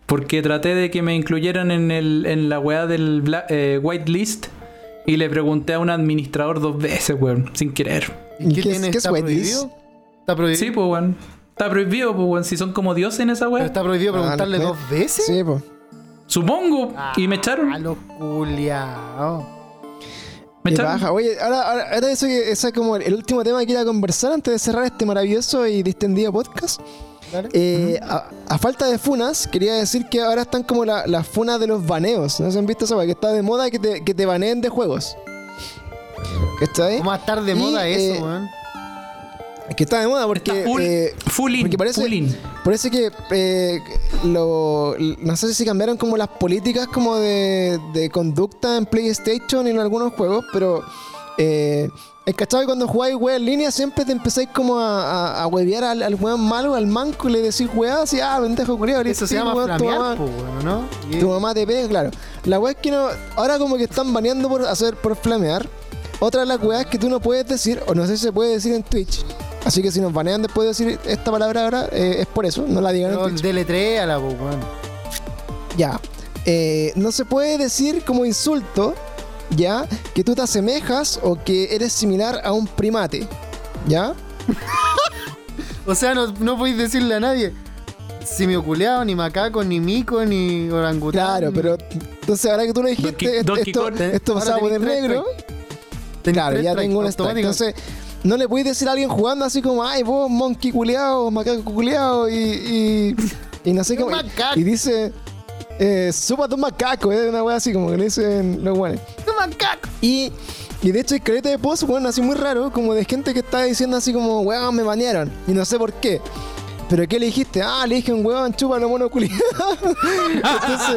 Porque traté de que me incluyeran en, el, en la weá del bla- eh, whitelist y le pregunté a un administrador dos veces, weón, sin querer.
¿Y qué,
¿Qué es-
tiene?
qué es
¿Está
whitelist?
prohibido? ¿Está prohibido?
Sí, pues, weón. Está prohibido, pues, weón. Si son como dioses en esa
¿Pero
weá.
¿Está prohibido
Ah,
preguntarle dos veces?
Sí, pues.
Supongo. y me
A
echaron.
los culiados.
Me
Qué
echaron.
baja. Oye, ahora, ahora, ahora eso, que- ese es como el, el último tema que iba a conversar antes de cerrar este maravilloso y distendido podcast. Eh, a, a falta de funas, quería decir que ahora están como la- las funas de los baneos. ¿No se han visto esa weá? Que está de moda que te, que te baneen de juegos. ¿Que está ahí?
¿Cómo va a estar de
Y,
moda
eh,
eso, weón?
Que está de moda porque...
Full,
eh,
full in,
porque parece-
full in.
Parece que eh, lo, no sé si cambiaron como las políticas como de, de conducta en PlayStation y en algunos juegos, pero eh, el cachado que cuando jugáis wea en línea siempre te empezáis como a, a, a huevear al, al weón malo, al manco, y le decís weá así, ah, pendejo culiao,
Eso se llama po, weón, ¿no? Y-
tu mamá te pega, claro. La weá es que no. Ahora como que están baneando por hacer por flamear. Otra de las weas que tú no puedes decir, o no sé si se puede decir en Twitch. Así que si nos banean después de decir esta palabra ahora, eh, es por eso, no la digan Twitch.
deletréala, po, weón.
Ya. Eh, no se puede decir como insulto, ya, que tú te asemejas o que eres similar a un primate. ¿Ya?
O sea, no, no podéis decirle a nadie. Simio culeado, ni macaco, ni mico, ni orangután.
Claro, pero entonces ahora que tú lo dijiste,
Donkey-
esto,
Donkey
esto, esto pasaba
tenés tres
negro. Claro, ya tengo un
automáticos.
Entonces, no le puedes decir a alguien jugando así como, ay, vos, monkey culeado, macaco culeado, y, y, y no sé
macaco.
Y dice, eh, súpate un macaco, es una wea así como que le dicen los guanes.
¡Qué macaco!
Y, y de hecho hay caleta de post, weón, así muy raro, como de gente que está diciendo así como, weón, me banearon. Y no sé por qué. ¿Pero qué le dijiste? Ah, le dije un weón, chúpalo mono culiado. entonces,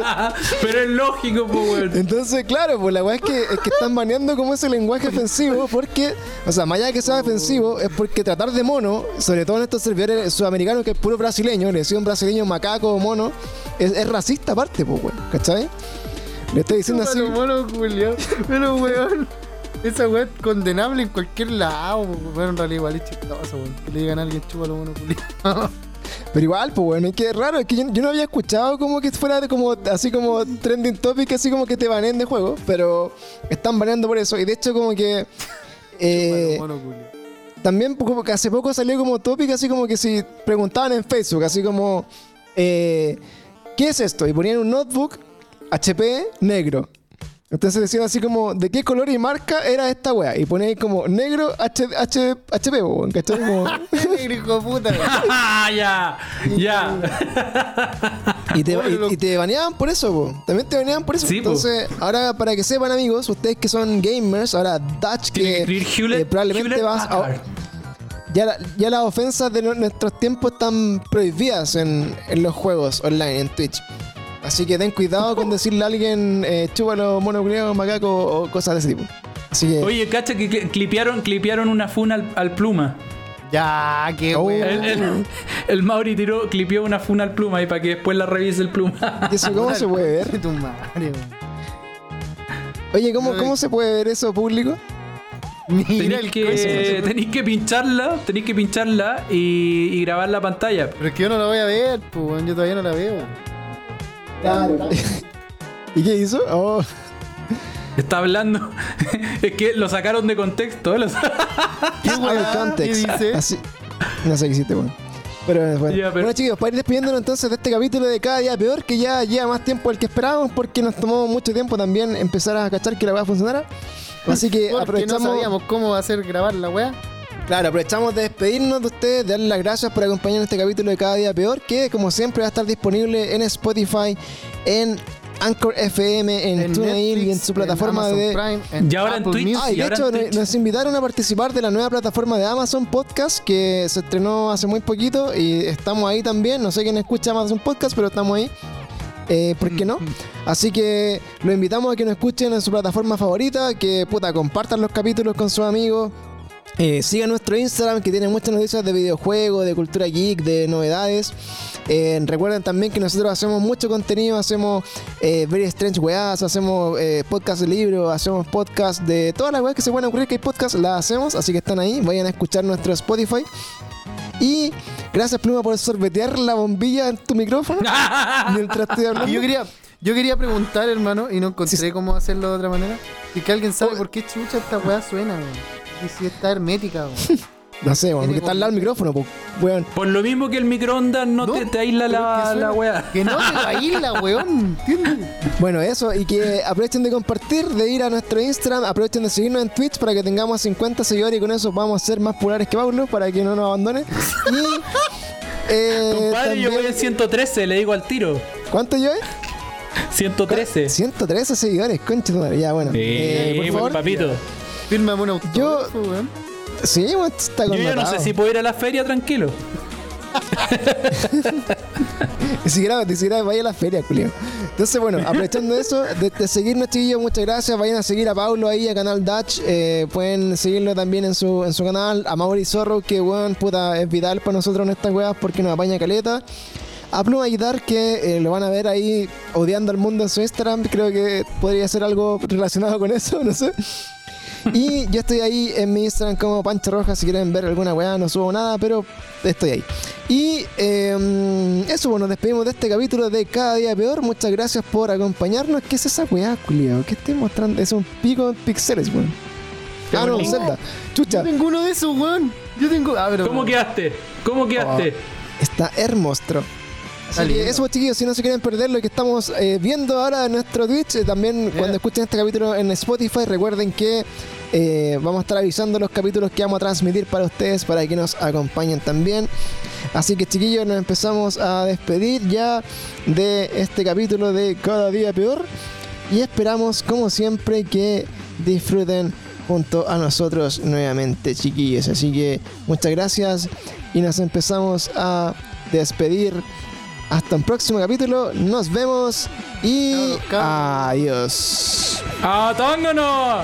Pero es lógico, pues, weón.
entonces, claro, pues la weá es que, es que están baneando como ese lenguaje ofensivo porque, o sea, más allá de que sea ofensivo, es porque tratar de mono, sobre todo en estos servidores sudamericanos que es puro brasileño, le decía un brasileño macaco o mono, es, es racista aparte, pues, weón, ¿cachai? Le estoy diciendo así.
Mono culiao. Pero, weón. Esa weá es condenable en cualquier lado. Bueno, en realidad igual es chistoso, weón. Que le digan a alguien chupa los monos culiados.
Pero igual, pues bueno, es que es raro, es que yo, yo no había escuchado como que fuera de como así como trending topic, así como que te baneen de juego, pero están baneando por eso. Y de hecho como que eh, también como que hace poco salió como topic, así como que si preguntaban en Facebook, así como eh, ¿qué es esto? Y ponían un notebook HP negro. Entonces decían así como, ¿de qué color y marca era esta wea? Y ponían ahí como negro H, H, HP, weón, ¿cachai? Como-
Negro, puta, weón.
Ya, ya.
Y te, y- y te baneaban por eso, po. También te baneaban por eso.
Sí, po.
Entonces, ahora para que sepan, amigos, ustedes que son gamers, ahora Dutch,
que
que
escribir Hewlett,
eh, probablemente
Hewlett
vas a- ya, la- ya las ofensas de nu- nuestros tiempos están prohibidas en, en los juegos online, en Twitch. Así que ten cuidado con decirle a alguien, eh, chúpalo, monoculeado, macaco o cosas de ese tipo. Así que.
Oye, cacha que cli- clipearon, clipearon una funa al, al pluma.
Ya, qué
Oh.
El, el- el Mauri tiró, clipeó una funa al pluma y para que después la revise el pluma.
¿y eso cómo se puede ver?
Tu madre, weón.
Oye, ¿cómo, ¿cómo se puede ver eso público?
Mira
Tenéis que,
coso.
tenéis que pincharla, tenéis que pincharla y, y grabar la pantalla.
Pero es que yo no la voy a ver, pues. Yo todavía no la veo.
¿Y qué hizo? Oh.
Está hablando. es que lo sacaron de contexto. lo sa-
¿Qué weá? ¿Qué
context.
dice?
Así- no sé qué hiciste, bueno. Pero bueno.
Ya, pero-
Bueno, chicos, para ir despidiéndonos entonces de este capítulo de cada día peor, que ya lleva más tiempo del que esperábamos, porque nos tomó mucho tiempo también empezar a cachar que la weá funcionara. Así que
Porque no
aprovechamos.
sabíamos cómo hacer grabar la weá.
Claro, aprovechamos de despedirnos de ustedes, de darles las gracias por acompañarnos en este capítulo de Cada Día Peor, que como siempre va a estar disponible en Spotify, en Anchor FM, en, TuneIn y en su plataforma de.
Prime, en
Y ahora en Twitch.
Ah, y
Y
de hecho
en Twitch.
nos invitaron a participar de la nueva plataforma de Amazon Podcast que se estrenó hace muy poquito y estamos ahí también. No sé quién escucha Amazon Podcast, pero estamos ahí. Eh, ¿Por qué no? Así que lo invitamos a que nos escuchen en su plataforma favorita, que puta, compartan los capítulos con sus amigos. Eh, sigan nuestro Instagram que tiene muchas noticias de videojuegos, de cultura geek, de novedades. Eh, recuerden también que nosotros hacemos mucho contenido, hacemos eh, Very Strange Weas, hacemos eh, podcast de libros, hacemos podcast de todas las weas que se pueden ocurrir que hay podcast, las hacemos, así que están ahí, vayan a escuchar nuestro Spotify. Y gracias Pluma por sorbetear la bombilla en tu micrófono mientras estoy hablando.
Yo quería, yo quería preguntar, hermano, y no encontré
Sí.
cómo hacerlo de otra manera. Y que alguien sabe
Oh.
por qué chucha esta weá suena, weón. Y si está hermética, weón.
No sé, bueno,
Tiene
porque está al lado del micrófono, pues, weón.
Por lo mismo que el microondas no,
No,
te, te aísla
pero
la,
que suena-
la weá.
Que no te va a ir la weón, ¿entiendes?
Bueno, eso, y que aprovechen de compartir, de ir a nuestro Instagram, aprovechen de seguirnos en Twitch para que tengamos 50 seguidores y con eso vamos a ser más populares que Paulo para que no nos abandone. Y. eh,
Compadre, yo voy
también-
en 113, le digo al tiro.
¿Cuánto yo?
113.
113 seguidores, concha tu madre. Ya, bueno.
Sí,
Eh, por
pues,
favor.
papito.
Fírmame un autógrafo, weón.
Sí, está
Yo ya no sé si puedo ir a la feria tranquilo.
Ni siquiera, ni siquiera vaya a la feria, Julio. Entonces, bueno, aprovechando eso, de, de seguirnos, chiquillos, muchas gracias. Vayan a seguir a Paulo ahí, a Canal Dutch. Eh, pueden seguirlo también en su, en su canal. A Mauri Zorro, que, weón, puta, es vital para nosotros en estas weas porque nos apaña caleta. A Pluma Guitar, que eh, lo van a ver ahí odiando al mundo en su Instagram. Creo que podría ser algo relacionado con eso, no sé. Y yo estoy ahí en mi Instagram como Pancho Roja. Si quieren ver alguna weá, no subo nada, pero estoy ahí. Y eh, eso, bueno, nos despedimos de este capítulo de Cada Día Peor. Muchas gracias por acompañarnos. ¿Qué es esa weá, culiao? ¿Qué estoy mostrando? Es un pico en pixeles, weón. Ah, no, Zelda. Chucha,
Yo tengo uno de esos, weón. Yo tengo. Ah, pero.
¿Cómo quedaste? ¿Cómo quedaste?
está hermostro. Así que eso, chiquillos, si no se quieren perder lo que estamos eh, viendo ahora en nuestro Twitch, eh, también cuando escuchen este capítulo en Spotify, recuerden que eh, vamos a estar avisando los capítulos que vamos a transmitir para ustedes, para que nos acompañen también. Así que, chiquillos, nos empezamos a despedir ya de este capítulo de Cada Día Peor. Y esperamos, como siempre, que disfruten junto a nosotros nuevamente, chiquillos. Así que muchas gracias y nos empezamos a despedir. Hasta un próximo capítulo. Nos vemos y adiós.
¡Atángano!